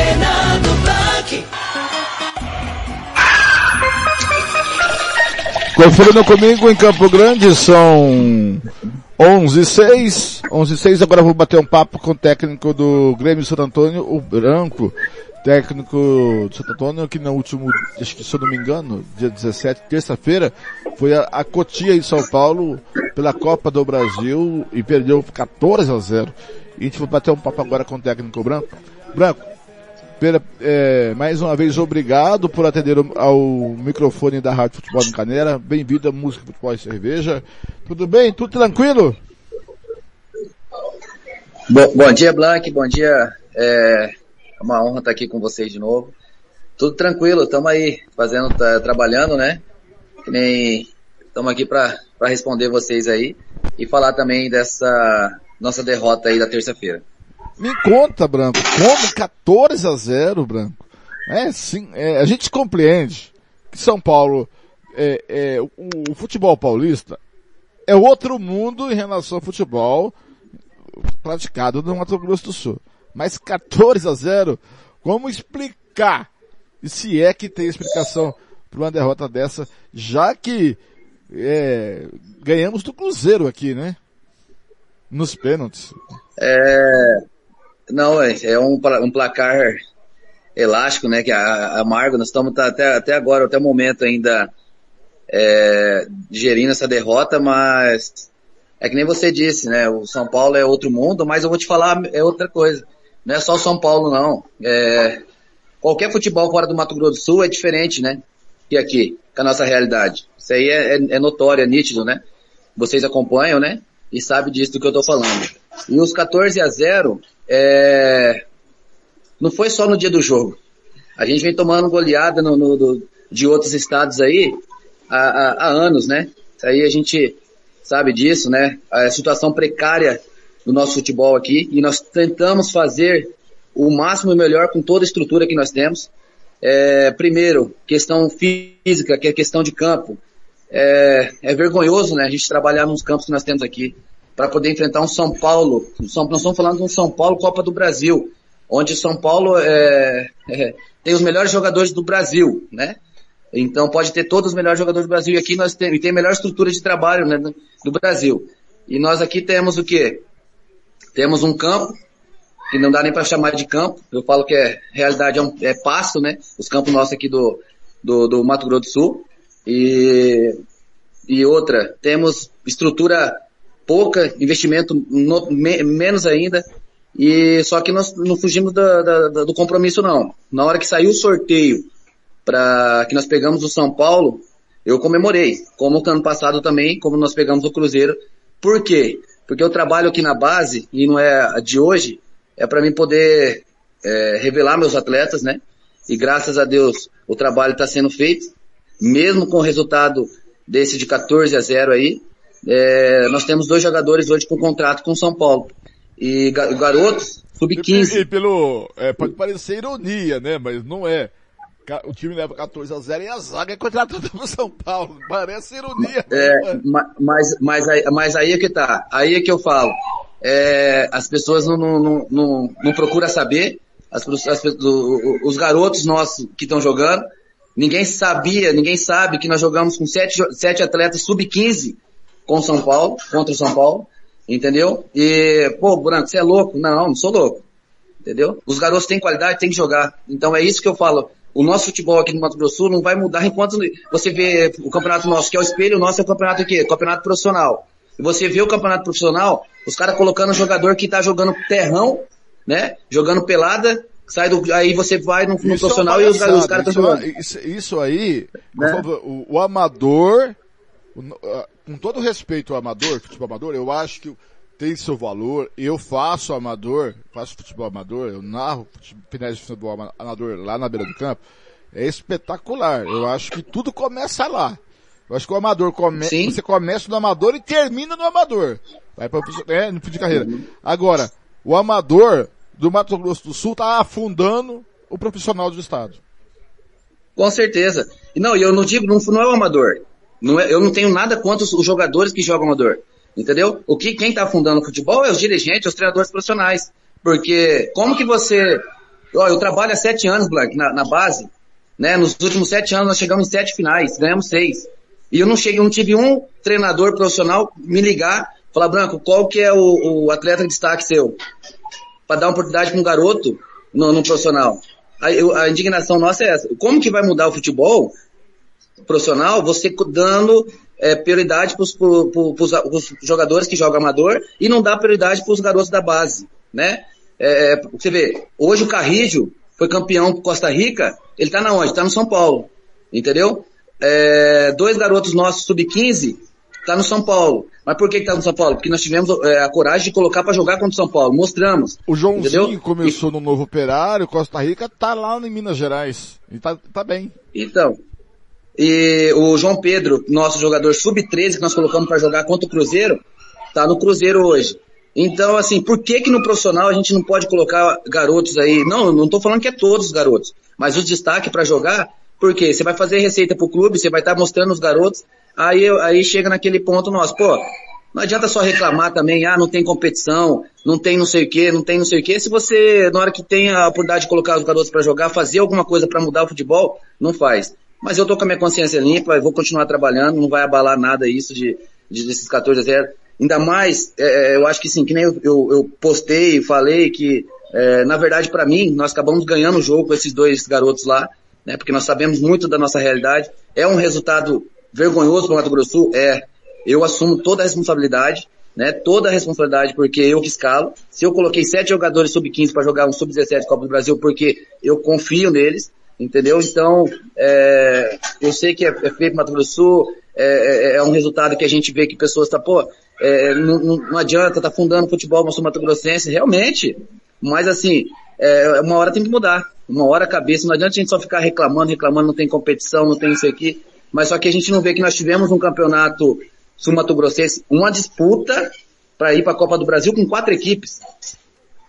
Fernando Blanc. Conferindo comigo em Campo Grande, são 11 e 6. 11 e 6, agora vou bater um papo com o técnico do Grêmio Santo Antônio, o Branco. Técnico de Santo Antônio, que no último, acho que se eu não me engano, dia 17, terça-feira, foi a, a Cotia em São Paulo pela Copa do Brasil e perdeu 14 a 0. E a gente vai bater um papo agora com o técnico Branco. Branco, é, mais uma vez, obrigado por atender ao microfone da Rádio Futebol em Caneira. Bem-vindo à Música, Futebol e Cerveja. Tudo bem? Tudo tranquilo? Bom, bom dia, Blank. Bom dia. É uma honra estar aqui com vocês de novo. Tudo tranquilo, estamos aí fazendo, tá, trabalhando, né? Estamos aqui para responder vocês aí e falar também dessa nossa derrota aí da terça-feira. Me conta, Branco, como 14 a 0, Branco? É, sim, é, a gente compreende que São Paulo, é, é, o, o, futebol paulista é outro mundo em relação ao futebol praticado no Mato Grosso do Sul. Mas 14 a 0, como explicar? E se é que tem explicação para uma derrota dessa, já que é, ganhamos do Cruzeiro aqui, né? Nos pênaltis. É, não, é, é um, um placar elástico, né? Que é amargo. Nós estamos tá até, até agora, até o momento ainda é, digerindo essa derrota, mas é que nem você disse, né? O São Paulo é outro mundo, mas eu vou te falar é outra coisa. Não é só o São Paulo, não. É, qualquer futebol fora do Mato Grosso do Sul é diferente, né? E aqui, com a nossa realidade. Isso aí é, é, é notório, é nítido, né? Vocês acompanham, né? E sabem disso do que eu tô falando. E os 14 a 0 é, não foi só no dia do jogo. A gente vem tomando goleada no, no, do, de outros estados aí há, há, anos, né? Aí a gente sabe disso, né? A situação precária do nosso futebol aqui e nós tentamos fazer o máximo e melhor com toda a estrutura que nós temos. É, primeiro, questão física, que é questão de campo. É, é vergonhoso, né? A gente trabalhar nos campos que nós temos aqui para poder enfrentar um São Paulo. São, nós estamos falando de um São Paulo Copa do Brasil, onde São Paulo é, é, tem os melhores jogadores do Brasil, né? Então pode ter todos os melhores jogadores do Brasil e aqui nós temos, e tem a melhor estrutura de trabalho né, do Brasil. E nós aqui temos o quê? Temos um campo, que não dá nem para chamar de campo, eu falo que é, realidade é, um, é pasto, né? Os campos nossos aqui do, do, do Mato Grosso do Sul. E, e outra, temos estrutura pouca, investimento no, me, menos ainda, e só que nós não fugimos da, da, da, do compromisso não. Na hora que saiu o sorteio para que nós pegamos o São Paulo, eu comemorei, como ano passado também, como nós pegamos o Cruzeiro. Por quê? Porque eu trabalho aqui na base, e não é de hoje, é para mim poder é, revelar meus atletas, né? e graças a Deus o trabalho está sendo feito, mesmo com o resultado desse de 14 a 0 aí, é, nós temos dois jogadores hoje com contrato com o São Paulo. E ga- garotos, sub-15. E, e pelo, é, pode parecer ironia, né? Mas não é. O time leva 14 a 0 e a zaga é contratada pro São Paulo. Parece ironia. É, ma- mas, mas, aí, mas aí é que tá. Aí é que eu falo. É, as pessoas não, não, não, não, procuram saber. As, as os garotos nossos que estão jogando, ninguém sabia, ninguém sabe que nós jogamos com sete, sete atletas sub-15 com o São Paulo, contra o São Paulo, entendeu? E, pô, Branco, você é louco? Não, não sou louco. Entendeu? Os garotos têm qualidade, têm que jogar. Então é isso que eu falo. O nosso futebol aqui no Mato Grosso Sul não vai mudar enquanto você vê o campeonato nosso, que é o espelho, o nosso é o campeonato aqui, campeonato profissional. E você vê o campeonato profissional, os caras colocando jogador que tá jogando terrão, né? Jogando pelada, sai do, aí você vai no, no é profissional e os, os caras estão isso, jogando. é- isso, isso aí, Né? o, o amador, o com todo respeito ao amador, futebol amador, eu acho que tem seu valor. Eu faço amador, faço futebol amador, eu narro finais de futebol ama- amador lá na beira do campo. É espetacular. Eu acho que tudo começa lá. Eu acho que o amador come... você começa no amador e termina no amador. Vai para é, no fim de carreira. Agora, o amador do Mato Grosso do Sul tá afundando o profissional do estado. Com certeza. E Não, e eu não digo, não, não é o amador. Não é, eu não tenho nada contra os, os jogadores que jogam amador. Entendeu? O que quem tá afundando o futebol é os dirigentes, os treinadores profissionais. Porque como que você. Ó, eu trabalho há sete anos, Blank, na, na base. Né? Nos últimos sete anos nós chegamos em sete finais, ganhamos seis. E eu não cheguei, não tive um treinador profissional me ligar, falar, Branco, qual que é o, o atleta de destaque seu? Para dar uma oportunidade para um garoto no, no profissional. A, a indignação nossa é essa. Como que vai mudar o futebol profissional você dando é, prioridade para os jogadores que jogam amador e não dá prioridade para os garotos da base, né? É, é, você vê, hoje o Carrígio foi campeão com Costa Rica, ele tá na onde? Tá no São Paulo, entendeu? É, dois garotos nossos sub-15 tá no São Paulo. Mas por que que tá no São Paulo? Porque nós tivemos é, a coragem de colocar para jogar contra o São Paulo, mostramos. O Joãozinho entendeu? começou no Novo Operário, Costa Rica, tá lá em Minas Gerais. E tá, tá bem. Então, e o João Pedro, nosso jogador sub-13 que nós colocamos para jogar contra o Cruzeiro, tá no Cruzeiro hoje. Então, assim, por que que no profissional a gente não pode colocar garotos aí? Não, não tô falando que é todos os garotos, mas o destaque para jogar, porque você vai fazer receita pro clube, você vai estar mostrando os garotos, aí, aí chega naquele ponto nosso, pô, não adianta só reclamar também, ah, não tem competição, não tem não sei o que, não tem não sei o que. Se você, na hora que tem a oportunidade de colocar os garotos para jogar, fazer alguma coisa para mudar o futebol, não faz. Mas eu tô com a minha consciência limpa, eu vou continuar trabalhando, não vai abalar nada isso de, de desses 14 a 0. Ainda mais, é, eu acho que sim, que nem eu, eu, eu postei, falei que, é, na verdade, para mim, nós acabamos ganhando o jogo com esses dois garotos lá, né? Porque nós sabemos muito da nossa realidade. É um resultado vergonhoso para o Mato Grosso Sul? É. Eu assumo toda a responsabilidade, né? Toda a responsabilidade porque eu que escalo. Se eu coloquei sete jogadores sub-15 para jogar um sub-17 Copa do Brasil, porque eu confio neles, entendeu? Então, é, eu sei que é, é feio pro Mato Grosso do Sul, é, é- é um resultado que a gente vê que pessoas tá, pô, é, não, não- adianta, tá fundando futebol no Mato Grossense, realmente. Mas assim, é, uma hora tem que mudar. Uma hora a cabeça, não adianta a gente só ficar reclamando, reclamando, não tem competição, não tem isso aqui. Mas só que a gente não vê que nós tivemos um campeonato sul Mato Grossense, uma disputa para ir para a Copa do Brasil com quatro equipes.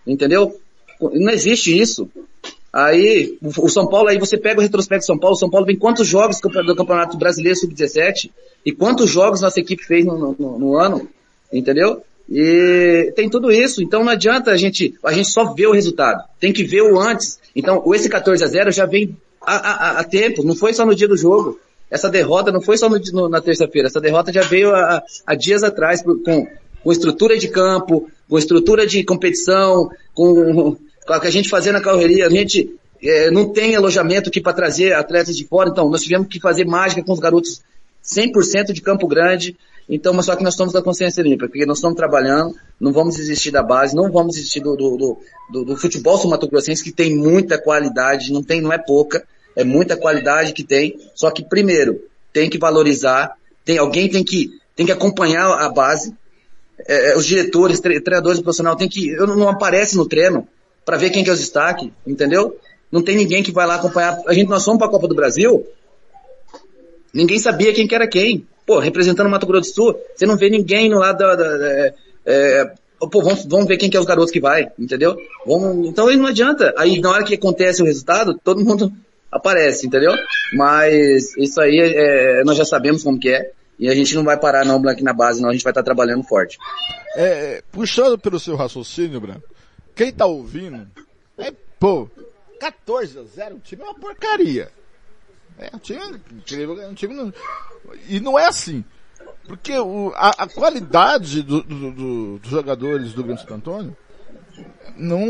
Entendeu? Não existe isso. Aí, o São Paulo, aí você pega o retrospecto do São Paulo, o São Paulo vem quantos jogos do campe- do Campeonato Brasileiro Sub-17 e quantos jogos nossa equipe fez no, no- no ano, entendeu? E tem tudo isso, então não adianta a gente, a gente só ver o resultado, tem que ver o antes. Então, esse 14 a 0 já vem há, há- há tempo, não foi só no dia do jogo. Essa derrota não foi só no no- na terça-feira, essa derrota já veio há, há dias atrás com, com estrutura de campo, com estrutura de competição, com, a que a gente fazia na correria, a gente eh, não tem alojamento aqui para trazer atletas de fora, então nós tivemos que fazer mágica com os garotos 100% de Campo Grande, então, mas só que nós estamos da consciência limpa, porque nós estamos trabalhando, não vamos desistir da base, não vamos desistir do, do, do, do, futebol sul-mato-grossense, que tem muita qualidade, não tem, não é pouca, é muita qualidade que tem, só que primeiro, tem que valorizar, tem, alguém tem que, tem que acompanhar a base, é, os diretores, tre- treinadores profissionais tem que, eu não, não aparece no treino para ver quem que é o destaque, entendeu? não tem ninguém que vai lá acompanhar. A gente, nós fomos para a Copa do Brasil, ninguém sabia quem que era quem. Pô, representando o Mato Grosso do Sul, você não vê ninguém no lado da, da, da é, pô, vamos, vamos ver quem que é os garotos que vai, entendeu? Vamos, então aí não adianta. Aí na hora que acontece o resultado, todo mundo aparece, entendeu? Mas isso aí é, nós já sabemos como que é. E a gente não vai parar não, aqui na base, não. A gente vai estar trabalhando forte. É, puxando pelo seu raciocínio, Branco, quem tá ouvindo, é, pô, 14 a 0, o time é uma porcaria. É, um time incrível, um time não... E não é assim. Porque o, a, a, qualidade do, do, do, dos jogadores do Grande Santo Antônio não,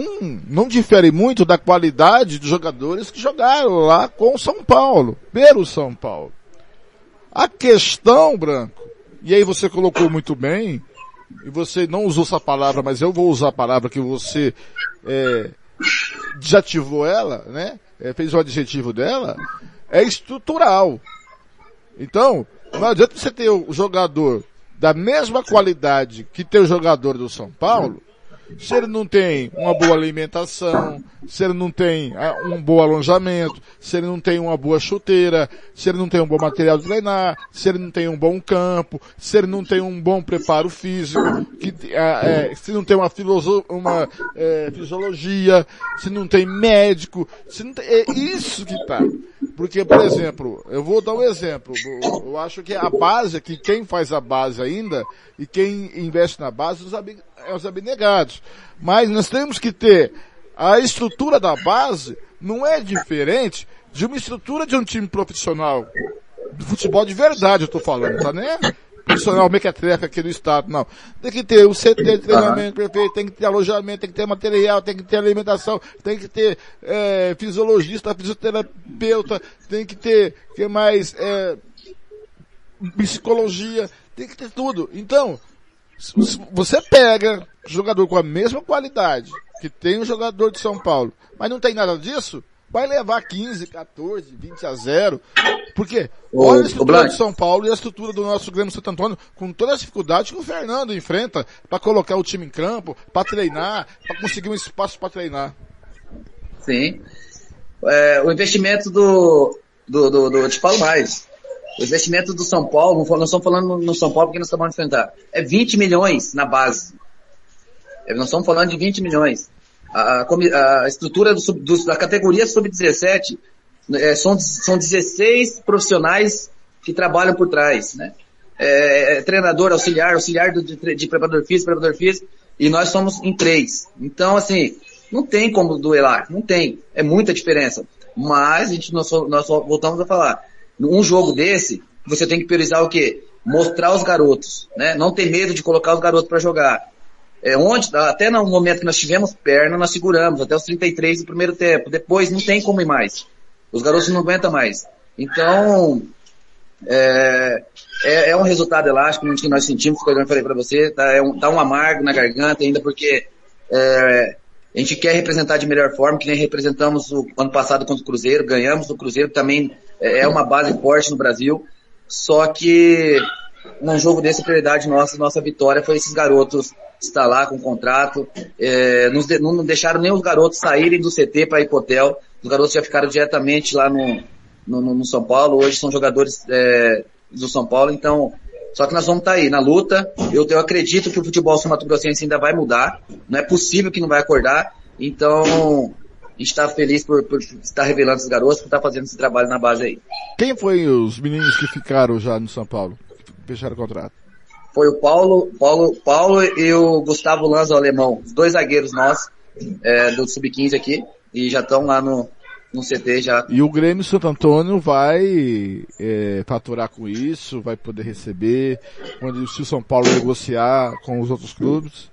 não difere muito da qualidade dos jogadores que jogaram lá com o São Paulo, pelo São Paulo. A questão, Branco, e aí você colocou muito bem, e você não usou essa palavra, mas eu vou usar a palavra que você é, desativou ela, né? É, fez o adjetivo dela, é estrutural. Então, não adianta você ter o jogador da mesma qualidade que tem o jogador do São Paulo, se ele não tem uma boa alimentação, se ele não tem ah, um bom alojamento, se ele não tem uma boa chuteira, se ele não tem um bom material de treinar, se ele não tem um bom campo, se ele não tem um bom preparo físico, que, é, se não tem uma, uma é, fisiologia, se não tem médico, se não tem, é isso que tá. Porque, por exemplo, eu vou dar um exemplo. Eu acho que a base, que quem faz a base ainda, e quem investe na base, é os abnegados. Mas nós temos que ter a estrutura da base não é diferente de uma estrutura de um time profissional. Do futebol de verdade, eu tô falando, tá né? Profissional mequetreca aqui no estado, não. Tem que ter o CT de treinamento perfeito, tem que ter alojamento, tem que ter material, tem que ter alimentação, tem que ter é, fisiologista, fisioterapeuta, tem que ter, que mais, é, psicologia, tem que ter tudo. Então, você pega jogador com a mesma qualidade que tem um jogador de São Paulo, mas não tem nada disso, vai levar 15, 14, 20 a 0. Porque olha a estrutura de São Paulo e a estrutura do nosso Grêmio Santo Antônio, com todas as dificuldades que o Fernando enfrenta para colocar o time em campo, para treinar, para conseguir um espaço para treinar. Sim. É, o investimento do, do, do, do, te falo mais. O investimento do São Paulo, nós estamos falando no São Paulo porque nós estamos enfrentar, é 20 milhões na base. É, nós estamos falando de 20 milhões. A, a, a estrutura do, do, da categoria sub-17 é, são, são 16 profissionais que trabalham por trás, né? É, é, treinador, auxiliar, auxiliar de, de preparador físico, preparador físico, e nós somos em três. Então, assim, não tem como duelar, não tem. É muita diferença. Mas a gente, nós, nós voltamos a falar, num jogo desse, você tem que priorizar o quê? Mostrar os garotos, né? Não ter medo de colocar os garotos para jogar. É, onde, até no momento que nós tivemos perna, nós seguramos, até os 33 do primeiro tempo. Depois não tem como ir mais. Os garotos não aguentam mais. Então, é, é, é um resultado elástico que nós sentimos, como eu falei para você, tá, é um, tá um amargo na garganta ainda, porque é, a gente quer representar de melhor forma, que nem representamos o ano passado contra o Cruzeiro, ganhamos o Cruzeiro, também é, é uma base forte no Brasil, só que num jogo desse, a prioridade nossa, nossa vitória foi esses garotos estar lá com contrato. É, nos de, não deixaram nem os garotos saírem do CT para ir pro hotel. Os garotos já ficaram diretamente lá no, no, no São Paulo. Hoje são jogadores é, do São Paulo, então. Só que nós vamos estar tá aí na luta. Eu, eu acredito que o futebol sul-mato-grossense ainda vai mudar. Não é possível que não vai acordar. Então, a gente está feliz por, por, estar revelando esses garotos, por estar fazendo esse trabalho na base aí. Quem foi os meninos que ficaram já no São Paulo? Fecharam o contrato? foi o Paulo, Paulo, Paulo e o Gustavo Lanza, o alemão, os dois zagueiros nossos, é, do Sub-15 aqui, e já estão lá no, no CT já. E o Grêmio Santo Antônio vai é, faturar com isso, vai poder receber, quando se o São Paulo negociar com os outros clubes?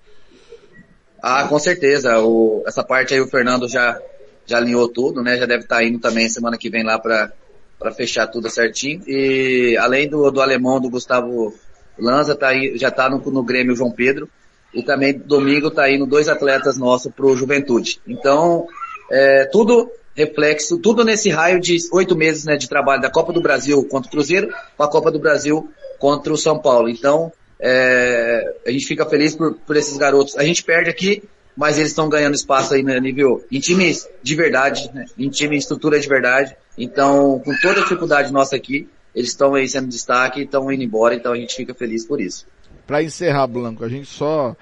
Ah, com certeza. O, essa parte aí o Fernando já, já alinhou tudo, né? Já deve estar tá indo também semana que vem lá para para fechar tudo certinho. E além do, do alemão do Gustavo Lanza tá aí, já está no, no Grêmio João Pedro. E também domingo está indo dois atletas nossos para o Juventude. Então, é, tudo reflexo, tudo nesse raio de oito meses né, de trabalho da Copa do Brasil contra o Cruzeiro, com a Copa do Brasil contra o São Paulo. Então, é, a gente fica feliz por, por esses garotos. A gente perde aqui mas eles estão ganhando espaço aí no nível, em times de verdade, né? em time em estrutura de verdade. Então, com toda a dificuldade nossa aqui, eles estão aí sendo destaque e estão indo embora, então a gente fica feliz por isso. Para encerrar, Blanco, a gente só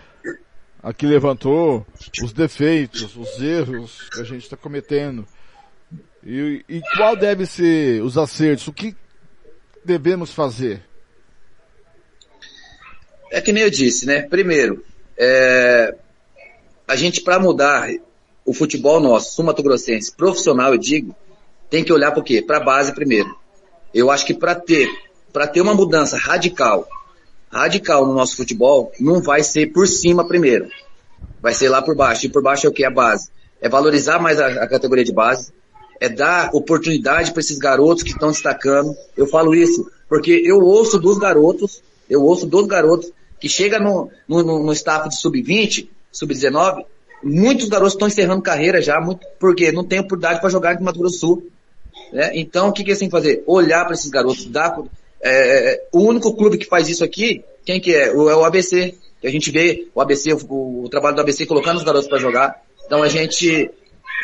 aqui levantou os defeitos, os erros que a gente está cometendo. E, e qual deve ser os acertos? O que devemos fazer? É que nem eu disse, né? Primeiro, é, a gente para mudar o futebol nosso, sumatogrossense, profissional, eu digo, tem que olhar para o quê? Para a base primeiro. Eu acho que para ter, para ter uma mudança radical, radical no nosso futebol, não vai ser por cima primeiro. Vai ser lá por baixo. E por baixo é o que? A base. É valorizar mais a, a categoria de base, é dar oportunidade para esses garotos que estão destacando. Eu falo isso porque eu ouço dos garotos, eu ouço dos garotos que chega no, no, no staff de sub-20, sub-19, muitos garotos estão encerrando carreira já, muito, porque não tem oportunidade para jogar em Mato Grosso Sul. Né? Então, o que, que eles têm que fazer? Olhar para esses garotos, dar, é, o único clube que faz isso aqui, quem que é? O, é o ABC. Que a gente vê o ABC, o, o trabalho do ABC colocando os garotos para jogar. Então a gente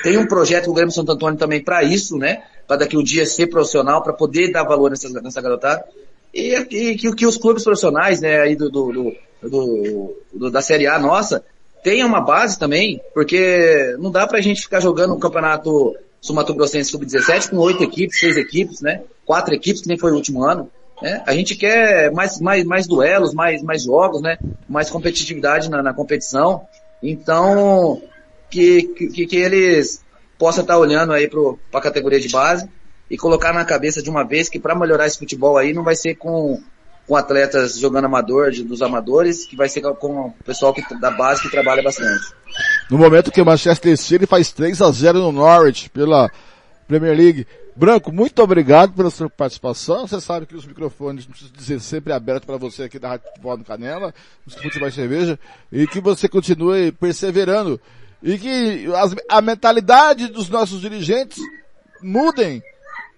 tem um projeto com o Grêmio Santo Antônio também para isso, né? Para daqui um dia ser profissional, para poder dar valor nessa, nessa garotada. E, e que, que, os clubes profissionais, né, aí do, do, do, do, da Série A nossa, tenham uma base também, porque não dá pra gente ficar jogando um campeonato Sumato Grossense Sub-17 com oito equipes, seis equipes, né? Quatro equipes, que nem foi o último ano. Né? A gente quer mais, mais, mais duelos, mais, mais jogos, né? Mais competitividade na, na competição. Então, que, que, que eles possam estar olhando aí para a categoria de base e colocar na cabeça de uma vez que para melhorar esse futebol aí não vai ser com, com atletas jogando amador, de, dos amadores, que vai ser com o pessoal que, da base que trabalha bastante. No momento que o Manchester City faz 3 a 0 no Norwich pela Premier League. Branco, muito obrigado pela sua participação. Você sabe que os microfones, preciso dizer, sempre abertos para você aqui da Rádio Futebol no Canela, nos Futebol Cerveja, e que você continue perseverando. E que a mentalidade dos nossos dirigentes mudem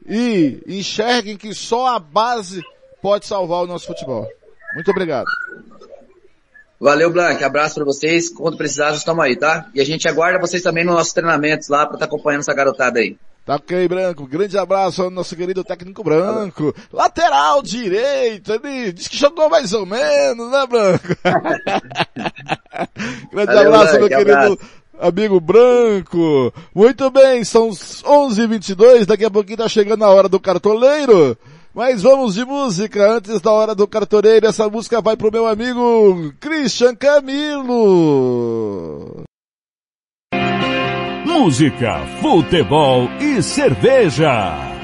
e enxerguem que só a base pode salvar o nosso futebol. Muito obrigado. Valeu, Blanc. Abraço para vocês. Quando precisar, estamos aí, tá? E a gente aguarda vocês também nos nossos treinamentos lá para estar tá acompanhando essa garotada aí. Tá ok, Branco. Grande abraço ao nosso querido técnico Branco. Lateral direito, ele diz que jogou mais ou menos, né, Branco? Grande Valeu, abraço, meu querido abraço. Amigo Branco. Muito bem, são 11h22, daqui a pouquinho tá chegando a hora do cartoleiro. Mas vamos de música antes da hora do cartoleiro. Essa música vai pro meu amigo Christian Camilo música, futebol e cerveja.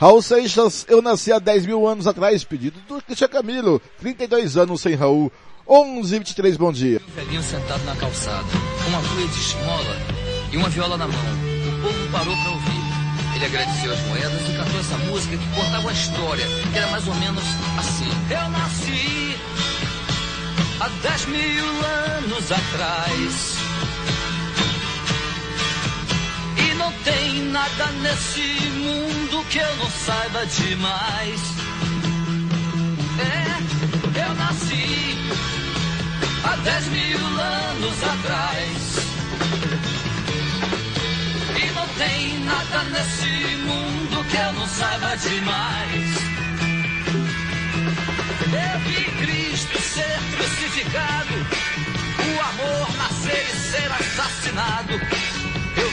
Raul Seixas, eu nasci há 10 mil anos atrás, pedido do Cristian Camilo, 32 anos sem Raul, 11 23 bom dia. Um velhinho sentado na calçada, com uma cuia de esmola e uma viola na mão. O povo parou para ouvir. Ele agradeceu as moedas e cantou essa música que contava uma história, que era mais ou menos assim. Eu nasci há dez mil anos atrás. Não tem nada nesse mundo que eu não saiba demais. É, eu nasci há dez mil anos atrás. E não tem nada nesse mundo que eu não saiba demais. Eu vi Cristo ser crucificado, o amor nascer e ser assassinado.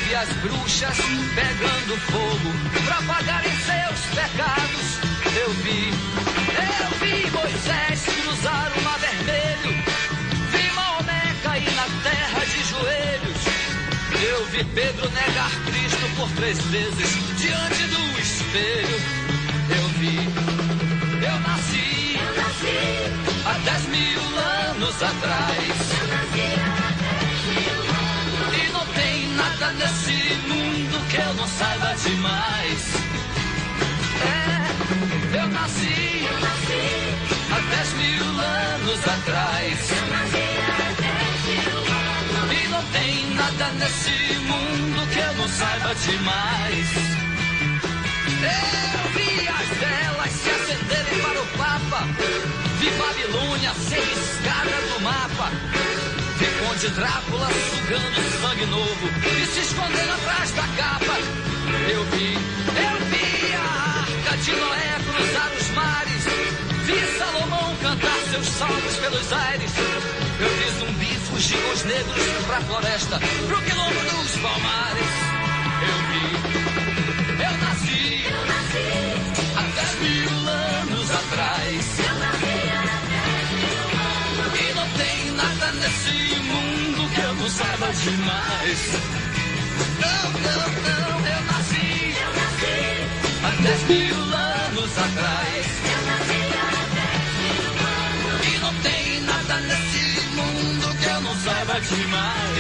Eu vi as bruxas pegando fogo para pagarem seus pecados. Eu vi, eu vi Moisés cruzar o mar vermelho. Vi Maomé cair na terra de joelhos. Eu vi Pedro negar Cristo por três vezes diante do espelho. Eu vi, eu nasci há dez mil anos atrás. Nada nesse mundo que eu não saiba demais. É, eu nasci, há dez mil anos atrás. E não tem nada nesse mundo que eu não saiba demais. Eu vi as velas se acenderem para o papo Babilônia ser riscada do mapa. Conde Drácula sugando sangue novo e se escondendo atrás da capa. Eu vi, eu vi a arca de Noé cruzar os mares. Vi Salomão cantar seus salmos pelos aires. Eu vi zumbi fugir os negros pra floresta, pro quilombo dos palmares. Saiba demais. Não, não, não, eu nasci, eu nasci há dez mil anos atrás. Eu nasci há dez mil anos. E não tem nada nesse mundo que eu não saiba demais.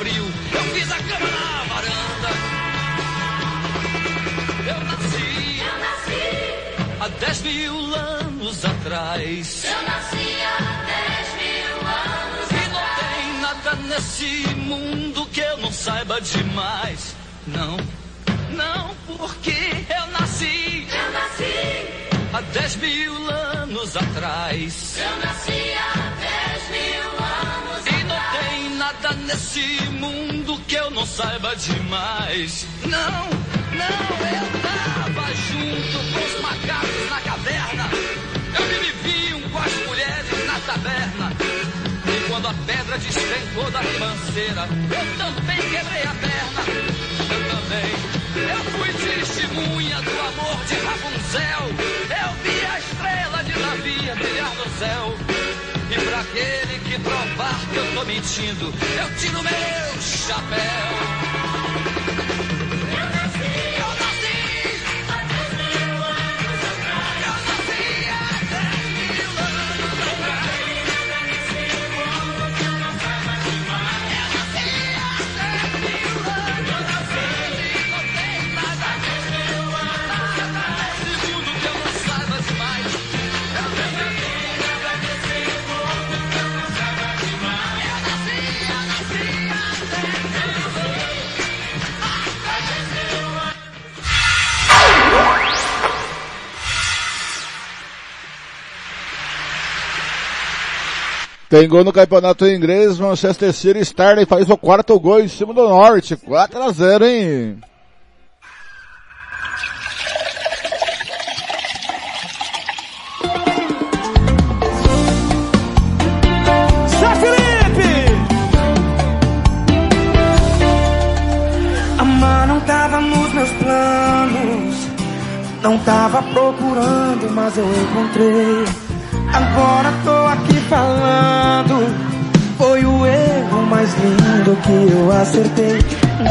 Frio, eu fiz a cama na varanda. Eu nasci, eu nasci há dez mil anos atrás. Eu nasci há dez mil anos e não tem nada nesse mundo que eu não saiba demais. Não, não, porque eu nasci. Eu nasci há dez mil anos atrás. Eu nasci há nada nesse mundo que eu não saiba demais. Não, não, eu tava junto com os macacos na caverna. Eu me viviam com as mulheres na taberna. E quando a pedra despencou da ribanceira, eu também quebrei a perna. Eu também. Eu fui testemunha do amor de Rapunzel. Eu vi a estrela de Davi brilhar no céu. Pra aquele que provar que eu tô mentindo, eu tiro meu chapéu. Tem gol no campeonato inglês, Manchester City Sterling faz o quarto gol em cima do Norte, 4 a 0 hein? Não tava procurando, mas eu encontrei. Agora tô aqui falando. Foi o erro mais lindo que eu acertei.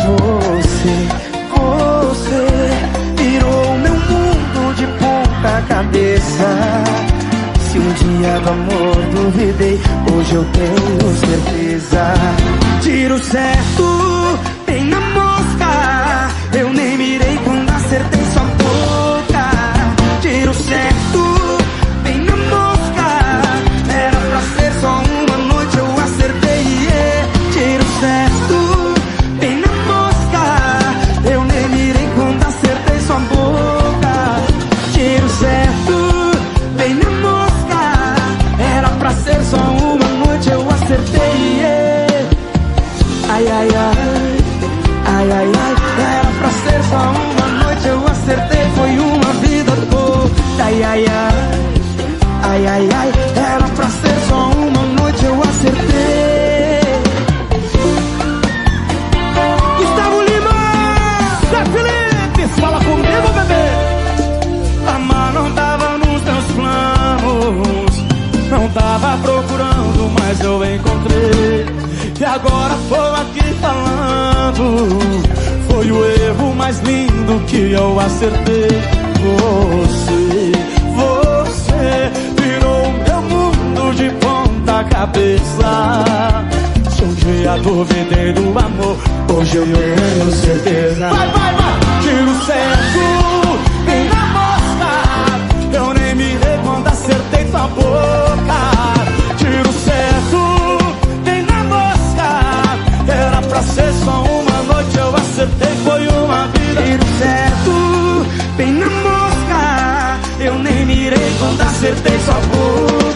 Você, você virou meu mundo de ponta cabeça. Se um dia do amor duvidei, hoje eu tenho certeza. Tiro certo, bem na mosca. Eu nem mirei Ai, ai, ai. Era pra ser só uma noite, eu acertei. Foi uma vida toda. Ai, ai, ai. Era pra ser só uma noite, eu acertei. Gustavo Lima, Zé Felipe, fala comigo, bebê. Amar não tava nos teus planos. Não tava procurando, mas eu encontrei. E agora tô Foi o erro mais lindo que eu acertei. Você, você virou meu mundo de ponta cabeça. Se um dia duvidei do amor, hoje eu tenho certeza. Vai, vai, vai! Tiro certo, bem na mosca. Eu nem me quando acertei tua boca. Quando acertei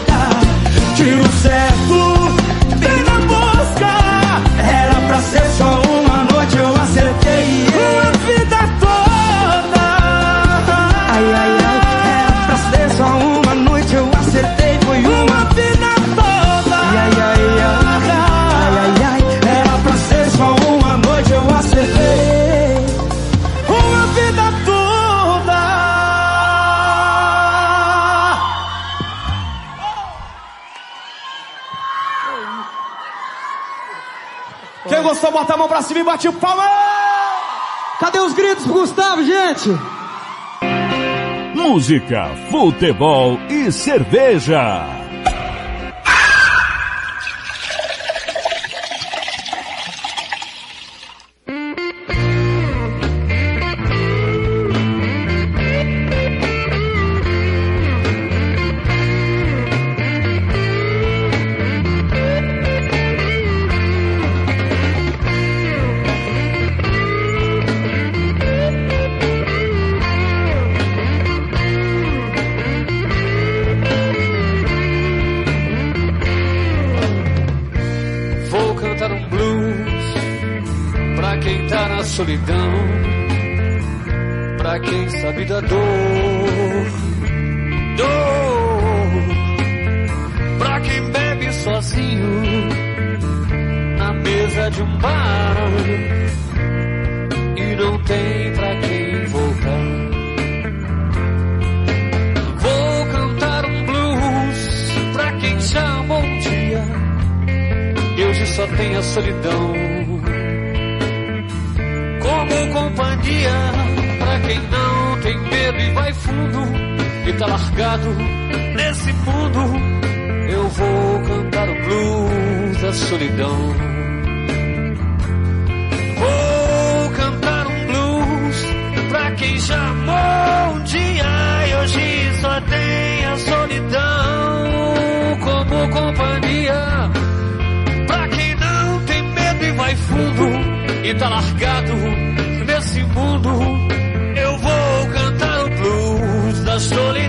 bota a mão pra cima e bate o palma! Cadê os gritos pro Gustavo, gente? Música, futebol e cerveja. Solidão, pra quem sabe da dor, dor, pra quem bebe sozinho na mesa de um bar e não tem pra quem voltar. Vou cantar um blues pra quem chama um dia e hoje só tem a solidão. Como companhia pra quem não tem medo e vai fundo e tá largado nesse mundo. Eu vou cantar o blues da solidão. Vou cantar um blues pra quem já amou um dia e hoje só tem a solidão como companhia. Pra quem não tem medo e vai fundo e tá largado eu vou cantar o blues da solidão.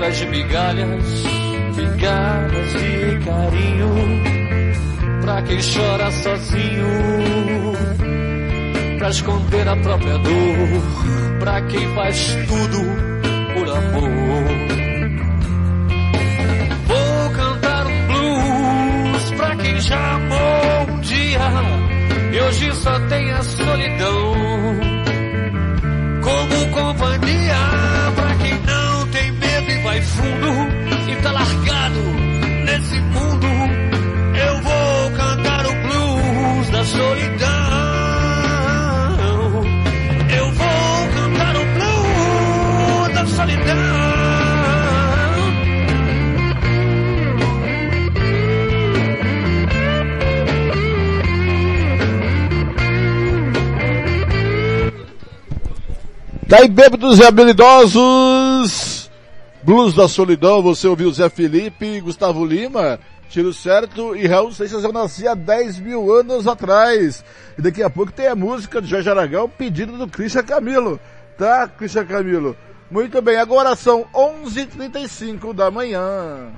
Atrás de migalhas, migalhas de carinho. Pra quem chora sozinho, pra esconder a própria dor, pra quem faz tudo por amor. Vou cantar um blues pra quem já amou um dia e hoje só tem a solidão. Como companhia fundo e tá largado nesse mundo. Eu vou cantar o blues da solidão. Eu vou cantar o blues da solidão. Daí, bêbados e habilidosos. Blues da Solidão, você ouviu Zé Felipe, Gustavo Lima, Tiro Certo e Raul Seixas, eu nasci há 10 mil anos atrás. E daqui a pouco tem a música do Jorge Aragão, pedido do Christian Camilo. Tá, Christian Camilo? Muito bem, agora são 11h35 da manhã.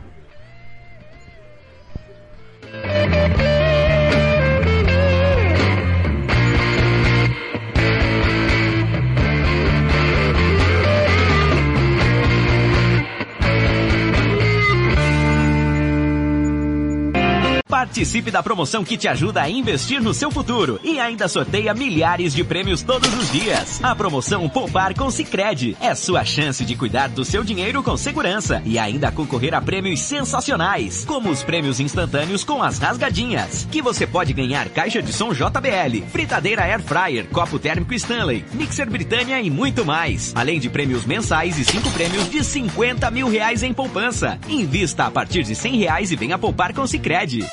Participe da promoção que te ajuda a investir no seu futuro e ainda sorteia milhares de prêmios todos os dias. A promoção Poupar com Sicredi é sua chance de cuidar do seu dinheiro com segurança e ainda concorrer a prêmios sensacionais, como os prêmios instantâneos com as rasgadinhas, que você pode ganhar caixa de som JBL, fritadeira Air Fryer, copo térmico Stanley, mixer Britânia e muito mais. Além de prêmios mensais e cinco prêmios de 50 mil reais em poupança. Invista a partir de 100 reais e venha poupar com Sicredi.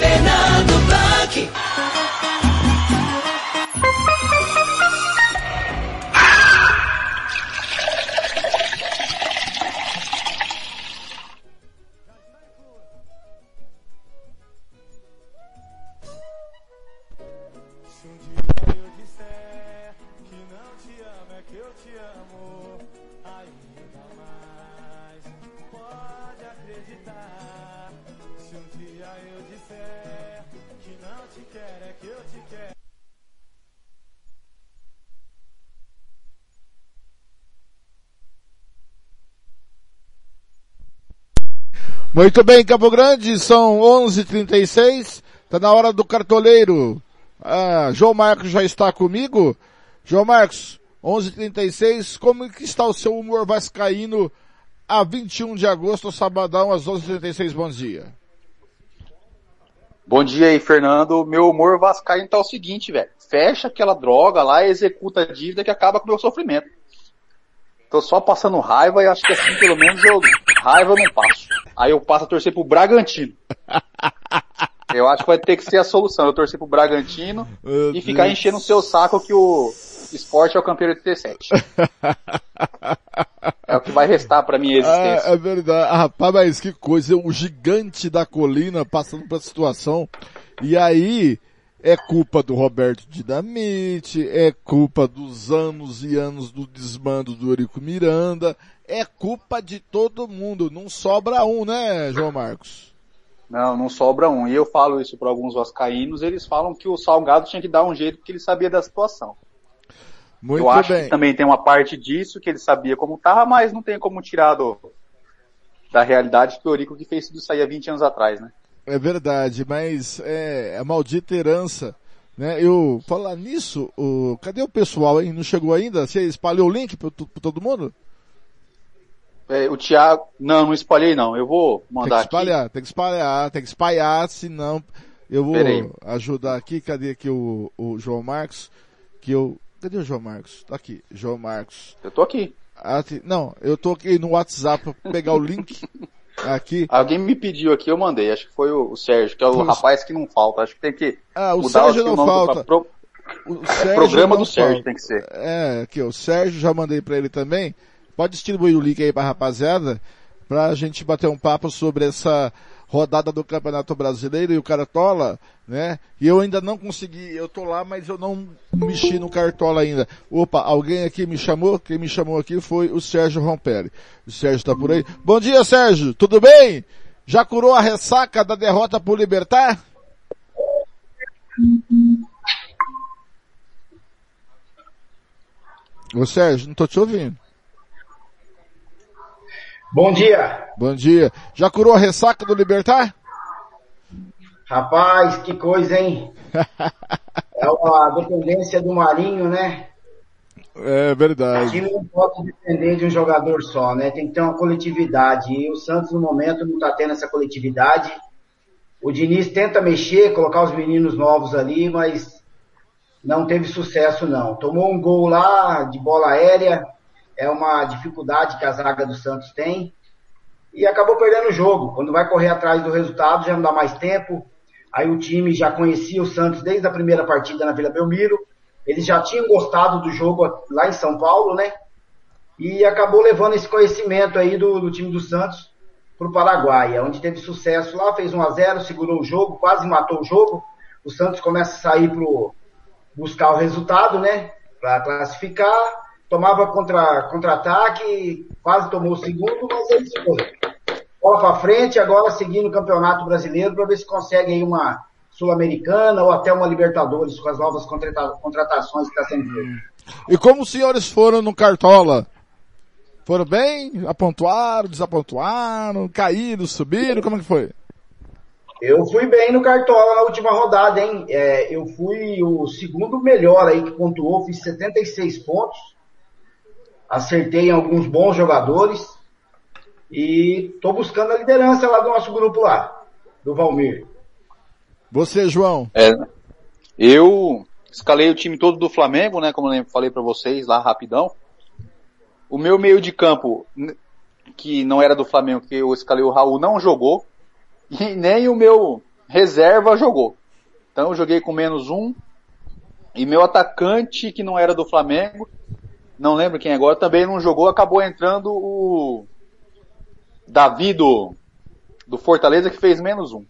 Fernando Blanc. Muito bem, Campo Grande, são 11h36, tá na hora do cartoleiro. Ah, João Marcos já está comigo. João Marcos, 11h36, como que está o seu humor vascaíno a 21 de agosto, sabadão, às 11h36, bom dia. Bom dia aí, Fernando. Meu humor vascaíno tá o seguinte, velho. Fecha aquela droga lá e executa a dívida que acaba com o meu sofrimento. Tô só passando raiva e acho que assim pelo menos eu raiva eu não passo. Aí eu passo a torcer pro Bragantino. Eu acho que vai ter que ser a solução. Eu torcer pro Bragantino Meu e ficar Deus. enchendo o seu saco que o esporte é o campeão 87. É o que vai restar pra minha existência. É, é verdade. Ah, rapaz, mas que coisa. O gigante da colina passando essa situação. E aí, é culpa do Roberto Dinamite, é culpa dos anos e anos do desmando do Eurico Miranda, é culpa de todo mundo. Não sobra um, né, João Marcos? Não, não sobra um. E eu falo isso para alguns vascaínos, eles falam que o Salgado tinha que dar um jeito porque ele sabia da situação. Muito eu acho bem. que também tem uma parte disso que ele sabia como tava, mas não tem como tirar do, da realidade que o Eurico que fez tudo isso aí há 20 anos atrás, né? É verdade, mas é a maldita herança. Né? Eu, falar nisso, o, cadê o pessoal, hein? Não chegou ainda? Você espalhou o link para todo mundo? É, o Thiago, não, não espalhei não. Eu vou Tem mandar que espalhar, tem que espalhar, tem que espalhar, senão eu vou Peraí. ajudar aqui. Cadê aqui o, o João Marcos? Que eu, cadê o João Marcos? Tá aqui, João Marcos. Eu tô aqui. Ah, tem- não, eu tô aqui no WhatsApp pra pegar o link aqui. Alguém me pediu aqui, eu mandei. Acho que foi o, o Sérgio, que é o rapaz que não falta. Acho que tem que Ah, o mudar Sérgio aqui não o do- falta. pro- O Sérgio programa não do Sérgio falta. tem que ser. É, aqui, o Sérgio já mandei pra ele também. Pode distribuir o link aí pra rapaziada, pra gente bater um papo sobre essa rodada do Campeonato Brasileiro e o Cartola, né? E eu ainda não consegui, eu tô lá, mas eu não mexi no Cartola ainda. Opa, alguém aqui me chamou? Quem me chamou aqui foi o Sérgio Rompelli. O Sérgio tá por aí. Bom dia, Sérgio, tudo bem? Já curou a ressaca da derrota pro Libertar? Ô Sérgio, não tô te ouvindo. Bom dia. Bom dia. Já curou a ressaca do Libertar? Rapaz, que coisa, hein? É uma dependência do Marinho, né? É O verdade. time não pode depender de um jogador só, né? Tem que ter uma coletividade. E o Santos, no momento, não tá tendo essa coletividade. O Diniz tenta mexer, colocar os meninos novos ali, mas não teve sucesso, não. Tomou um gol lá de bola aérea. É uma dificuldade que a zaga do Santos tem. E acabou perdendo o jogo. Quando vai correr atrás do resultado, já não dá mais tempo. Aí o time já conhecia o Santos desde a primeira partida na Vila Belmiro. Eles já tinham gostado do jogo lá em São Paulo, né? E acabou levando esse conhecimento aí do, do time do Santos para o Paraguai, onde teve sucesso lá, fez 1 a 0 segurou o jogo, quase matou o jogo. O Santos começa a sair pro buscar o resultado, né? para classificar, tomava contra, contra-ataque, quase tomou o segundo, mas eles foram. Bola para frente, agora seguindo o Campeonato Brasileiro para ver se consegue aí uma Sul-Americana ou até uma Libertadores com as novas contrata contratações que está sendo feitas. E como os senhores foram no Cartola? Foram bem? Apontuaram, desapontuaram, caíram, subiram? Como é que foi? Eu fui bem no Cartola na última rodada, hein? É, eu fui o segundo melhor aí que pontuou, fiz 76 pontos. Acertei em alguns bons jogadores. E tô buscando a liderança lá do nosso grupo lá, do Valmir. Você, João? É, eu escalei o time todo do Flamengo, né? Como eu falei para vocês lá rapidão. O meu meio de campo, que não era do Flamengo, que eu escalei o Raul, não jogou. E nem o meu reserva jogou. Então eu joguei com menos um. E meu atacante, que não era do Flamengo, não lembro quem agora, também não jogou, acabou entrando o Davi do, do Fortaleza, que fez menos um.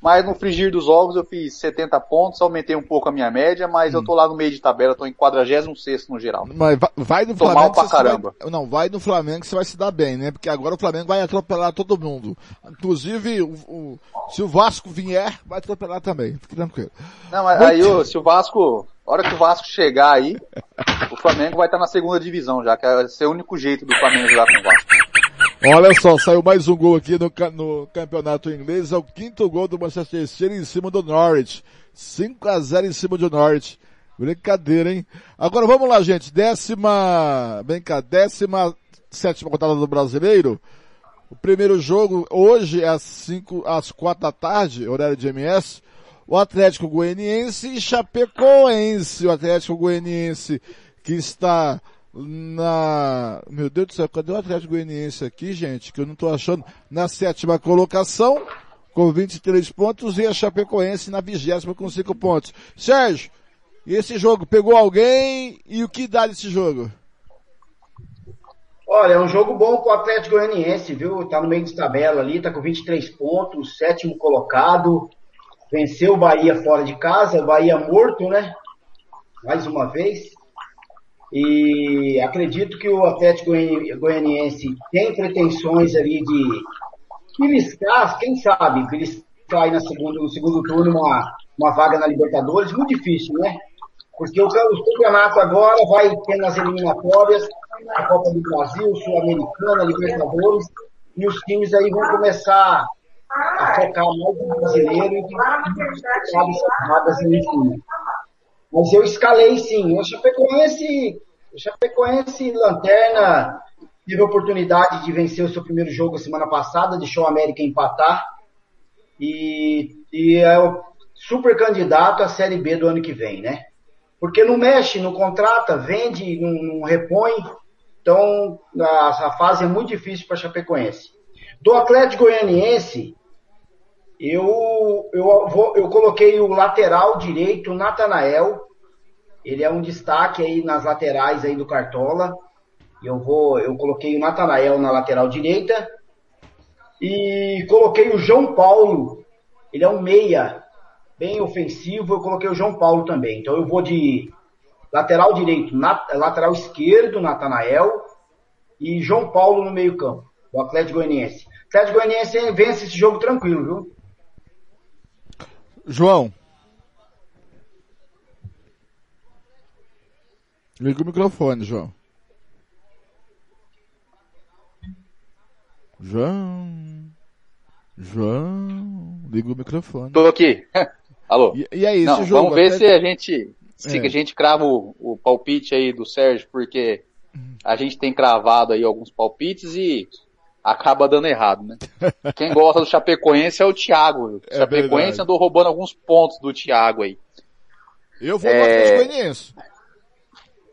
Mas no frigir dos ovos eu fiz 70 pontos, aumentei um pouco a minha média, mas hum. eu tô lá no meio de tabela, tô em 46 no geral. Mas vai, vai no tô Flamengo. Mal pra caramba. Vai, não, vai no Flamengo que você vai se dar bem, né? Porque agora o Flamengo vai atropelar todo mundo. Inclusive, o, o, se o Vasco vier, vai atropelar também. Fique tranquilo. Não, mas aí o, se o Vasco, hora que o Vasco chegar aí, o Flamengo vai estar na segunda divisão já, que vai ser o único jeito do Flamengo jogar com o Vasco. Olha só, saiu mais um gol aqui no, no campeonato inglês, é o quinto gol do Manchester City em cima do Norwich. 5 a 0 em cima do Norwich. Brincadeira, hein? Agora vamos lá, gente. Décima, vem cá, décima sétima rodada do Brasileiro. O primeiro jogo, hoje, é às 5, às 4 da tarde, horário de MS. O Atlético Goianiense e Chapecoense. O Atlético Goianiense que está na, meu Deus do céu, cadê o Atlético Goianiense aqui, gente? Que eu não tô achando. Na sétima colocação, com 23 pontos, e a Chapecoense na vigésima com 5 pontos. Sérgio, esse jogo pegou alguém e o que dá desse jogo? Olha, é um jogo bom pro Atlético Goianiense, viu? Tá no meio de tabela ali, tá com 23 pontos, sétimo colocado. Venceu o Bahia fora de casa, Bahia morto, né? Mais uma vez. E acredito que o Atlético Goianiense tem pretensões ali de beliscar, quem sabe, beliscar aí na segundo, no segundo turno uma, uma vaga na Libertadores, muito difícil, né? Porque o, campeonato agora vai ter nas eliminatórias, a Copa do Brasil, Sul-Americana, Libertadores, e os times aí vão começar focar mais no brasileiro e as vagas enfim. Mas eu escalei sim. O Chapecoense, o Chapecoense Lanterna teve a oportunidade de vencer o seu primeiro jogo semana passada, deixou o América empatar. E, e é o super candidato à Série B do ano que vem, né? Porque não mexe, não contrata, vende, não, não repõe. Então, a, a, fase é muito difícil para Chapecoense. Do Atlético Goianiense, eu, eu, vou, eu coloquei o lateral direito, Natanael. Ele é um destaque aí nas laterais aí do Cartola. Eu vou, eu coloquei o Natanael na lateral direita. E coloquei o João Paulo. Ele é um meia, bem ofensivo. Eu coloquei o João Paulo também. Então eu vou de lateral direito, lateral esquerdo, Natanael. E João Paulo no meio campo, o Atlético Goianiense. O Atlético Goianiense vence esse jogo tranquilo, viu? João. Liga o microfone, João. João. João. Liga o microfone. Tô aqui. Alô. E, e Não, esse jogo? Vamos ver até... se a gente, se é. a gente crava o, o, palpite aí do Sérgio, porque a gente tem cravado aí alguns palpites e acaba dando errado, né? Quem gosta do Chapecoense é o Thiago. O é Chapecoense verdade. andou roubando alguns pontos do Thiago aí. Eu vou é... no Atlético Goianiense.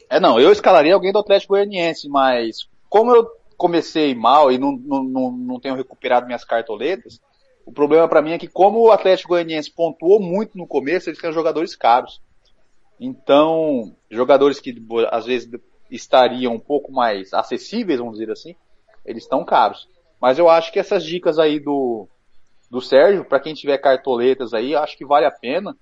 É, não, eu escalaria alguém do Atlético Goianiense, mas como eu comecei mal e não, não, não, não tenho recuperado minhas cartoletas, o problema para mim é que como o Atlético Goianiense pontuou muito no começo, eles têm jogadores caros. Então, jogadores que às vezes estariam um pouco mais acessíveis, vamos dizer assim, eles estão caros. Mas eu acho que essas dicas aí do, do Sérgio, para quem tiver cartoletas aí, acho que vale a pena.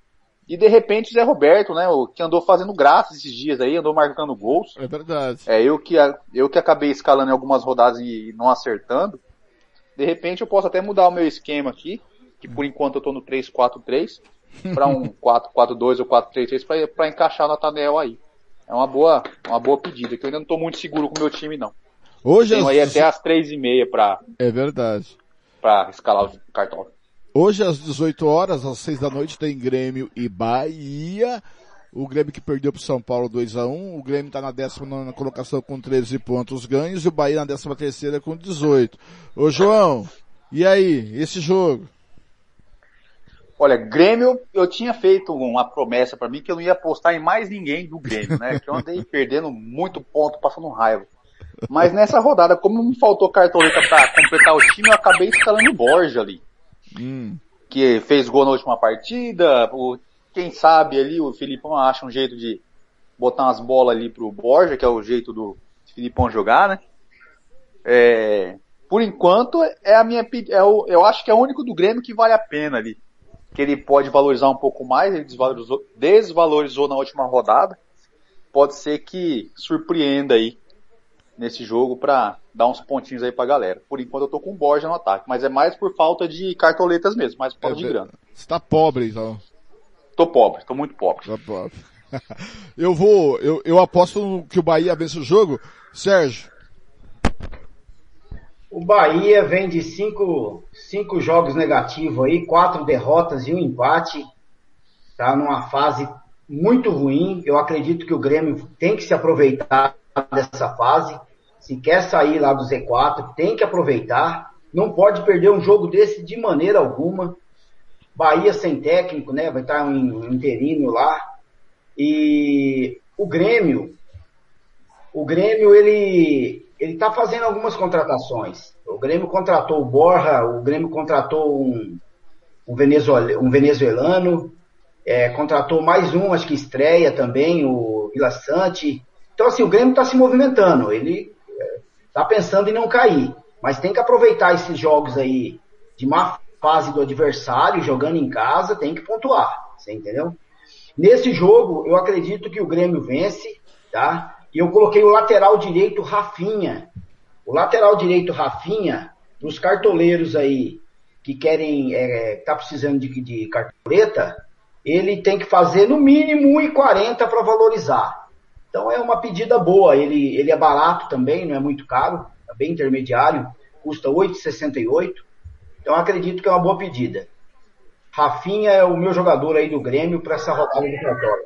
E de repente o Zé Roberto, né, o que andou fazendo graça esses dias aí, andou marcando gols. É verdade. É, eu que, eu que acabei escalando em algumas rodadas e não acertando. De repente eu posso até mudar o meu esquema aqui, que por enquanto eu tô no 3-4-3, para um 4-4-2 ou 4-3-3 para encaixar na Tanel aí. É uma boa, uma boa pedida, que eu ainda não tô muito seguro com o meu time não. Hoje Tenho às aí até as 3h30 pra, É verdade. pra escalar o cartão. Hoje às 18 horas, às 6 da noite, tem Grêmio e Bahia. O Grêmio que perdeu pro São Paulo 2 a 1 O Grêmio está na 19 colocação com 13 pontos ganhos e o Bahia na 13 terceira com 18. Ô João, e aí, esse jogo? Olha, Grêmio, eu tinha feito uma promessa para mim que eu não ia apostar em mais ninguém do Grêmio, né? Que eu andei perdendo muito ponto, passando raiva. Mas nessa rodada, como me faltou cartoleta para completar o time, eu acabei escalando o Borja ali. Hum. Que fez gol na última partida. O, quem sabe ali o Filipão acha um jeito de botar umas bolas ali pro Borja, que é o jeito do Filipão jogar, né? É, por enquanto, é a minha, é o, eu acho que é o único do Grêmio que vale a pena ali. Que ele pode valorizar um pouco mais, ele desvalorizou, desvalorizou na última rodada. Pode ser que surpreenda aí nesse jogo para dar uns pontinhos aí pra galera. Por enquanto eu tô com o Borja no ataque, mas é mais por falta de cartoletas mesmo, mais por falta de grana. Você tá pobre, então. Tô pobre, tô muito pobre. Tá pobre. eu vou, eu, eu aposto que o Bahia vence o jogo. Sérgio. O Bahia vem de cinco, cinco jogos negativos aí, quatro derrotas e um empate. Tá numa fase muito ruim. Eu acredito que o Grêmio tem que se aproveitar dessa fase. Se quer sair lá do Z4, tem que aproveitar. Não pode perder um jogo desse de maneira alguma. Bahia sem técnico, né? Vai estar um interino lá. E o Grêmio, o Grêmio ele ele está fazendo algumas contratações. O Grêmio contratou o Borja, o Grêmio contratou um, um, venezuelano, um venezuelano é, contratou mais um, acho que estreia também, o Vila Sante. Então assim, o Grêmio está se movimentando. Ele está pensando em não cair, mas tem que aproveitar esses jogos aí de má fase do adversário, jogando em casa, tem que pontuar. Você entendeu? Nesse jogo, eu acredito que o Grêmio vence, tá? E eu coloquei o lateral direito Rafinha. O lateral direito Rafinha, os cartoleiros aí que querem, é, tá precisando de, de cartoleta, ele tem que fazer no mínimo 1,40 para valorizar. Então é uma pedida boa. Ele, ele é barato também, não é muito caro, é bem intermediário, custa 8,68. Então acredito que é uma boa pedida. Rafinha é o meu jogador aí do Grêmio para essa rodada de cartola.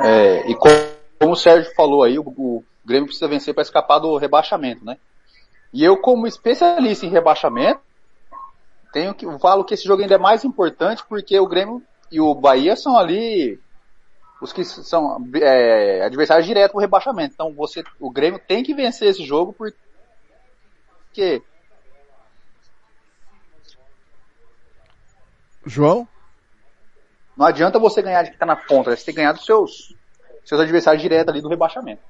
É, e como, como o Sérgio falou aí, o, o Grêmio precisa vencer para escapar do rebaixamento, né? E eu, como especialista em rebaixamento, tenho que falo que esse jogo ainda é mais importante porque o Grêmio e o Bahia são ali os que são é, adversários diretos pro rebaixamento. Então você, o Grêmio tem que vencer esse jogo porque João? Não adianta você ganhar de que tá na ponta, você tem que ganhar dos seus, seus adversários diretos ali do rebaixamento.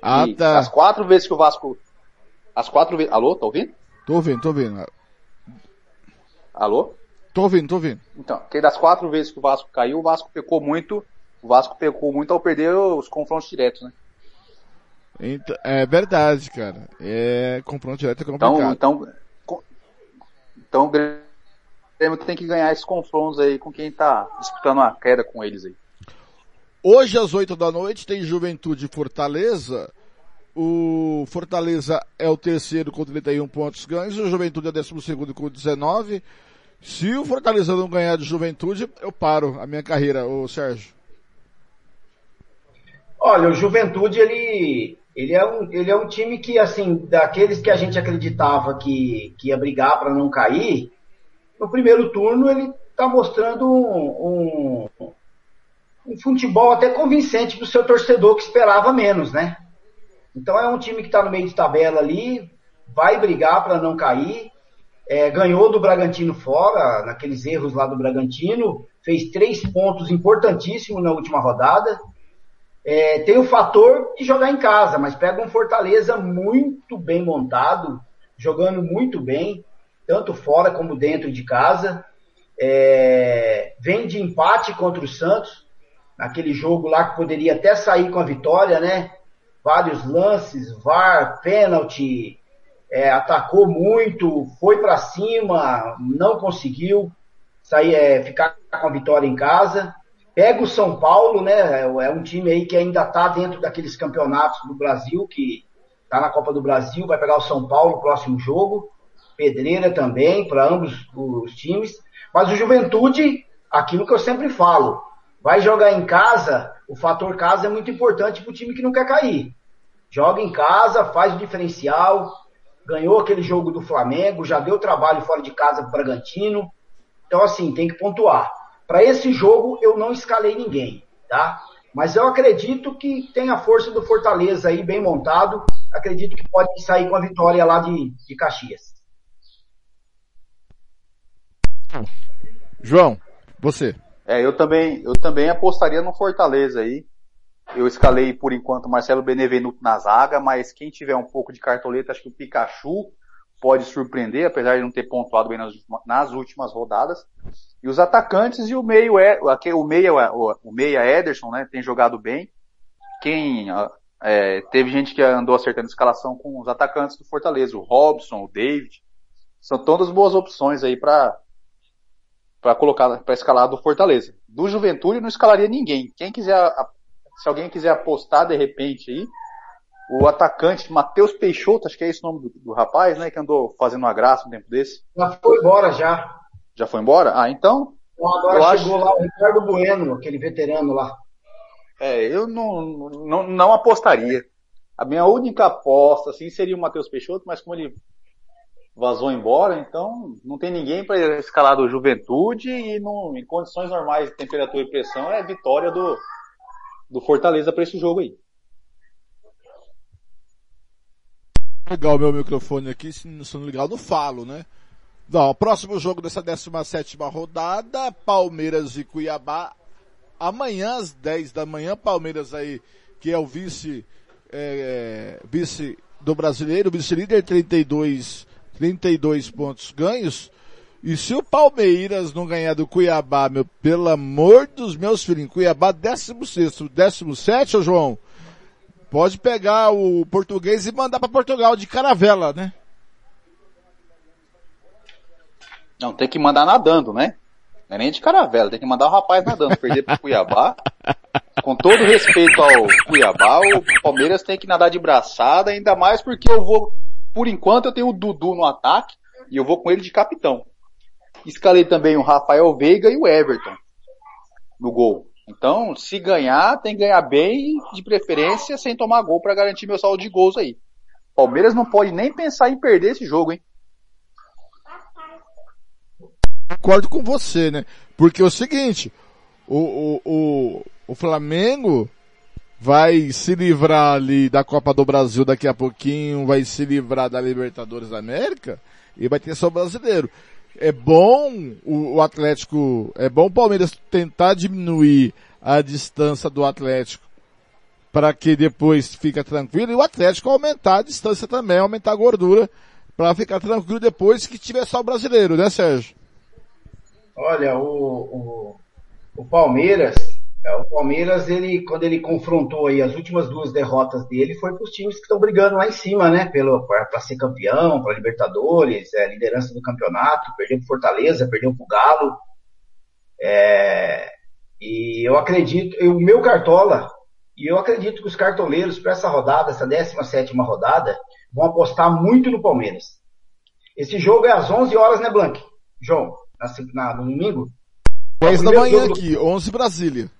Ah, e tá. As quatro vezes que o Vasco. As quatro vezes. Alô, tá ouvindo? Tô ouvindo, tô ouvindo. Alô? Tô ouvindo, tô ouvindo. Então, que das quatro vezes que o Vasco caiu, o Vasco pecou muito. O Vasco pecou muito ao perder os confrontos diretos, né? Então, é verdade, cara. É confronto direto é complicado. Então, então, então o Grêmio tem que ganhar esses confrontos aí com quem tá disputando a queda com eles aí. Hoje às 8 da noite tem Juventude e Fortaleza. O Fortaleza é o terceiro com 31 pontos ganhos, o Juventude é o décimo segundo com 19. Se o Fortaleza não ganhar de Juventude, eu paro a minha carreira, ô Sérgio. Olha, o Juventude, ele, ele, é um, ele é um time que, assim, daqueles que a gente acreditava que, que ia brigar para não cair, no primeiro turno ele está mostrando um, um, um futebol até convincente para o seu torcedor que esperava menos, né? Então é um time que está no meio de tabela ali, vai brigar para não cair, é, ganhou do Bragantino fora, naqueles erros lá do Bragantino, fez três pontos importantíssimos na última rodada. É, tem o fator de jogar em casa, mas pega um Fortaleza muito bem montado, jogando muito bem, tanto fora como dentro de casa. é, vem de empate contra o Santos, naquele jogo lá que poderia até sair com a vitória, né? Vários lances, VAR, pênalti, é, atacou muito, foi para cima, não conseguiu sair, é, ficar com a vitória em casa. Pega o São Paulo, né? É um time aí que ainda está dentro daqueles campeonatos do Brasil, que está na Copa do Brasil, vai pegar o São Paulo no próximo jogo. Pedreira também, para ambos os times. Mas o Juventude, aquilo que eu sempre falo, vai jogar em casa, o fator casa é muito importante para time que não quer cair. Joga em casa, faz o diferencial, ganhou aquele jogo do Flamengo, já deu trabalho fora de casa para o Bragantino. Então, assim, tem que pontuar. Para esse jogo, eu não escalei ninguém, tá? Mas eu acredito que tem a força do Fortaleza aí bem montado. Acredito que pode sair com a vitória lá de, de Caxias. João, você. É, eu também, eu também apostaria no Fortaleza aí. Eu escalei por enquanto Marcelo Benevenuto na zaga, mas quem tiver um pouco de cartoleta, acho que o Pikachu pode surpreender, apesar de não ter pontuado bem nas, nas últimas rodadas. E os atacantes e o meio é, o meia, o meia Ederson, né, tem jogado bem. Quem é, teve gente que andou acertando escalação com os atacantes do Fortaleza, o Robson, o David, são todas boas opções aí para para colocar para escalar do Fortaleza. Do Juventude não escalaria ninguém. Quem quiser, se alguém quiser apostar de repente aí, o atacante Matheus Peixoto, acho que é esse o nome do, do, rapaz, né, que andou fazendo uma graça um tempo desse. Já foi embora já. Já foi embora? Ah, então. Então agora chegou acho... lá o Ricardo Bueno, aquele veterano lá. É, eu não, não, não apostaria. A minha única aposta, assim, seria o Matheus Peixoto, mas como ele vazou embora, então não tem ninguém para escalar do Juventude e não, em condições normais de temperatura e pressão é vitória do, do Fortaleza para esse jogo aí. Legal meu microfone aqui, se não ligar eu não falo, né? Não, o próximo jogo dessa 17 rodada, Palmeiras e Cuiabá. Amanhã às 10 da manhã, Palmeiras aí, que é o vice, é, vice do brasileiro, vice-líder 32 32 pontos ganhos. E se o Palmeiras não ganhar do Cuiabá, meu, pelo amor dos meus filhos, Cuiabá 16, 17, ô João, pode pegar o português e mandar para Portugal de caravela, né? Não, tem que mandar nadando, né? Não é nem de caravela, tem que mandar o rapaz nadando, perder pro Cuiabá. Com todo respeito ao Cuiabá, o Palmeiras tem que nadar de braçada, ainda mais porque eu vou por enquanto eu tenho o Dudu no ataque e eu vou com ele de capitão. Escalei também o Rafael Veiga e o Everton no gol. Então, se ganhar, tem que ganhar bem, de preferência, sem tomar gol para garantir meu saldo de gols aí. Palmeiras não pode nem pensar em perder esse jogo, hein? Concordo com você, né? Porque é o seguinte, o, o, o, o Flamengo vai se livrar ali da Copa do Brasil daqui a pouquinho, vai se livrar da Libertadores da América e vai ter só o brasileiro. É bom o, o Atlético, é bom o Palmeiras tentar diminuir a distância do Atlético para que depois fica tranquilo e o Atlético aumentar a distância também, aumentar a gordura para ficar tranquilo depois que tiver só o brasileiro, né Sérgio? Olha, o, o, o Palmeiras o Palmeiras, ele, quando ele confrontou aí as últimas duas derrotas dele, foi para os times que estão brigando lá em cima, né? Para ser campeão, para Libertadores, é, liderança do campeonato, perdeu para Fortaleza, perdeu para o Galo. É, e eu acredito, o meu cartola, e eu acredito que os cartoleiros para essa rodada, essa 17 rodada, vão apostar muito no Palmeiras. Esse jogo é às 11 horas, né, Blank? João, na, na, no domingo? 10 da manhã aqui, 11 Brasília.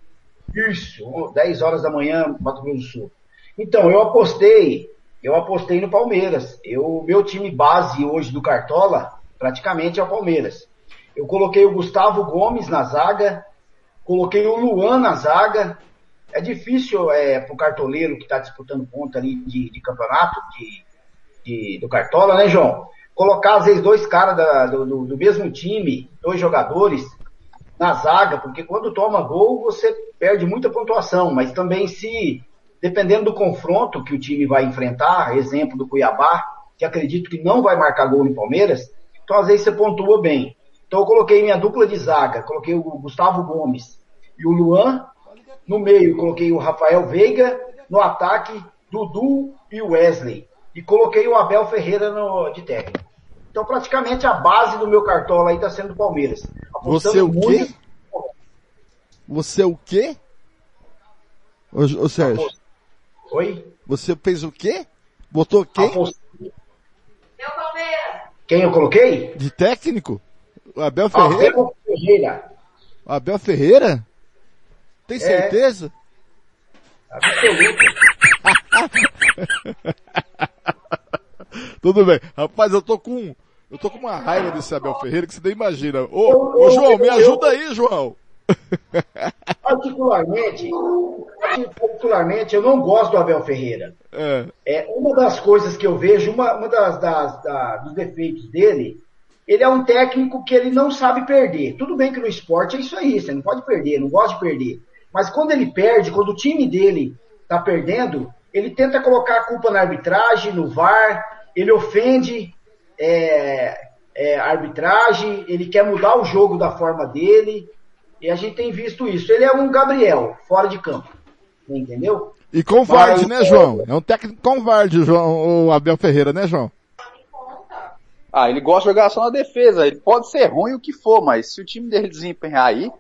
Isso, 10 horas da manhã, Mato Grosso do Sul. Então, eu apostei, eu apostei no Palmeiras. Eu, meu time base hoje do Cartola, praticamente é o Palmeiras. Eu coloquei o Gustavo Gomes na zaga, coloquei o Luan na zaga. É difícil é, para o cartoleiro que está disputando ponta ali de, de campeonato, de, de, do Cartola, né, João? Colocar às vezes dois caras do, do mesmo time, dois jogadores, na zaga, porque quando toma gol você perde muita pontuação, mas também se, dependendo do confronto que o time vai enfrentar, exemplo do Cuiabá, que acredito que não vai marcar gol no Palmeiras, então às vezes você pontua bem. Então eu coloquei minha dupla de zaga, coloquei o Gustavo Gomes e o Luan. No meio coloquei o Rafael Veiga, no ataque Dudu e Wesley. E coloquei o Abel Ferreira no, de técnico. Então praticamente a base do meu cartola aí está sendo o Palmeiras. Você o quê? Você o quê? Ô, ô Sérgio. Oi? Você fez o quê? Botou quem? Quem eu coloquei? De técnico? O Abel Ferreira? Abel Ferreira. O Abel Ferreira? Tem É. certeza? Absoluto. Tudo bem. Rapaz, eu tô com. Eu tô com uma raiva desse Abel Ferreira que você nem imagina. Ô, Eu- ô eu- João, me eu- ajuda aí, João. Particularmente, particularmente, eu não gosto do Abel Ferreira. É. É uma das coisas que eu vejo, uma, uma das, das- da- dos defeitos dele, ele é um técnico que ele não sabe perder. Tudo bem que no esporte é isso aí, você não pode perder, não gosta de perder. Mas quando ele perde, quando o time dele tá perdendo, ele tenta colocar a culpa na arbitragem, no VAR, ele ofende é, é, a arbitragem, ele quer mudar o jogo da forma dele, e a gente tem visto isso. Ele é um Gabriel, fora de campo. Entendeu? E covarde, Mas- né, João? É um técnico covarde, o, João, o Abel Ferreira, né, João? Ah, ele gosta de jogar só na defesa. Ele pode ser ruim o que for, mas se o time dele desempenhar aí,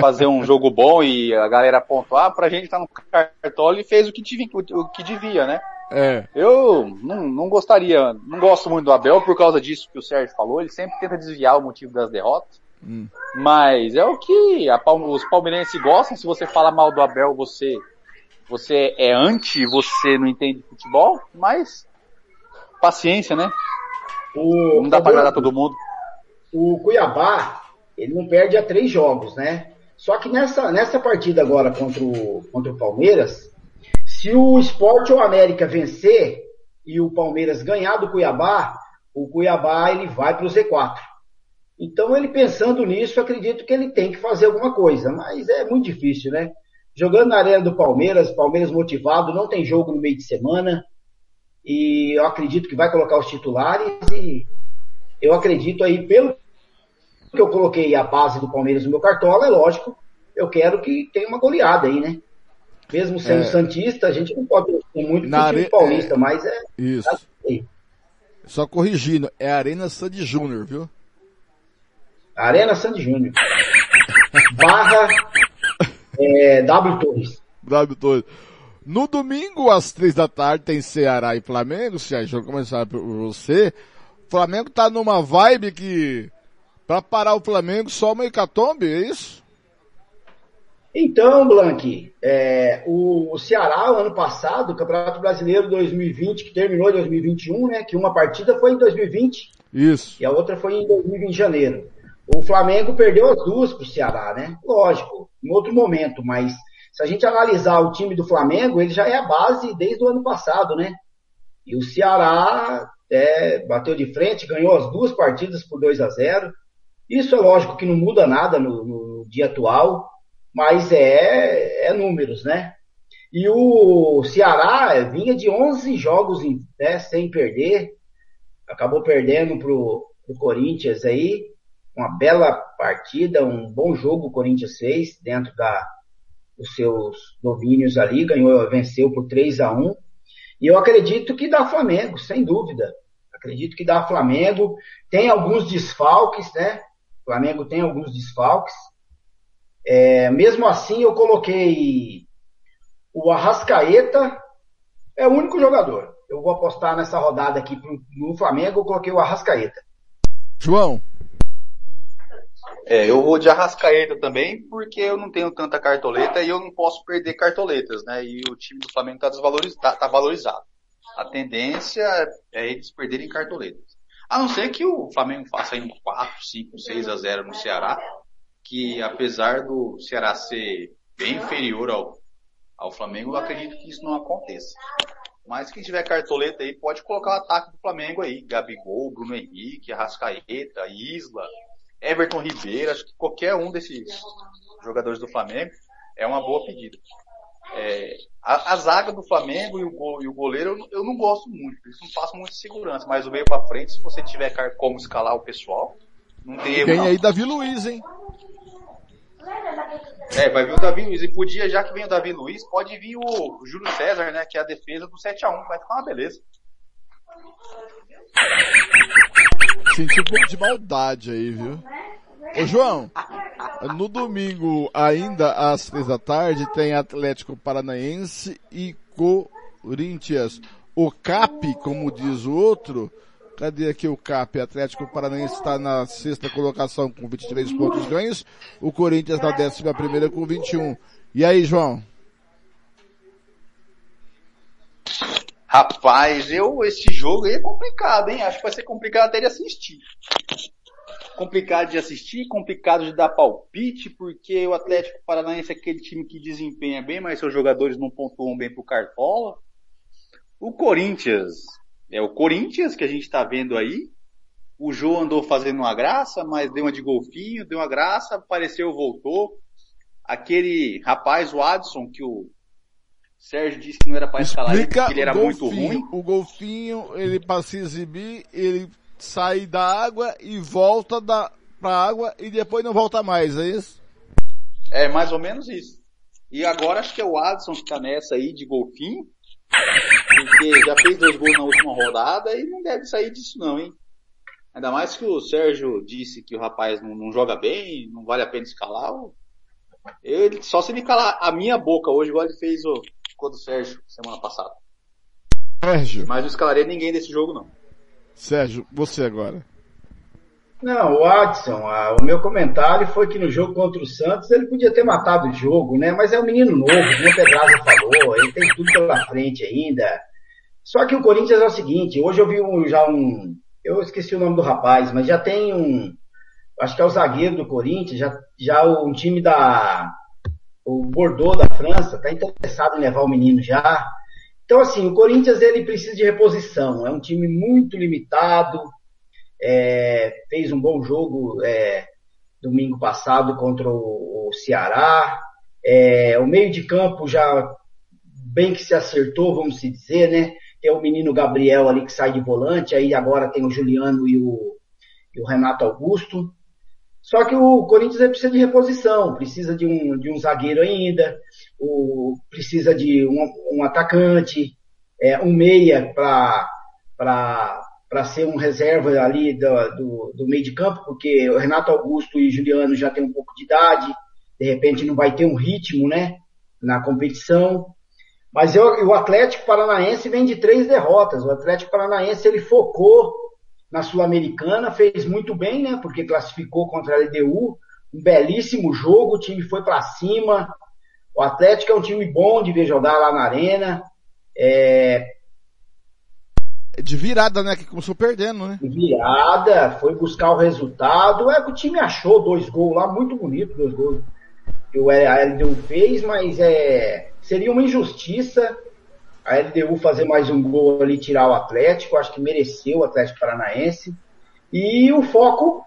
fazer um jogo bom e a galera pontuar, pra gente tá no cartola, ele fez o que, devia, o que devia, né? É. Eu não, não gostaria, não gosto muito do Abel por causa disso que o Sérgio falou. Ele sempre tenta desviar o motivo das derrotas. Hum. Mas é o que a os palmeirenses gostam. Se você fala mal do Abel, você, você é anti, você não entende futebol. Mas paciência, né? O, Não dá pra agradar todo mundo. o Cuiabá, ele não perde a três jogos, né? Só que nessa, nessa partida agora contra o, contra o Palmeiras, se o Sport ou América vencer e o Palmeiras ganhar do Cuiabá, o Cuiabá ele vai para o Z4. Então ele pensando nisso, acredito que ele tem que fazer alguma coisa, mas é muito difícil, né? Jogando na arena do Palmeiras, Palmeiras motivado, não tem jogo no meio de semana, e eu acredito que vai colocar os titulares e eu acredito aí, pelo que eu coloquei a base do Palmeiras no meu cartola, é lógico, eu quero que tenha uma goleada aí, né? Mesmo sendo É. Santista, a gente não pode ter muito Na are- paulista, mas é. Isso. Só corrigindo, é Arena Sandy Júnior, viu? Arena Sandy Júnior. Barra é, W Torres. W Torres. No domingo, às três da tarde, tem Ceará e Flamengo. Se a gente começar por você. O Flamengo tá numa vibe que, pra parar o Flamengo, só uma hecatombe, é isso? Então, Blank, é, o, o Ceará, o ano passado, o Campeonato Brasileiro 2020, que terminou em 2021, né? Que uma partida foi em 2020 Isso. e a outra foi em 2020, em janeiro. O Flamengo perdeu as duas pro Ceará, né? Lógico, em outro momento, mas se a gente analisar o time do Flamengo, ele já é a base desde o ano passado, né? E o Ceará é, bateu de frente, ganhou as duas partidas por 2 a 0 Isso é lógico que não muda nada no, no dia atual, mas é, é números, né? E o Ceará vinha de 11 jogos né, sem perder, acabou perdendo pro, pro Corinthians aí, uma bela partida, um bom jogo o Corinthians fez dentro da, dos seus domínios ali, ganhou, venceu por 3 a 1 e eu acredito que dá Flamengo, sem dúvida. Acredito que dá Flamengo. Tem alguns desfalques, né? O Flamengo tem alguns desfalques. É, mesmo assim, eu coloquei o Arrascaeta, é o único jogador. Eu vou apostar nessa rodada aqui pro- no Flamengo, eu coloquei o Arrascaeta. João. É, eu vou de Arrascaeta também, porque eu não tenho tanta cartoleta e eu não posso perder cartoletas, né? E o time do Flamengo tá desvalorizado, tá, tá valorizado. A tendência é eles perderem cartoletas. A não ser que o Flamengo faça aí um 4, 5, 6 a 0 no Ceará, que apesar do Ceará ser bem inferior ao, ao Flamengo, eu acredito que isso não aconteça. Mas quem tiver cartoleta aí pode colocar o ataque do Flamengo aí. Gabigol, Bruno Henrique, Arrascaeta, Isla, Everton Ribeiro, acho que qualquer um desses jogadores do Flamengo é uma boa pedida. É, a, a zaga do Flamengo e o, go- e o goleiro eu, não- eu não gosto muito, eles não passam muita segurança, mas o meio pra frente, se você tiver como escalar o pessoal, Não tem não. aí Davi Luiz, hein? É, vai vir o Davi Luiz. E podia, já que vem o Davi Luiz, pode vir o Júlio César, né? Que é a defesa do 7x1. Vai ficar uma beleza. Senti um pouco de maldade aí, viu? Ô João, no domingo, ainda às três da tarde, tem Atlético Paranaense e Corinthians. O CAP, como diz o outro, cadê aqui o CAP? Atlético Paranaense está na sexta colocação com 23 pontos ganhos, o Corinthians na décima primeira com 21. E aí, João? Rapaz, eu, esse jogo aí é complicado, hein? Acho que vai ser complicado até de assistir. Complicado de assistir, complicado de dar palpite, porque o Atlético Paranaense é aquele time que desempenha bem, mas seus jogadores não pontuam bem pro Cartola. O Corinthians, é o Corinthians que a gente tá vendo aí. O João andou fazendo uma graça, mas deu uma de golfinho, deu uma graça, apareceu, voltou. Aquele rapaz, o Adson, que o Sérgio disse que não era para escalar ele porque ele era muito ruim. O golfinho, ele para se exibir, ele sai da água e volta da, pra água e depois não volta mais, é isso? É mais ou menos isso. E agora acho que é o Adson que tá nessa aí de golfinho. Porque já fez dois gols na última rodada e não deve sair disso não, hein? Ainda mais que o Sérgio disse que o rapaz não, não joga bem, não vale a pena escalar. Ele, só se ele calar a minha boca hoje, igual ele fez o, contra o Sérgio semana passada. Sérgio. Mas não escalaria ninguém desse jogo não. Sérgio, você agora. Não, o Adson, ah, o meu comentário foi que no jogo contra o Santos ele podia ter matado o jogo, né? Mas é um menino novo, como o Pedraza falou, ele tem tudo pela frente ainda. Só que o Corinthians é o seguinte, hoje eu vi um, já um, eu esqueci o nome do rapaz, mas já tem um, acho que é o zagueiro do Corinthians, já, já um time da, o Bordeaux da França está interessado em levar o menino já. Então assim, o Corinthians ele precisa de reposição, é um time muito limitado, é, fez um bom jogo é, domingo passado contra o, o Ceará. É, o meio de campo já bem que se acertou, vamos se dizer, né? Tem o menino Gabriel ali que sai de volante, aí agora tem o Juliano e o, e o Renato Augusto. Só que o Corinthians precisa de reposição, precisa de um, de um zagueiro ainda, o, precisa de um, um atacante, é, um meia para para ser um reserva ali do, do, do, meio de campo, porque o Renato Augusto e Juliano já têm um pouco de idade, de repente não vai ter um ritmo, né, na competição. Mas eu, o Atlético Paranaense vem de três derrotas. O Atlético Paranaense ele focou na Sul-Americana, fez muito bem, né, porque classificou contra a LDU, um belíssimo jogo, o time foi para cima. O Atlético é um time bom de ver jogar lá na arena. É, de virada, né? Que começou perdendo, né? De virada, foi buscar o resultado. É que o time achou dois gols lá, muito bonito, dois gols que o a LDU fez, mas é, seria uma injustiça a LDU fazer mais um gol ali tirar o Atlético. Acho que mereceu o Atlético Paranaense. E o foco,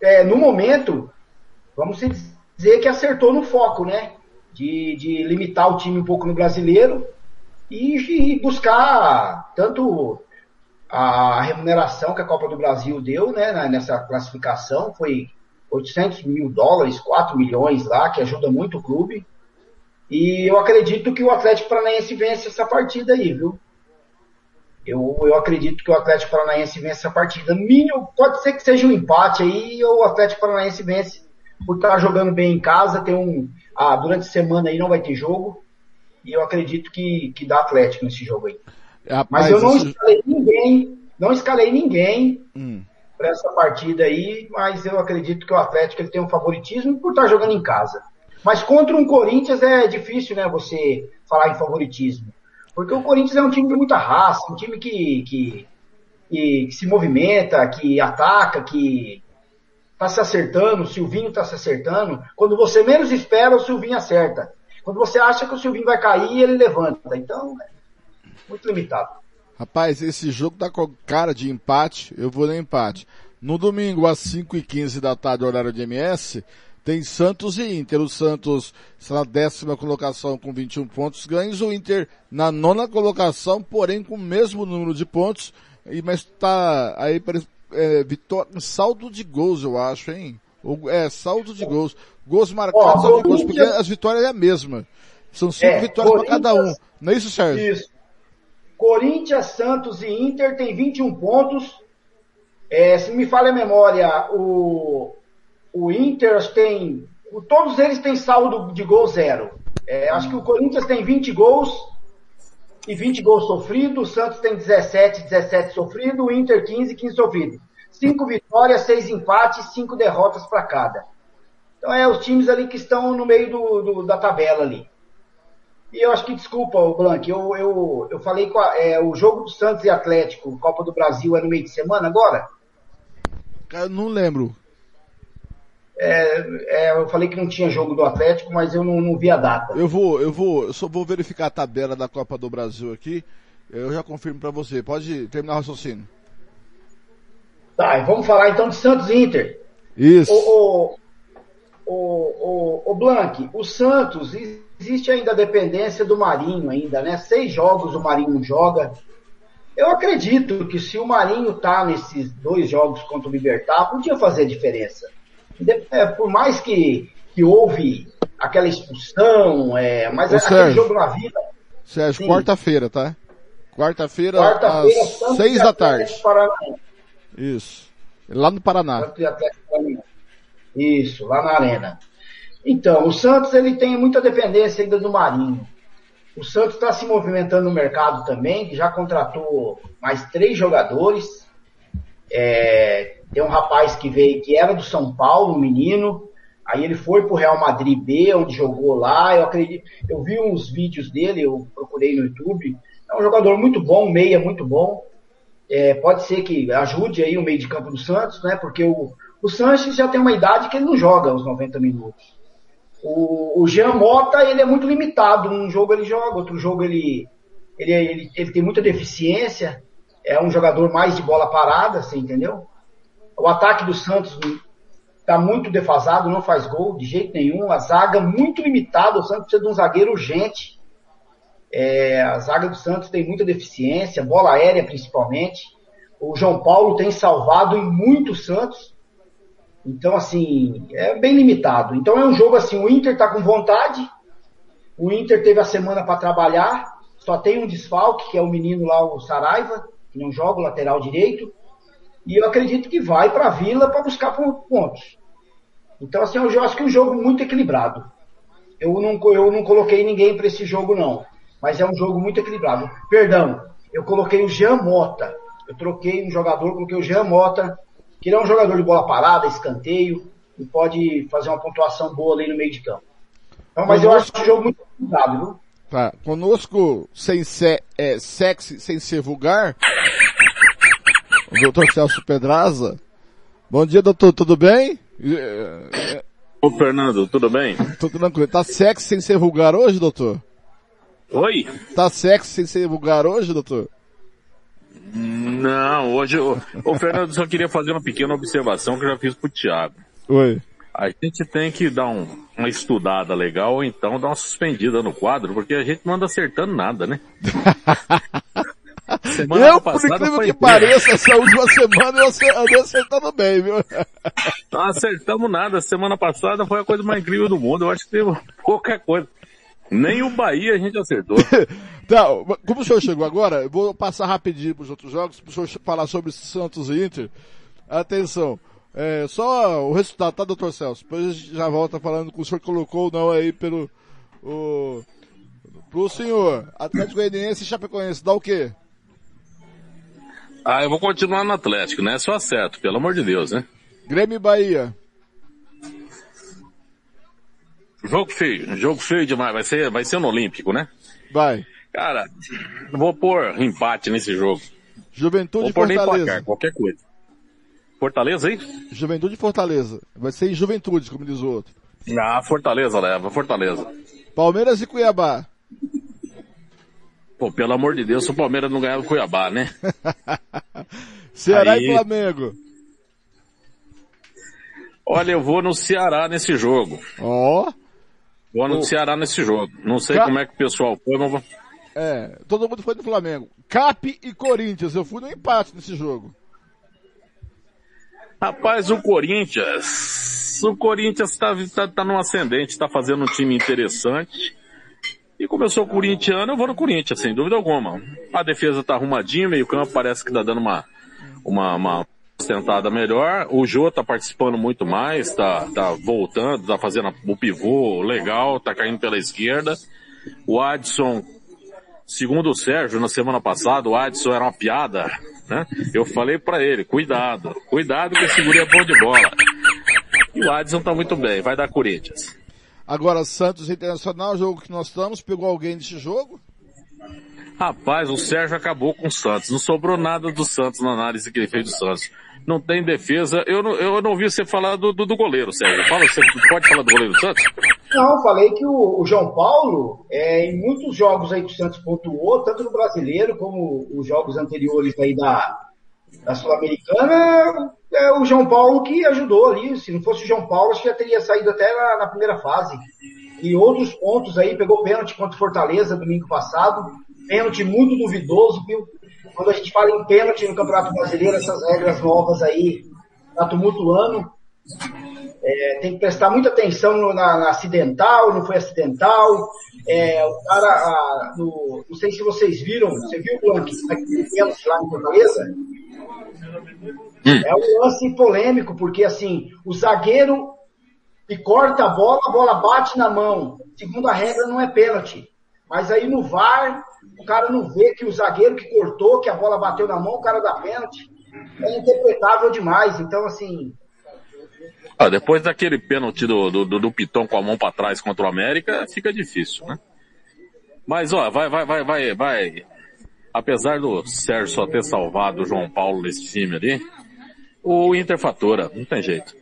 é, no momento, vamos dizer que acertou no foco, né? De, de limitar o time um pouco no brasileiro e, buscar tanto a remuneração que a Copa do Brasil deu, né, nessa classificação foi 800 mil dólares, 4 milhões lá, que ajuda muito o clube. E eu acredito que o Atlético Paranaense vence essa partida aí, viu? Eu, eu acredito que o Atlético Paranaense vence essa partida. Mínimo, pode ser que seja um empate aí, ou o Atlético Paranaense vence por estar jogando bem em casa, tem um, ah, durante a semana aí não vai ter jogo, e eu acredito que, que dá Atlético nesse jogo aí. Rapaz, Mas eu não escalei ninguém, não escalei ninguém hum. para essa partida aí, mas eu acredito que o Atlético ele tem um favoritismo por estar jogando em casa. Mas contra um Corinthians é difícil, né, você falar em favoritismo. Porque o Corinthians é um time de muita raça, um time que, que, que, que se movimenta, que ataca, que tá se acertando, o Silvinho tá se acertando. Quando você menos espera, o Silvinho acerta. Quando você acha que o Silvinho vai cair, ele levanta. Então, é muito limitado. Rapaz, esse jogo tá com cara de empate, eu vou no empate. No domingo, às 5h15 da tarde, horário de MS, tem Santos e Inter. O Santos está na décima colocação com 21 pontos ganhos, o Inter na nona colocação, porém com o mesmo número de pontos, e mas tá aí é, vitória, saldo de gols, eu acho, hein? É, saldo de gols. Gols marcados, saldo de gols, porque as vitórias é a mesma. São cinco É, vitórias para cada um. Não é isso, Sérgio? Isso. Corinthians, Santos e Inter tem 21 pontos. É, se me falha a memória, o, o Inter tem. Todos eles têm saldo de gol zero. É, acho que o Corinthians tem 20 gols e 20 gols sofridos, o Santos tem 17, 17 sofridos, o Inter 15, 15 sofridos. Cinco vitórias, seis empates, cinco derrotas para cada. Então é os times ali que estão no meio do, do- da tabela ali. E eu acho que, desculpa, o Blanc, eu, eu, eu falei com a- é, o jogo do Santos e Atlético, Copa do Brasil, é no meio de semana agora? Eu não lembro. É, é, eu falei que não tinha jogo do Atlético, mas eu não, não vi a data. Eu vou, eu vou, eu só vou verificar a tabela da Copa do Brasil aqui. Eu já confirmo para você. Pode terminar o raciocínio. Tá, e vamos falar então de Santos e Inter. Isso. O, o, o, o, o Blanc, o Santos, existe ainda a dependência do Marinho ainda, né? Seis jogos o Marinho joga. Eu acredito que se o Marinho tá nesses dois jogos contra o Libertar, podia fazer diferença. É, por mais que, que houve aquela expulsão, é, mas Ô, aquele Sérgio. jogo na vida, Sérgio, quarta-feira, tá? Quarta-feira, quarta-feira, às seis da tarde. Isso. Lá no Paraná. Isso, lá na arena. Então, o Santos ele tem muita dependência ainda do Marinho. O Santos está se movimentando no mercado também, já contratou mais três jogadores. É, tem um rapaz que veio, que era do São Paulo, um menino. Aí ele foi pro Real Madrid B, onde jogou lá. Eu acredito, eu vi uns vídeos dele, eu procurei no YouTube. É um jogador muito bom, meia muito bom. É, pode ser que ajude aí o meio de campo do Santos, né? Porque o, o Sanches já tem uma idade que ele não joga os 90 minutos. O, o Jean Mota, ele é muito limitado. Um jogo ele joga, outro jogo ele, ele, ele, ele tem muita deficiência. É um jogador mais de bola parada, você entendeu? O ataque do Santos está muito defasado, não faz gol de jeito nenhum. A zaga muito limitada, o Santos precisa de um zagueiro urgente. É, a zaga do Santos tem muita deficiência, bola aérea principalmente. O João Paulo tem salvado em muito o Santos. Então, assim, é bem limitado. Então é um jogo assim, o Inter tá com vontade. O Inter teve a semana para trabalhar. Só tem um desfalque, que é o menino lá, o Saraiva, que não joga o lateral direito. E eu acredito que vai para a Vila para buscar pontos. Então, assim, eu acho que é um jogo muito equilibrado. Eu não, eu não coloquei ninguém para esse jogo, não. Mas é um jogo muito equilibrado. Perdão, eu coloquei o Jean Mota. Eu troquei um jogador, coloquei o Jean Mota, que ele é um jogador de bola parada, escanteio, e pode fazer uma pontuação boa ali no meio de campo. Então, mas eu acho um jogo muito equilibrado, viu? Tá. Conosco, sem ser, é, sexy, sem ser vulgar, o doutor Celso Pedraza. Bom dia, doutor, tudo bem? É, Ô Fernando, tudo bem? Tudo tranquilo. Tá sexy sem ser vulgar hoje, doutor? Oi? Tá sexy sem ser vulgar hoje, doutor? Não, hoje eu... Ô Fernando, só queria fazer uma pequena observação que eu já fiz pro Thiago. Oi. A gente tem que dar um- uma estudada legal ou então dar uma suspendida no quadro, porque a gente não anda acertando nada, né? Semana eu, por incrível que pareça, essa última semana eu andei acertando bem, viu? Não acertamos nada. Semana passada foi a coisa mais incrível do mundo. Eu acho que teve pouca coisa. Nem o Bahia a gente acertou. Tá, como o senhor chegou agora, eu vou passar rapidinho para os outros jogos, para o senhor falar sobre Santos e Inter. Atenção, é, só o resultado, tá, doutor Celso? Depois a gente já volta falando que o senhor colocou ou não aí pelo, o, pro senhor. Atlético Goianiense e Chapecoense, dá o quê? Ah, eu vou continuar no Atlético, né? Só acerto, pelo amor de Deus, né? Grêmio e Bahia. Jogo feio, jogo feio demais. Vai ser, vai ser no Olímpico, né? Vai. Cara, eu vou pôr empate nesse jogo. Juventude Vou pôr nem Fortaleza. placar, qualquer coisa. Fortaleza aí? Juventude e Fortaleza. Vai ser em Juventude, como diz o outro. Ah, Fortaleza leva, Fortaleza. Palmeiras e Cuiabá. Pô, pelo amor de Deus, se o Palmeiras não ganhar do Cuiabá, né? Ceará Aí- e Flamengo. Olha, eu vou no Ceará nesse jogo. Ó. Vou no Ô. Ceará nesse jogo. Não sei Ca- como é que o pessoal foi, mas vou... É, todo mundo foi do Flamengo. Cap e Corinthians, eu fui no empate nesse jogo. Rapaz, o Corinthians, o Corinthians tá, tá, tá num ascendente, tá fazendo um time interessante. E como eu sou corintiano, eu vou no Corinthians, sem dúvida alguma. A defesa tá arrumadinha, meio campo parece que tá dando uma, uma, uma sentada melhor. O Jô tá participando muito mais, tá, tá voltando, tá fazendo o pivô legal, tá caindo pela esquerda. O Adson, segundo o Sérgio, na semana passada, o Adson era uma piada, né? Eu falei para ele, cuidado, cuidado que esse guri é bom de bola. E o Adson tá muito bem, vai dar Corinthians. Agora, Santos Internacional, jogo que nós estamos, pegou alguém desse jogo? Rapaz, o Sérgio acabou com o Santos. Não sobrou nada do Santos na análise que ele fez do Santos. Não tem defesa. Eu não, eu não ouvi você falar do, do, do goleiro, Sérgio. Fala, você pode falar do goleiro do Santos? Não, falei que o, o João Paulo, é, em muitos jogos aí que o Santos pontuou, tanto no brasileiro como os jogos anteriores aí da, da Sul-Americana, é o João Paulo que ajudou ali. Se não fosse o João Paulo, acho que já teria saído até na, na primeira fase. E outros pontos aí, pegou pênalti contra o Fortaleza domingo passado, pênalti muito duvidoso, viu? Quando a gente fala em pênalti no Campeonato Brasileiro, essas regras novas aí, tá tumultuando. É, tem que prestar muita atenção no, na, na, acidental, não foi acidental. É, o cara, a, no, não sei se vocês viram, você viu o Blanc, aquele pênalti lá em Fortaleza? Hum. É um lance polêmico, porque assim, o zagueiro que corta a bola, a bola bate na mão. Segundo a regra, não é pênalti. Mas aí no VAR, o cara não vê que o zagueiro que cortou, que a bola bateu na mão, o cara dá pênalti. É interpretável demais. Então, assim. Ah, depois daquele pênalti do, do, do Piton com a mão para trás contra o América, fica difícil, né? Mas, ó, vai, vai, vai, vai, vai. Apesar do Sérgio só ter salvado o João Paulo nesse time ali, o Inter fatura, não tem jeito.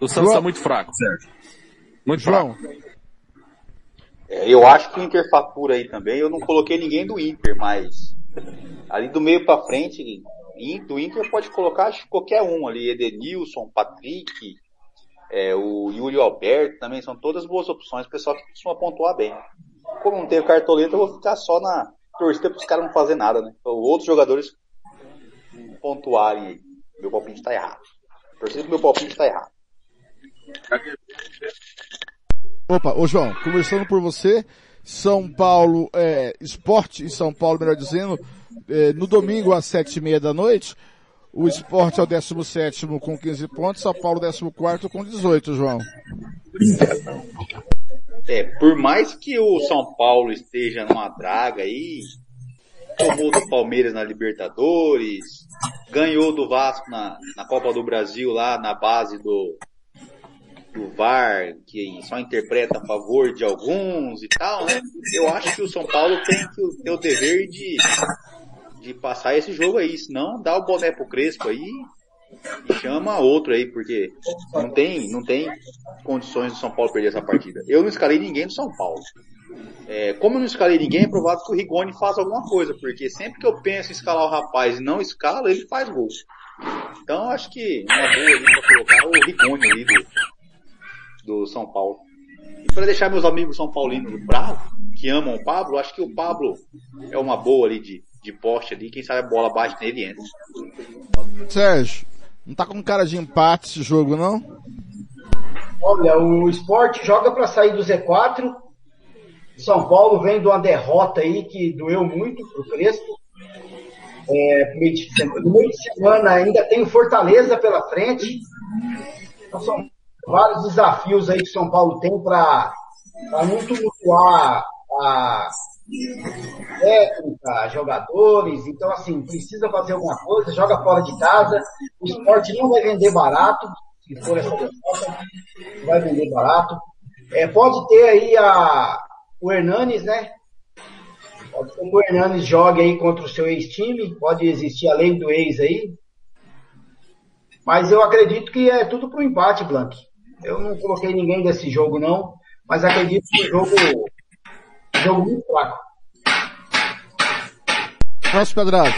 O Santos está muito fraco, Sérgio. Muito João. fraco. É, eu acho que o Inter fatura aí também. Eu não coloquei ninguém do Inter, mas ali do meio para frente, do Inter pode colocar acho, qualquer um ali. Edenilson, Patrick, é, o Yuri Alberto também são todas boas opções. O pessoal que costuma pontuar bem. Como não tem o cartoleta, eu vou ficar só na torcida para os caras não fazer nada, né? Então, outros jogadores pontuarem aí. Meu palpite está errado. Torcida do meu palpite está errado. Opa, ô João, conversando por você, São Paulo, é, esporte em São Paulo, melhor dizendo, é, no domingo às sete e meia da noite, o esporte é o 17 com 15 pontos, São Paulo 14 com 18, João. É, por mais que o São Paulo esteja numa draga aí, tomou do Palmeiras na Libertadores, ganhou do Vasco na, na Copa do Brasil lá na base do, do VAR, que só interpreta a favor de alguns e tal, né? Eu acho que o São Paulo tem que ter o dever de, de passar esse jogo aí, senão dá o boné pro Crespo aí chama outro aí, porque não tem, não tem condições do São Paulo perder essa partida. Eu não escalei ninguém do São Paulo. É, como eu não escalei ninguém, é provável que o Rigoni faça alguma coisa, porque sempre que eu penso em escalar o rapaz e não escala, ele faz gol. Então acho que uma boa ali pra colocar o Rigoni ali do, do São Paulo. E para deixar meus amigos São Paulinos bravos, que amam o Pablo, acho que o Pablo é uma boa ali de, de poste ali, quem sabe a bola bate nele entra. Sérgio, não tá com cara de empate esse jogo, não? Olha, o esporte joga para sair do Z4. São Paulo vem de uma derrota aí que doeu muito pro Crespo. É, no meio de semana, ainda tem Fortaleza pela frente. Então são vários desafios aí que São Paulo tem para não tumultuar a técnica, jogadores. Então, assim, precisa fazer alguma coisa, joga fora de casa. O esporte não vai vender barato, se for essa derrota, vai vender barato. É, pode ter aí a, o Hernanes, né? Pode ser que o Hernanes jogue aí contra o seu ex-time, pode existir a lei do ex aí. Mas eu acredito que é tudo pro empate, Blank. Eu não coloquei ninguém desse jogo, não, mas acredito que o jogo, jogo muito fraco. Nosso Pedrado.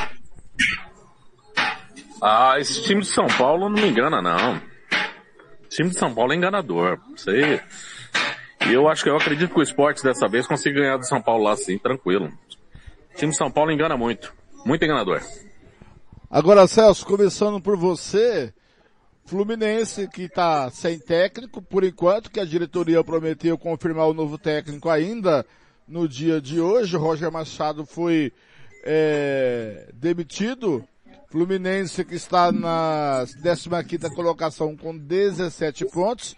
Ah, esse time de São Paulo não me engana, não. O time de São Paulo é enganador. Sei. E eu acho que eu acredito que o esporte dessa vez consiga ganhar do São Paulo lá sim, tranquilo. O time de São Paulo engana muito. Muito enganador. Agora, Celso, começando por você, Fluminense que está sem técnico, por enquanto, que a diretoria prometeu confirmar o novo técnico ainda no dia de hoje. O Roger Machado foi é, demitido. Fluminense que está na 15ª colocação com 17 pontos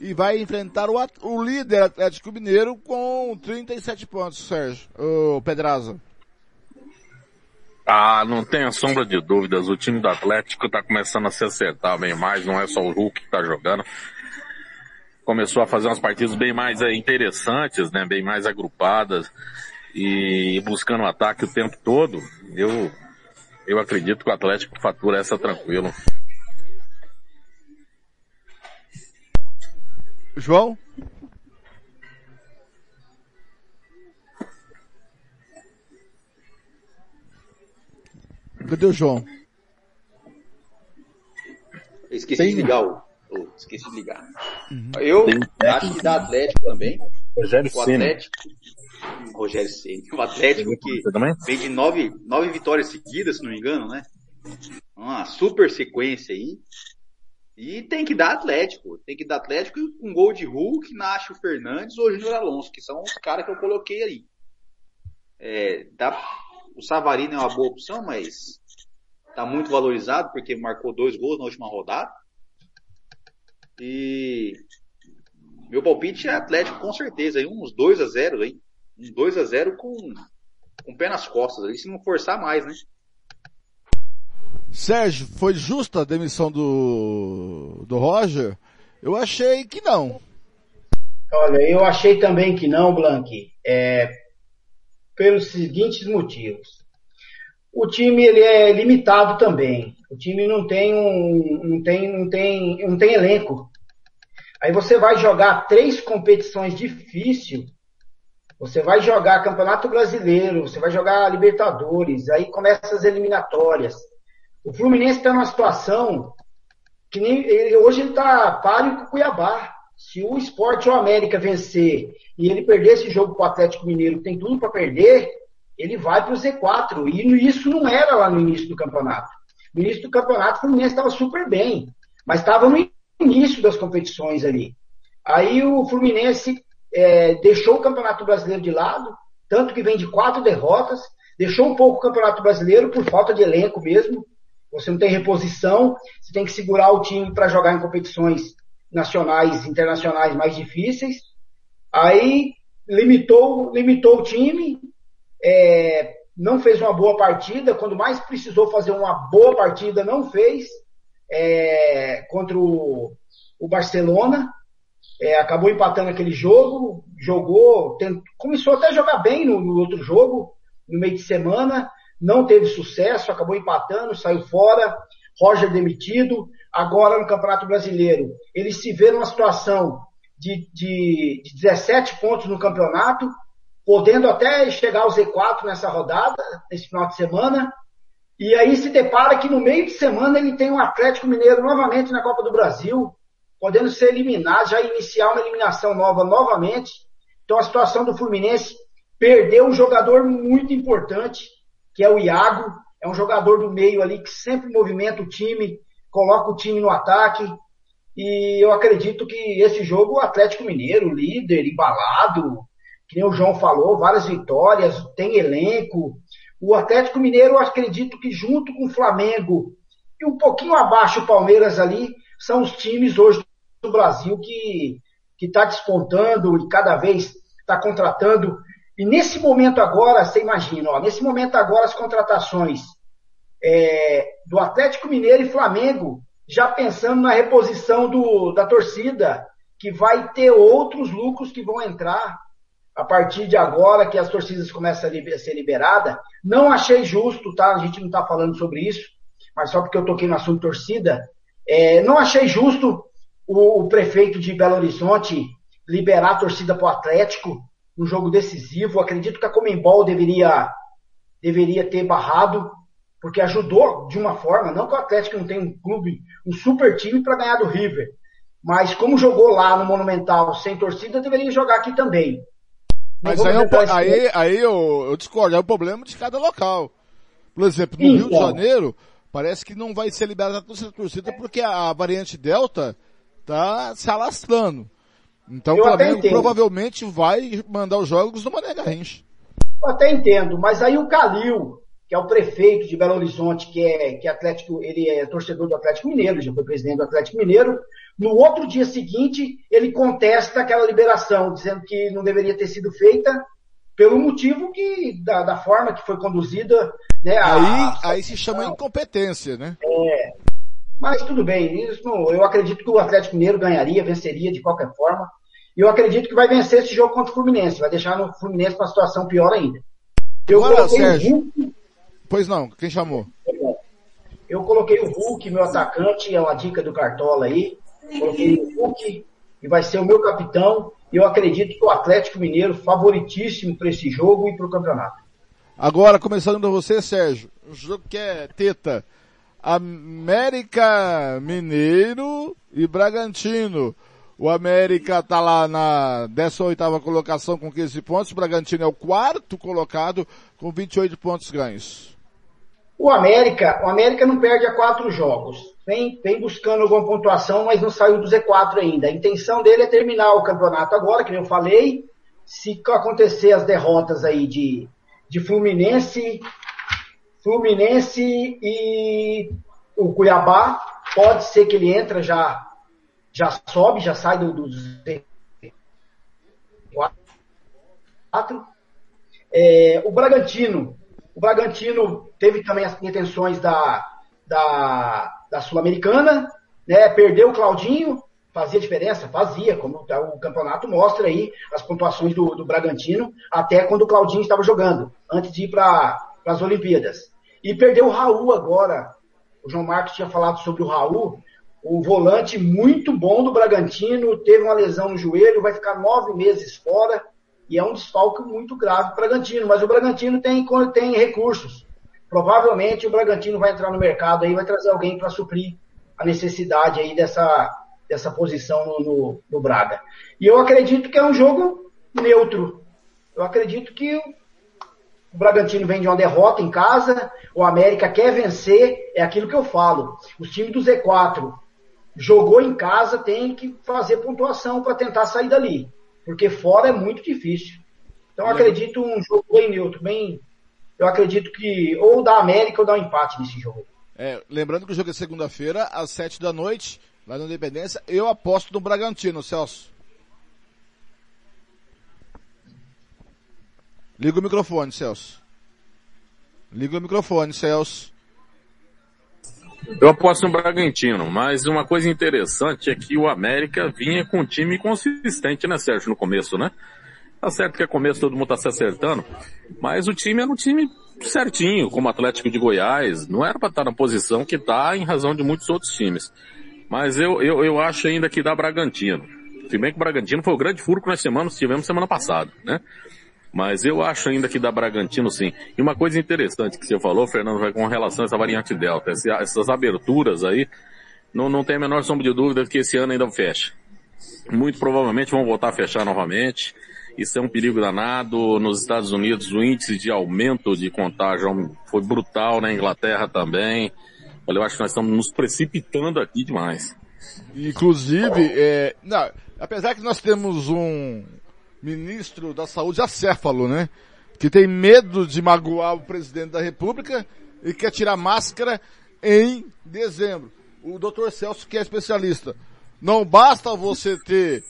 e vai enfrentar o, o líder Atlético Mineiro com 37 pontos, Sérgio, o Pedraza. Ah, não tenha sombra de dúvidas. O time do Atlético tá começando a se acertar bem mais. Não é só o Hulk que tá jogando. Começou a fazer umas partidas bem mais eh, interessantes, né? Bem mais agrupadas e buscando o ataque o tempo todo. Eu, eu acredito que o Atlético fatura essa tranquilo. João? Cadê o João? Esqueci de ligar o. esqueci de ligar. Eu acho que dá Atlético também. Rogério o Ceni. Atlético. Rogério Ceni. O Atlético que vem de nove, nove vitórias seguidas, se não me engano, né? Uma super sequência aí. E tem que dar Atlético. Tem que dar Atlético e um gol de Hulk, Nacho Fernandes ou Júnior Alonso, que são os caras que eu coloquei aí. É, dá, o Savarino é uma boa opção, mas tá muito valorizado porque marcou dois gols na última rodada. E meu palpite é Atlético com certeza, aí uns 2 a 0 aí. Um 2 a 0 com com o pé nas costas ali, se não forçar mais, né? Sérgio, foi justa a demissão do, do Roger? Eu achei que não. Olha, eu achei também que não, Blank, é, pelos seguintes motivos. O time ele é limitado também. O time não tem um, não tem, não tem, não tem elenco. Aí você vai jogar três competições difíceis. Você vai jogar Campeonato Brasileiro, você vai jogar Libertadores, aí começa as eliminatórias. O Fluminense está numa situação que nem ele, hoje ele está páreo com o Cuiabá. Se o Sport ou América vencer e ele perder esse jogo para o Atlético Mineiro, tem tudo para perder, ele vai para o Z4. E isso não era lá no início do campeonato. No início do campeonato, o Fluminense estava super bem, mas estava no início das competições ali. Aí o Fluminense é, deixou o Campeonato Brasileiro de lado, tanto que vem de quatro derrotas, deixou um pouco o Campeonato Brasileiro por falta de elenco mesmo. Você não tem reposição, você tem que segurar o time para jogar em competições nacionais, internacionais mais difíceis. Aí limitou, limitou o time, é, não fez uma boa partida, quando mais precisou fazer uma boa partida, não fez é, contra o, o Barcelona. É, acabou empatando aquele jogo, jogou, tent, começou até a jogar bem no, no outro jogo, no meio de semana, não teve sucesso, acabou empatando, saiu fora, Roger demitido, agora no Campeonato Brasileiro. Ele se vê numa situação de, de, de 17 pontos no campeonato, podendo até chegar ao Z4 nessa rodada, nesse final de semana, e aí se depara que no meio de semana ele tem um Atlético Mineiro novamente na Copa do Brasil, podendo ser eliminado, já iniciar uma eliminação nova novamente. Então a situação do Fluminense perdeu um jogador muito importante, que é o Iago, é um jogador do meio ali que sempre movimenta o time, coloca o time no ataque. E eu acredito que esse jogo, o Atlético Mineiro, líder, embalado, que nem o João falou, várias vitórias, tem elenco. O Atlético Mineiro, acredito que junto com o Flamengo e um pouquinho abaixo o Palmeiras ali, são os times hoje do Brasil que que está despontando e cada vez está contratando. E nesse momento agora, você imagina, ó, nesse momento agora as contratações é, do Atlético Mineiro e Flamengo, já pensando na reposição do, da torcida, que vai ter outros lucros que vão entrar a partir de agora que as torcidas começam a ser liberadas. Não achei justo, tá? A gente não está falando sobre isso, mas só porque eu toquei no assunto torcida. É, não achei justo o, o, prefeito de Belo Horizonte liberar a torcida para o Atlético no jogo decisivo. Acredito que a Comembol deveria, deveria ter barrado, porque ajudou de uma forma. Não que o Atlético não tenha um clube, um super time para ganhar do River, mas como jogou lá no Monumental sem torcida, deveria jogar aqui também. Mas aí, eu, aí, aí eu, eu discordo, é o problema de cada local. Por exemplo, no então. Rio de Janeiro, parece que não vai ser liberada a torcida, torcida porque a variante Delta tá se alastrando. Então Eu o Flamengo provavelmente vai mandar os jogos no Mané Garrincha. Eu até entendo, mas aí o Calil, que é o prefeito de Belo Horizonte, que é, que é Atlético, ele é torcedor do Atlético Mineiro, já foi presidente do Atlético Mineiro, no outro dia seguinte, ele contesta aquela liberação, dizendo que não deveria ter sido feita pelo motivo que, da, da forma que foi conduzida, né, a- Aí, aí se chama incompetência, né? É, mas tudo bem, isso não- eu acredito que o Atlético Mineiro ganharia, venceria de qualquer forma. E eu acredito que vai vencer esse jogo contra o Fluminense, vai deixar o Fluminense para uma situação pior ainda. Eu Agora, coloquei o Sérgio. Hulk, Pois não, quem chamou? eu coloquei o Hulk, meu atacante, é uma dica do Cartola aí. Coloquei o Hulk e vai ser o meu capitão. E eu acredito que o Atlético Mineiro favoritíssimo para esse jogo e para o campeonato. Agora, começando por você, Sérgio. O jogo que é teta. América Mineiro e Bragantino. O América tá lá na 18ª colocação com 15 pontos. O Bragantino é o quarto colocado com 28 pontos ganhos. O América, o América não perde a quatro jogos. Vem, vem buscando alguma pontuação, mas não saiu do Z4 ainda. A intenção dele é terminar o campeonato agora, que eu falei. Se acontecer as derrotas aí de, de Fluminense, Fluminense e o Cuiabá, pode ser que ele entra já, já sobe, já sai do, do Z4. É, o Bragantino, o Bragantino teve também as intenções da, da, da Sul-Americana, né? Perdeu o Claudinho, fazia diferença? Fazia, como tá- o campeonato mostra aí as pontuações do, do Bragantino, até quando o Claudinho estava jogando, antes de ir para as Olimpíadas. E perdeu o Raul agora. O João Marcos tinha falado sobre o Raul, o volante muito bom do Bragantino, teve uma lesão no joelho, vai ficar nove meses fora e é um desfalque muito grave para o Bragantino. Mas o Bragantino tem, tem recursos. Provavelmente o Bragantino vai entrar no mercado aí, vai trazer alguém para suprir a necessidade aí dessa, dessa posição no, no, no Braga. E eu acredito que é um jogo neutro. Eu acredito que o Bragantino vem de uma derrota em casa, o América quer vencer, é aquilo que eu falo. Os times do Z4 jogou em casa, tem que fazer pontuação para tentar sair dali, porque fora é muito difícil. Então eu acredito um jogo bem neutro, bem. Eu acredito que ou dá América ou dá um empate nesse jogo. É, lembrando que o jogo é segunda-feira, às 7 da noite, lá na Independência. Eu aposto no Bragantino, Celso. Liga o microfone, Celso. Liga o microfone, Celso. Eu aposto no Bragantino, mas uma coisa interessante é que o América vinha com um time consistente, né, Sérgio, no começo, né? Tá certo que é começo todo mundo tá se acertando, mas o time era um time certinho, como o Atlético de Goiás, não era para estar na posição que tá em razão de muitos outros times. Mas eu, eu, eu acho ainda que dá Bragantino. Se bem que o Bragantino foi o grande furo que nós tivemos, tivemos semana passada, né? Mas eu acho ainda que dá Bragantino sim. E uma coisa interessante que você falou, Fernando, vai com relação a essa variante Delta, essas aberturas aí, não, não tem a menor sombra de dúvida que esse ano ainda fecha. Muito provavelmente vão voltar a fechar novamente. Isso é um perigo danado. Nos Estados Unidos o índice de aumento de contágio foi brutal, na Inglaterra também. Olha, eu acho que nós estamos nos precipitando aqui demais. Inclusive, é, não, apesar que nós temos um ministro da saúde acéfalo, né? Que tem medo de magoar o presidente da república e quer tirar máscara em dezembro. O doutor Celso, que é especialista. Não basta você ter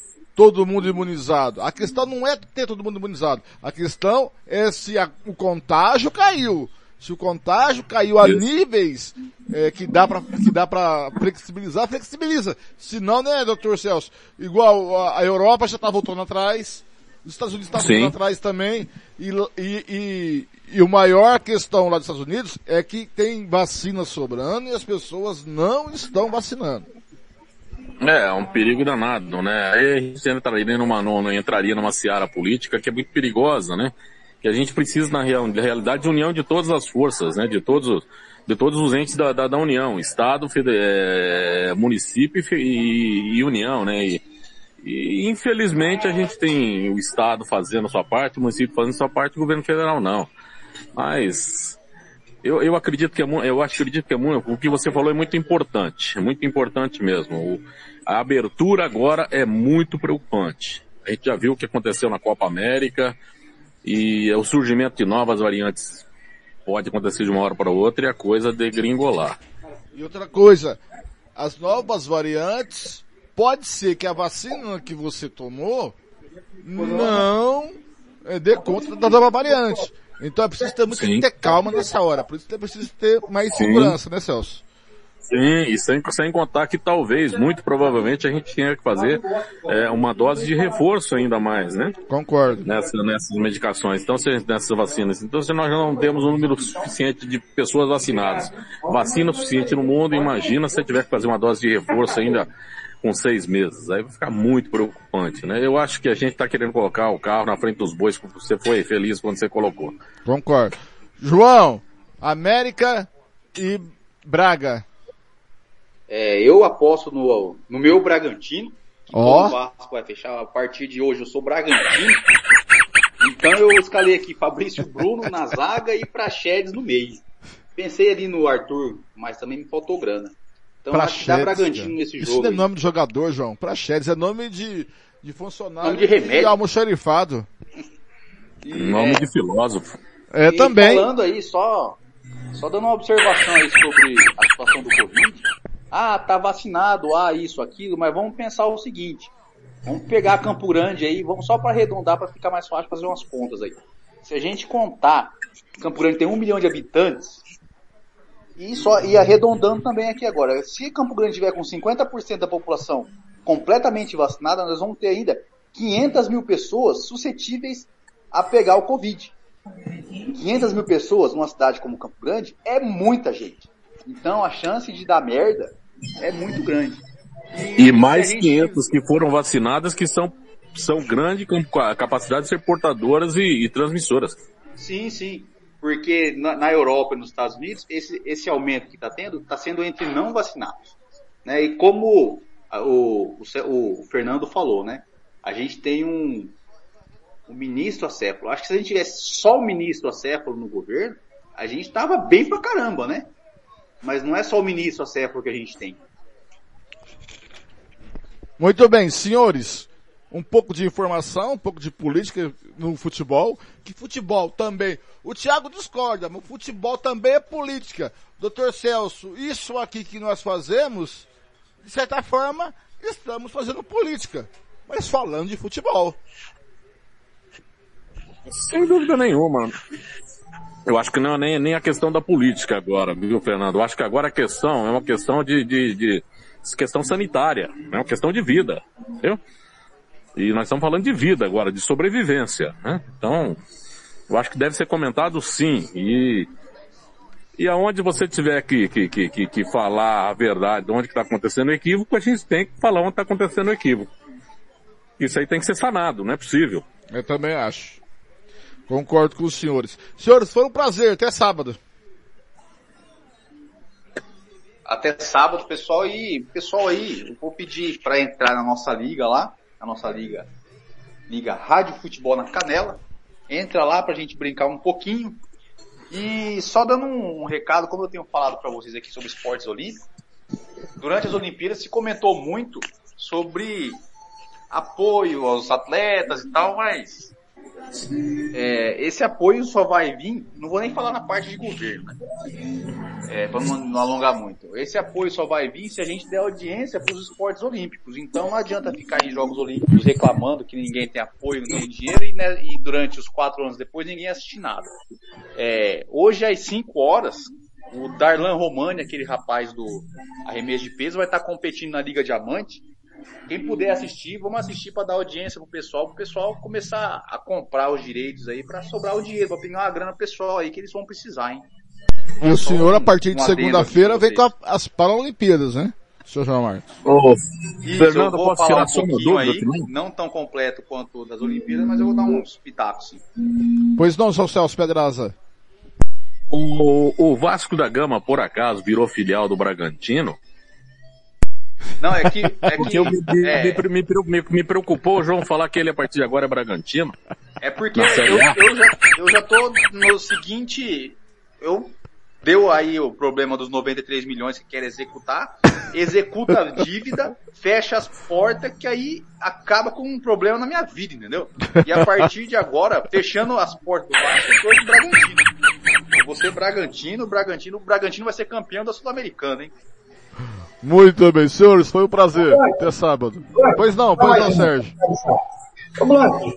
todo mundo imunizado. A questão não é ter todo mundo imunizado. A questão é se a- o contágio caiu. Se o contágio caiu a Isso. níveis é, que dá para que dá para flexibilizar, flexibiliza. Se não, né, doutor Celso? Igual a, a Europa já está voltando atrás, os Estados Unidos estão Sim. voltando atrás também, e, e, e, e o maior questão lá dos Estados Unidos é que tem vacina sobrando e as pessoas não estão vacinando. É, é um perigo danado, né? Aí a gente entraria numa, não entraria numa seara política que é muito perigosa, né? Que a gente precisa, na real, realidade, de união de todas as forças, né? De todos, os- de todos os entes da, da, da União, Estado, fede- é, município e e, e União, né? E, e, infelizmente a gente tem o Estado fazendo a sua parte, o município fazendo a sua parte, o governo federal não. Mas Eu, eu acredito que é, eu acredito que é muito, o que você falou é muito importante, é muito importante mesmo. O- a abertura agora é muito preocupante. A gente já viu o que aconteceu na Copa América e o surgimento de novas variantes pode acontecer de uma hora para outra e a coisa degringolar. E outra coisa, as novas variantes, pode ser que a vacina que você tomou não é, dê conta da nova variante. Então é preciso ter, muito, ter calma nessa hora. Por isso é preciso ter mais Sim. segurança, né, Celso? Sim, e sem, sem contar que talvez, muito provavelmente, a gente tenha que fazer é, uma dose de reforço ainda mais, né? Concordo. Nessa, nessas medicações, então, se, nessas vacinas. Então, se nós não temos um número suficiente de pessoas vacinadas, vacina suficiente no mundo, imagina se tiver que fazer uma dose de reforço ainda com seis meses. Aí vai ficar muito preocupante, né? Eu acho que a gente está querendo colocar o carro na frente dos bois, como você foi feliz quando você colocou. Concordo. João, América e Braga. É, eu aposto no, no meu Bragantino. que Ó. como O Vasco vai fechar a partir de hoje, eu sou Bragantino. Então eu escalei aqui Fabrício Bruno na zaga e Praxedes no meio. Pensei ali no Arthur, mas também me faltou grana. Então acho que dá Praxedes, Bragantino nesse Isso jogo. não é aí. nome de jogador, João. Praxedes é nome de, de funcionário Nome de remédio. almoxarifado. Nome de filósofo. É, E também. Falando aí, só, só dando uma observação aí sobre a situação do Covid. Ah, tá vacinado, ah, isso, aquilo, mas vamos pensar o seguinte. Vamos pegar Campo Grande aí, vamos só para arredondar para ficar mais fácil fazer umas contas aí. Se a gente contar, Campo Grande tem um milhão de habitantes, e só e arredondando também aqui agora, se Campo Grande tiver com 50% da população completamente vacinada, nós vamos ter ainda 500 mil pessoas suscetíveis a pegar o Covid. 500 mil pessoas numa cidade como Campo Grande é muita gente. Então a chance de dar merda é muito grande. E mais se a gente- 500 que foram vacinadas que são, são grandes com a capacidade de ser portadoras e, e transmissoras. Sim, sim. Porque na, na Europa e nos Estados Unidos, esse, esse aumento que está tendo está sendo entre não vacinados. Né? E como o, o, o Fernando falou, né? A gente tem um, um ministro acéfalo. Acho que se a gente tivesse só o ministro acéfalo no governo, a gente tava bem pra caramba, né? Mas não é só o ministro acéfalo que a gente tem. Muito bem, senhores. Um pouco de informação, um pouco de política no futebol. Que futebol também. O Thiago discorda, mas o futebol também é política. Doutor Celso, isso aqui que nós fazemos, de certa forma, estamos fazendo política. Mas falando de futebol. Sem dúvida nenhuma. Eu acho que não é nem, nem a questão da política agora, viu, Fernando? Eu acho que agora a questão é uma questão de, de, de questão sanitária, é uma questão de vida, entendeu? E nós estamos falando de vida agora, de sobrevivência, né? Então, eu acho que deve ser comentado sim. E, e aonde você tiver que, que, que, que, que falar a verdade, onde que está acontecendo o equívoco, a gente tem que falar onde está acontecendo o equívoco. Isso aí tem que ser sanado, não é possível. Eu também acho. Concordo com os senhores. Senhores, foi um prazer. Até sábado. Até sábado, pessoal. E pessoal aí, eu vou pedir para entrar na nossa liga lá, na nossa liga, liga Rádio Futebol na Canela. Entra lá pra gente brincar um pouquinho. E só dando um, um recado, como eu tenho falado para vocês aqui sobre esportes olímpicos, durante as Olimpíadas se comentou muito sobre apoio aos atletas e tal, mas é, esse apoio só vai vir, não vou nem falar na parte de governo, né? É, para não, não alongar muito. Esse apoio só vai vir se a gente der audiência para os esportes olímpicos. Então não adianta ficar em Jogos Olímpicos reclamando que ninguém tem apoio, não tem dinheiro e, né, e durante os quatro anos depois ninguém assiste nada. É, hoje às 5 horas, o Darlan Romani, aquele rapaz do arremesso de peso, vai estar competindo na Liga Diamante. Quem puder assistir, vamos assistir para dar audiência pro pessoal, pro pessoal começar a comprar os direitos aí para sobrar o dinheiro, para pegar uma grana pessoal aí que eles vão precisar, hein? E o senhor, a partir de um segunda-feira, vem com a- as Paralimpíadas, né? Senhor João Marcos. Ô, Isso, Fernando, eu vou posso falar tirar um pouquinho aí, também? não tão completo quanto o das Olimpíadas, mas eu vou dar uns pitacos sim. Pois não, São Celso Pedraza. O, o Vasco da Gama, por acaso, virou filial do Bragantino? Não, é que, é Porque que eu me, é, me, me- me- preocupou o João falar que ele a partir de agora é Bragantino. é porque Na eu, eu já, eu já tô no seguinte, eu deu aí o problema dos 93 milhões que quer executar, executa a dívida, fecha as portas, que aí acaba com um problema na minha vida, entendeu? E a partir de agora, fechando as portas do Vasco, eu de Bragantino. Eu vou ser Bragantino, Bragantino, o Bragantino vai ser campeão da Sul-Americana, hein? Muito bem, senhores, foi um prazer. Até sábado. Pois não, pois não, Sérgio. Ô Blanco,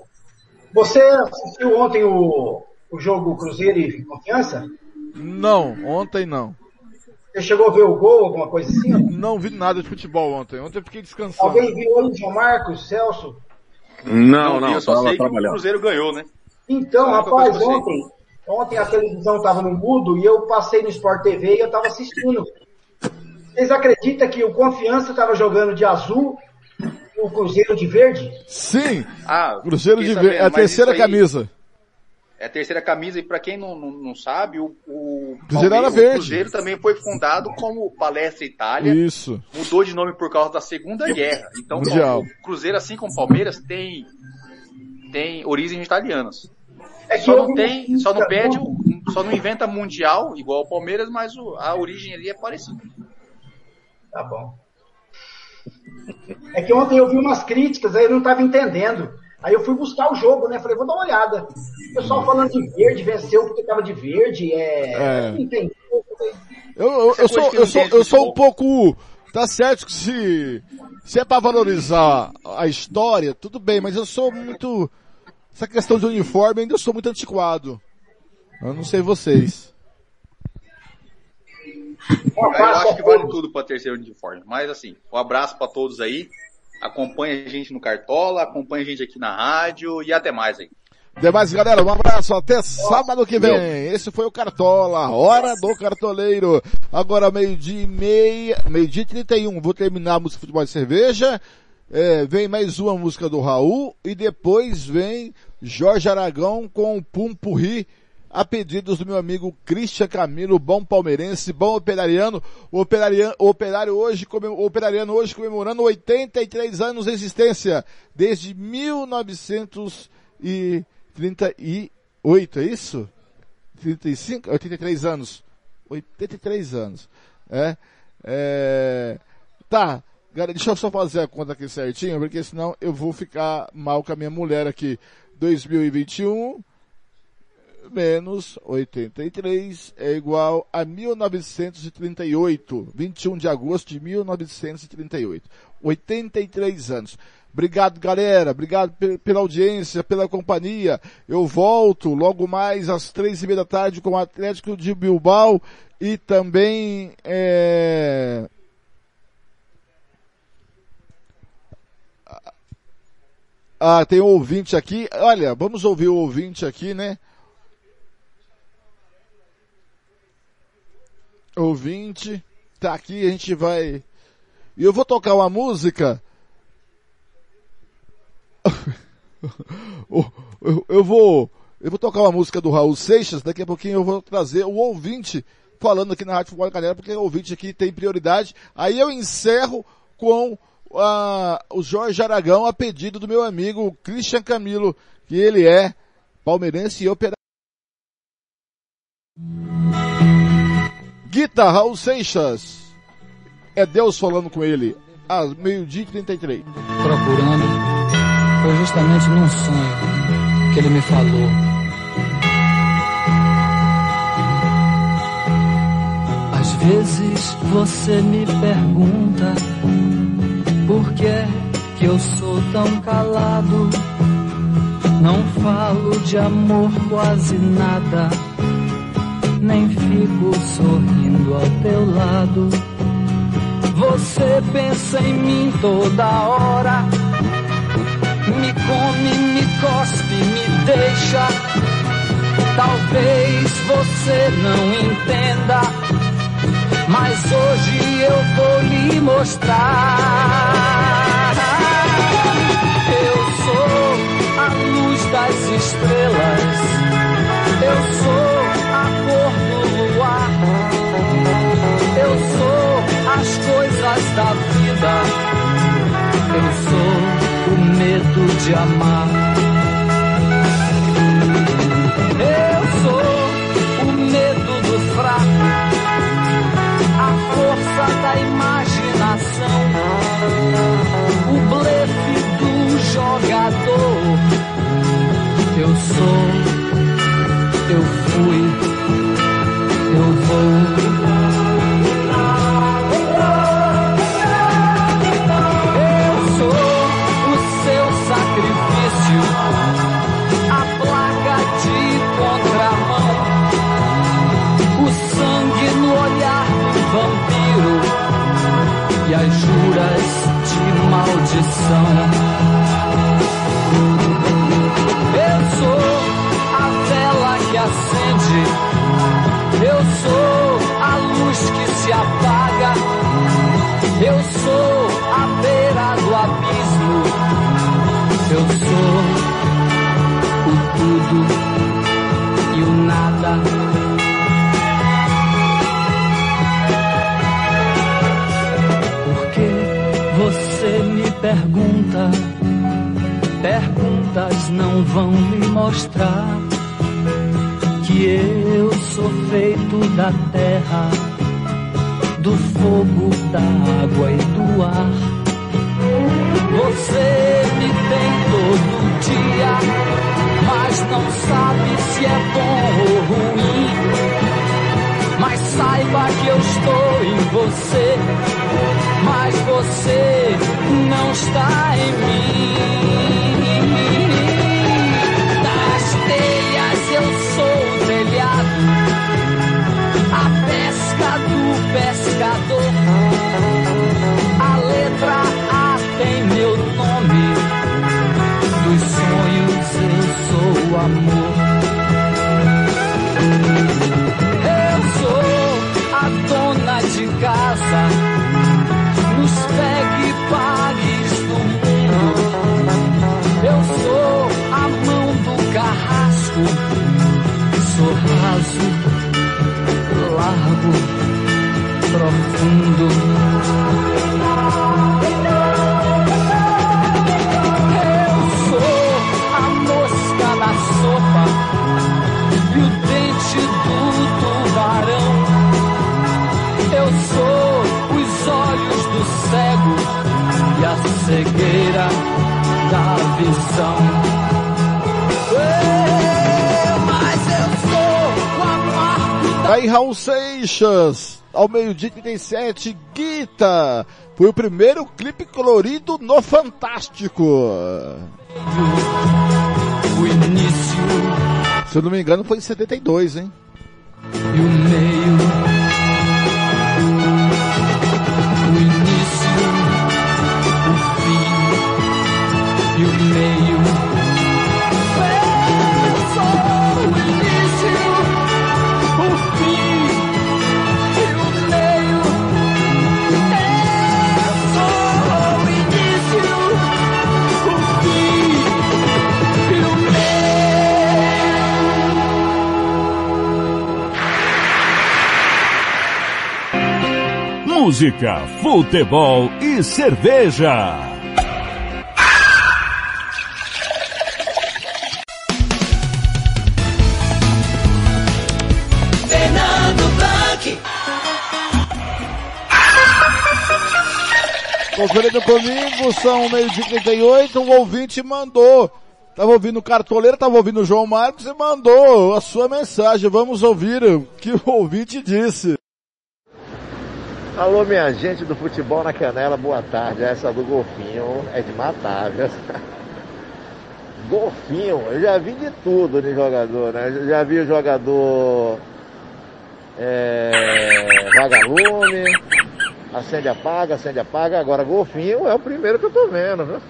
você assistiu ontem o, o jogo Cruzeiro e Confiança? Não, ontem não. Você chegou a ver o gol, alguma coisa assim? Não vi nada de futebol ontem. Ontem eu fiquei descansando. Alguém viu aí, João Marcos, Celso? Não, não, eu só sei que o. Cruzeiro ganhou, né? Então, única rapaz, ontem, ontem a televisão estava no mudo e eu passei no Sport TV e eu estava assistindo. Vocês acreditam que o Confiança estava jogando de azul e o Cruzeiro de verde? Sim! Ah, Cruzeiro de Verde. É a terceira aí- camisa. É a terceira camisa, e pra quem não, não, não sabe, o, o, Cruzeiro era Palmeiras- o verde. Cruzeiro também foi fundado como Palestra Itália. Isso. Mudou de nome por causa da Segunda Guerra. Então, Mundial. o Cruzeiro, assim como o Palmeiras, tem, tem origens italianas. É Só não tem, só não pede, o- só não inventa mundial igual o Palmeiras, mas o- a origem ali é parecida. Tá bom. É que ontem eu vi umas críticas, aí eu não estava entendendo. Aí eu fui buscar o jogo, né? Falei, vou dar uma olhada. O pessoal falando de verde, venceu porque estava de verde, é... É. Não entendi. Eu, eu, eu sou, eu sou, eu sou um pouco. Tá certo que se, se é pra valorizar a história, tudo bem, mas eu sou muito. Essa questão de uniforme ainda sou muito antiquado. Eu não sei vocês. Um Eu acho que vale tudo para terceiro uniforme. Mas assim, um abraço para todos aí. Acompanha a gente no Cartola, acompanha a gente aqui na rádio e até mais aí. Demais, galera, um abraço, até sábado que vem. Esse foi o Cartola, hora do cartoleiro. Agora meio-dia e meia, meio-dia e 31. Vou terminar a música Futebol e Cerveja. É, vem mais uma música do Raul e depois vem Jorge Aragão com o Pumpurri a pedidos do meu amigo Christian Camilo, bom palmeirense, bom operariano, operariano, operário hoje, operariano hoje comemorando 83 anos de existência, desde 1938, é isso? 35? 83 anos. 83 anos. É, é, tá, deixa eu só fazer a conta aqui certinho, porque senão eu vou ficar mal com a minha mulher aqui. 2021 menos 83 é igual a 1938. 21 de agosto de 1938. 83 anos. Obrigado, galera. Obrigado pe- pela audiência, pela companhia. Eu volto logo mais às três e meia da tarde com o Atlético de Bilbao e também é... Ah, tem um ouvinte aqui. Olha, vamos ouvir o ouvinte aqui, né? Ouvinte, tá aqui, a gente vai. E eu vou tocar uma música. eu, vou, eu vou tocar uma música do Raul Seixas, daqui a pouquinho eu vou trazer o ouvinte falando aqui na Rádio Futebol Galera, porque o ouvinte aqui tem prioridade. Aí eu encerro com ah, o Jorge Aragão a pedido do meu amigo Christian Camilo, que ele é palmeirense e operário. Guita Raul Seixas. É Deus falando com ele. Às meio-dia e 33. procurando foi justamente num sonho que ele me falou. Às vezes você me pergunta por que é que eu sou tão calado. Não falo de amor quase nada, nem fico sorrindo ao teu lado. Você pensa em mim toda hora, me come, me cospe, me deixa. Talvez você não entenda, mas hoje eu vou lhe mostrar. Eu sou a luz das estrelas, eu sou cor no ar. Eu sou as coisas da vida. Eu sou o medo de amar. Eu sou o medo do fraco. A força da imaginação. O blefe do jogador. Eu sou eu fui maldição. Eu sou a vela que acende, eu sou a luz que se apaga, eu sou a beira do abismo, eu sou o tudo não vão me mostrar que eu sou feito da terra, do fogo, da água e do ar. Você me tem todo dia, mas não sabe se é bom ou ruim. Mas saiba que eu estou em você, mas você não está em mim. Raso, largo, profundo. Eu sou a mosca na sopa e o dente do tubarão. Eu sou os olhos do cego e a cegueira da visão. Aí Raul Seixas, ao meio-dia 37, Guita, foi o primeiro clipe colorido no Fantástico. O início Se eu não me engano foi em 72, hein? e o meio. O início, o fim e o meio. Música, futebol e cerveja. Fernando Blanc. Conferindo comigo, são meio-dia e 38, um ouvinte mandou. Tava ouvindo o cartoleiro, tava ouvindo o João Marcos e mandou a sua mensagem. Vamos ouvir o que o ouvinte disse. Alô, minha gente do futebol na canela, boa tarde. Essa do golfinho é de matar, viu? Golfinho, eu já vi de tudo de jogador, né? Eu Já vi o jogador é, vagalume, acende apaga, acende apaga. Agora golfinho é o primeiro que eu tô vendo, viu?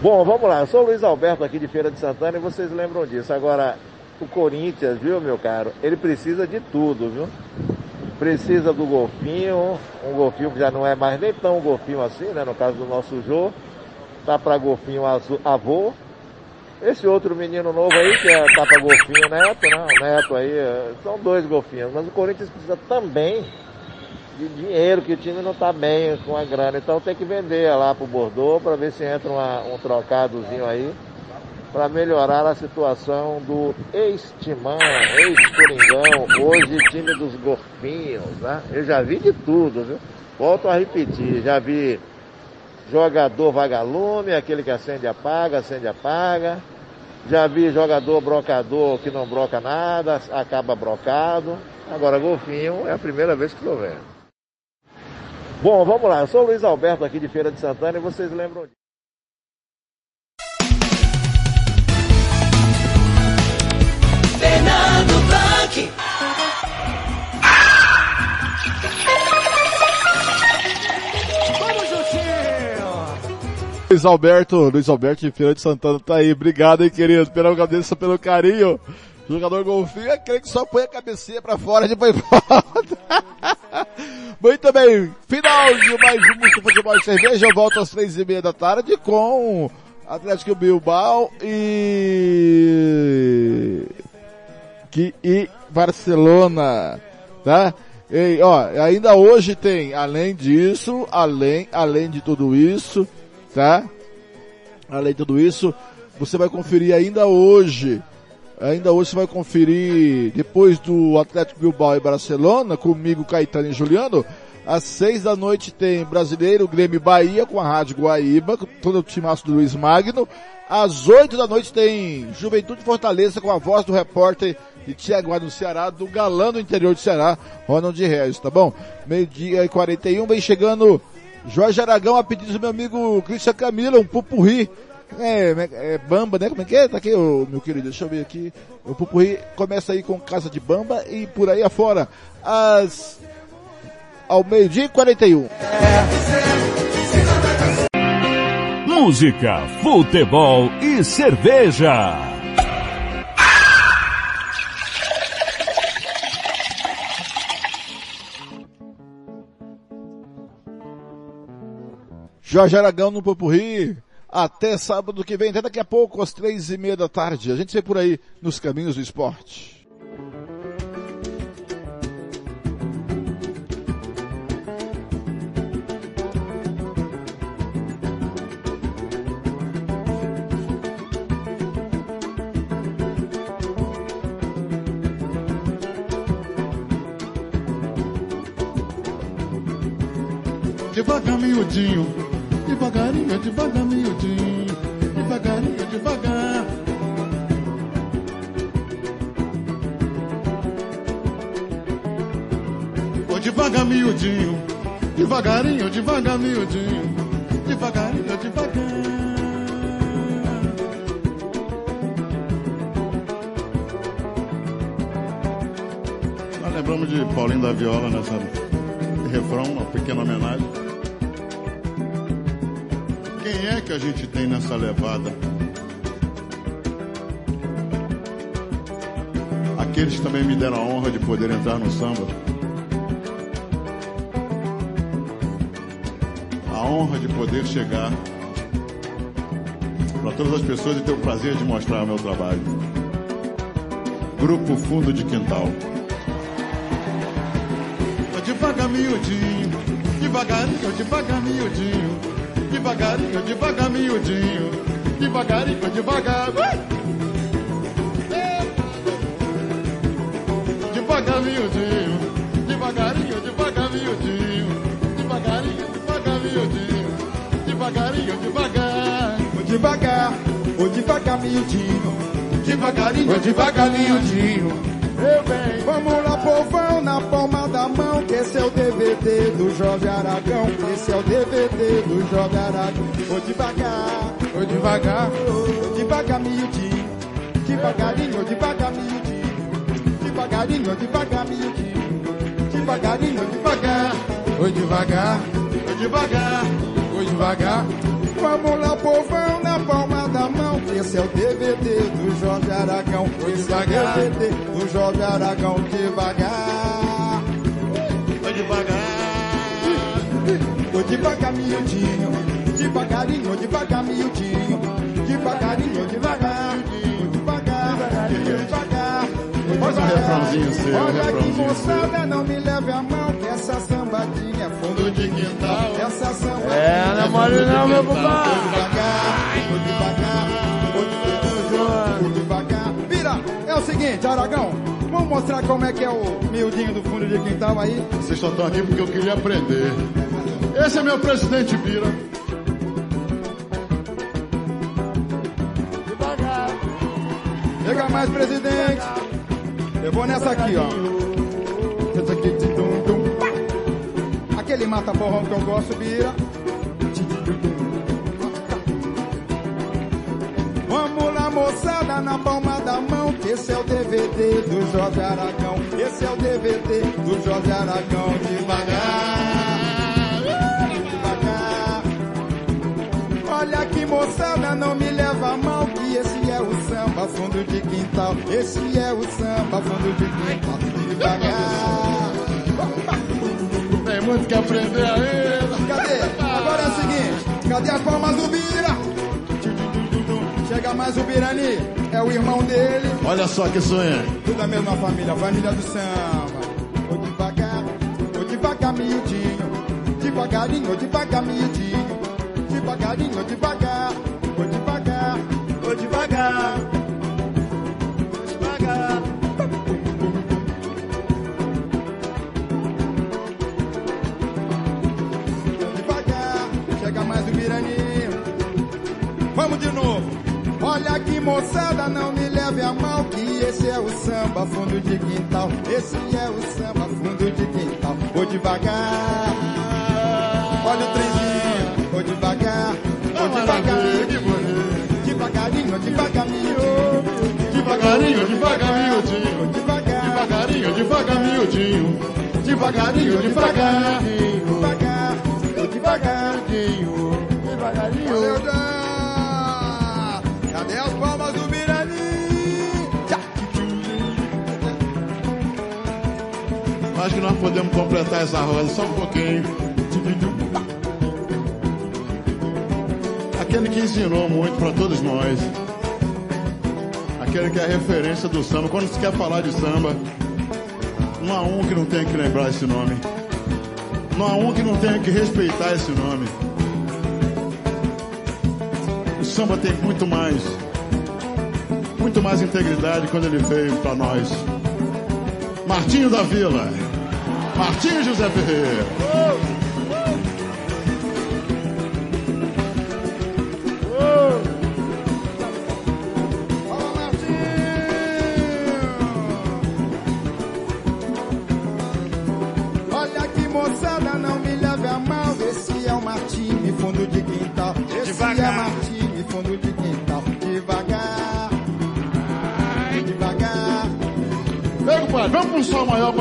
Bom, vamos lá. Eu sou o Luiz Alberto aqui de Feira de Santana e vocês lembram disso. Agora, o Corinthians, viu, meu caro? Ele precisa de tudo, viu? Precisa do golfinho, um golfinho que já não é mais nem tão golfinho assim, né? No caso do nosso Jô. Tá pra golfinho azul, avô. Esse outro menino novo aí, que é, tá pra golfinho neto, né? O neto aí, é, são dois golfinhos. Mas o Corinthians precisa também de dinheiro, que o time não tá bem com a grana. Então tem que vender lá pro Bordeaux para ver se entra uma- um trocadozinho aí para melhorar a situação do ex-Timão, ex-Coringão, hoje time dos golfinhos, né? Eu já vi de tudo, viu? Volto a repetir, já vi jogador vagalume, aquele que acende apaga, acende apaga. Já vi jogador brocador que não broca nada, acaba brocado. Agora golfinho é a primeira vez que estou vendo. Bom, vamos lá. Eu sou o Luiz Alberto aqui de Feira de Santana e vocês lembram disso. aqui. Luiz Alberto, Luiz Alberto de Feira de Santana tá aí. Obrigado, hein, querido, pela cabeça, pelo carinho. Jogador golfinho, é aquele que só põe a cabecinha pra fora e depois volta. Muito bem, final de mais um Música Futebol e Cerveja. Eu volto às três e meia da tarde com Atlético Bilbao e... Que, e Barcelona, tá? E, ó, ainda hoje tem, além disso, além, além de tudo isso, tá? Além de tudo isso, você vai conferir ainda hoje Ainda hoje você vai conferir, depois do Atlético Bilbao e Barcelona, comigo, Caetano e Juliano, às seis da noite tem Brasileiro, Grêmio Bahia, com a Rádio Guaíba, com todo o timaço do Luiz Magno. Às oito da noite tem Juventude Fortaleza, com a voz do repórter de Tiaguá no Ceará, do galã do interior do Ceará, Ronald Regis, tá bom? Meio-dia e 41, vem chegando Jorge Aragão a pedido do meu amigo Cristian Camila, um pupurri é, é, Bamba, né? Como é que é? Tá aqui, ô, meu querido, deixa eu ver aqui. O Pupurri começa aí com Casa de Bamba e por aí afora, às, ao meio-dia e 41. Música, futebol e cerveja. Jorge Aragão no Pupurri. Até sábado que vem, até daqui a pouco, às três e meia da tarde. A gente se vê por aí nos caminhos do esporte. Devagar, miudinho, devagarinho, devagar, miudinho, devagarinho, devagar. Ô devagar, miudinho, devagarinho, devagar, miudinho, devagarinho, devagar. Nós lembramos de Paulinho da Viola nessa refrão, uma pequena homenagem. Quem é que a gente tem nessa levada? Aqueles que também me deram a honra de poder entrar no samba. A honra de poder chegar para todas as pessoas e ter o prazer de mostrar o meu trabalho. Grupo Fundo de Quintal. Devagar, miudinho, devagarinho, devagar, miudinho, devagarinho, devagar, miudinho, devagarinho, devagar. Ui! Devagar, miudinho, devagarinho, devagar, miudinho, devagarinho, devagar, miudinho, devagarinho, devagar. Devagar, ô devagar, miudinho, devagarinho, devagar, miudinho. Meu bem, Vamos lá, povão, na palma da mão, que esse é o DVD do Jorge Aragão, esse é o DVD do Jorge Aragão. Ô devagar, ô devagar, ô devagar, miudinho, devagarinho, devagar, miudinho, devagarinho, devagar, miudinho, devagarinho, ô devagar, ô devagar, ô devagar, ô devagar. Vamos lá, povão, na palma da mão. Esse é o DVD do Jorge Aragão. Esse é o DVD do Jorge Aragão. Devagar. Ô devagar. Ô devagar, miudinho. Devagarinho, devagar, miudinho. Devagarinho, devagar. Ô devagar, devagarinho, devagar. Faz um refrãozinho seu, um Olha que refrãozinho moçada, não me leve a mão. Que essa sambadinha é fundo de quintal. Essa sambadinha É, não é mole não, meu compadre. Ô devagar, ô devagar, ô devagar. Vira, é o seguinte, Aragão, vamos mostrar como é que é o miudinho do fundo de quintal aí. Vocês só estão aqui porque eu queria aprender. Esse é meu presidente Bira. Chega mais, presidente. Eu vou nessa aqui, ó. Aquele mata-borrão que eu gosto, Bira. Vamos lá, moçada, na palma da mão. Esse é o DVD do Jorge Aragão. Esse é o DVD do Jorge Aragão. Devagar, fundo de quintal. Esse é o samba, fundo de quintal. Devagar. Tem muito que aprender ainda. Cadê? Agora é o seguinte, cadê as palmas do Bira? Chega mais o Birani, é o irmão dele. Olha só que sonho. Tudo da mesma família, família do samba. Vou devagar, vou devagar, miudinho. Devagarinho, vou devagar, miudinho. Devagarinho, vou devagar, vou devagar, vou. Devagar. Olha aqui, moçada, não me leve a mal que esse é o samba fundo de quintal. Esse é o samba fundo de quintal. Vou devagar. Olha o trenzinho. Vou devagar. Vou devagar. Devagarinho, devagarinho. Devagarinho. Devagarinho, devagar, miudinho. Devagarinho, devagar. Devagar. Vou devagarinho. Devagarinho. As palmas do Birani? Tchá. Acho que nós podemos completar essa roda só um pouquinho. Aquele que ensinou muito para todos nós. Aquele que é a referência do samba. Quando se quer falar de samba, não há um que não tenha que lembrar esse nome. Não há um que não tenha que respeitar esse nome. Samba tem muito mais, muito mais integridade quando ele veio para nós. Martinho da Vila, Martinho José Ferreira.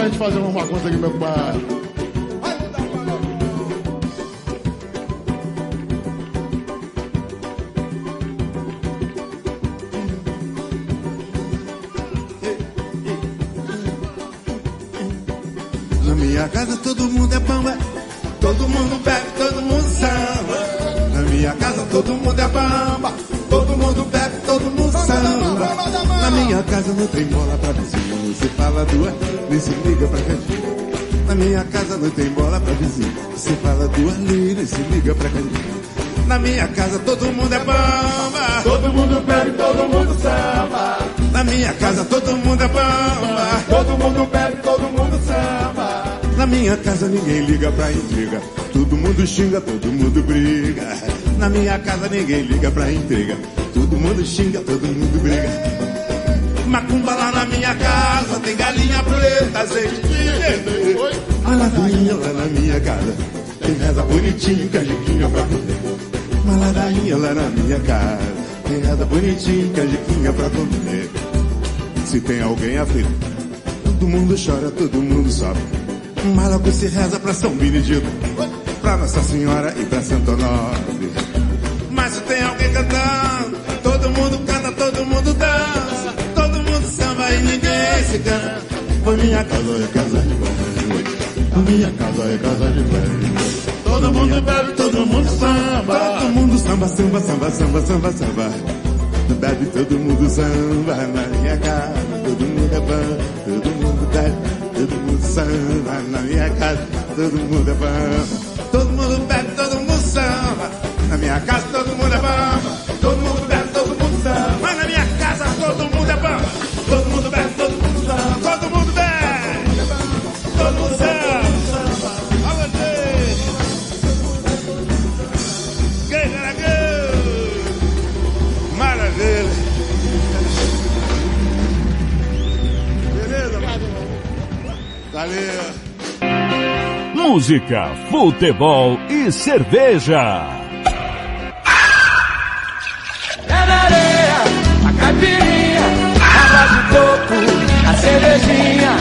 Pra gente fazer uma coisa aqui, meu compadre. Na minha casa todo mundo é bamba, todo mundo bebe, todo mundo samba. Na minha casa todo mundo é bamba, todo mundo bebe, todo mundo samba. Na minha casa não tem bola pra vizinho, fala duas, nem se liga pra cantinho. Na minha casa não tem bola pra vizinho, você fala duas, nem se liga pra cantinho. Na minha casa todo mundo é bamba, todo mundo bebe, todo mundo samba. Na minha casa todo mundo é bamba, todo mundo bebe, todo mundo samba. Na minha casa ninguém liga pra intriga, todo mundo xinga, todo mundo briga. Na minha casa ninguém liga pra intriga, todo mundo xinga, todo mundo briga. Macumba lá minha casa, tem galinha preta, azeite de dendê. A ladainha lá na minha casa, tem reza bonitinho, canjiquinha pra comer. Uma ladainha lá na minha casa, tem reza bonitinho, canjiquinha pra comer. Se tem alguém aflito, todo mundo chora, todo mundo sofre. Mas logo se reza pra São Benedito, pra Nossa Senhora e pra Santo Honório. Mas se tem alguém cantando, cansa. Foi minha casa, é casa de banho. Minha casa é casa de banho. Todo mundo bebe, todo mundo samba. Todo mundo samba, samba, samba, samba, samba, samba. Bebe todo mundo samba na minha casa. Todo mundo é bom, todo mundo bebe, todo mundo samba na minha casa. Todo mundo é bom. Todo mundo bebe, todo mundo samba. Na minha casa Música, futebol e cerveja. É na areia, a caipirinha, água de coco, a cervejinha.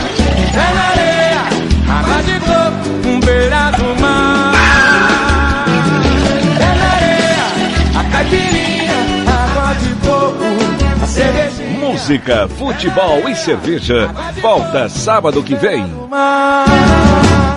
É na areia, água de coco, um beira do mar. É na areia, a caipirinha, água de coco, a cervejinha. Música, futebol e cerveja. Volta sábado que vem. Mar.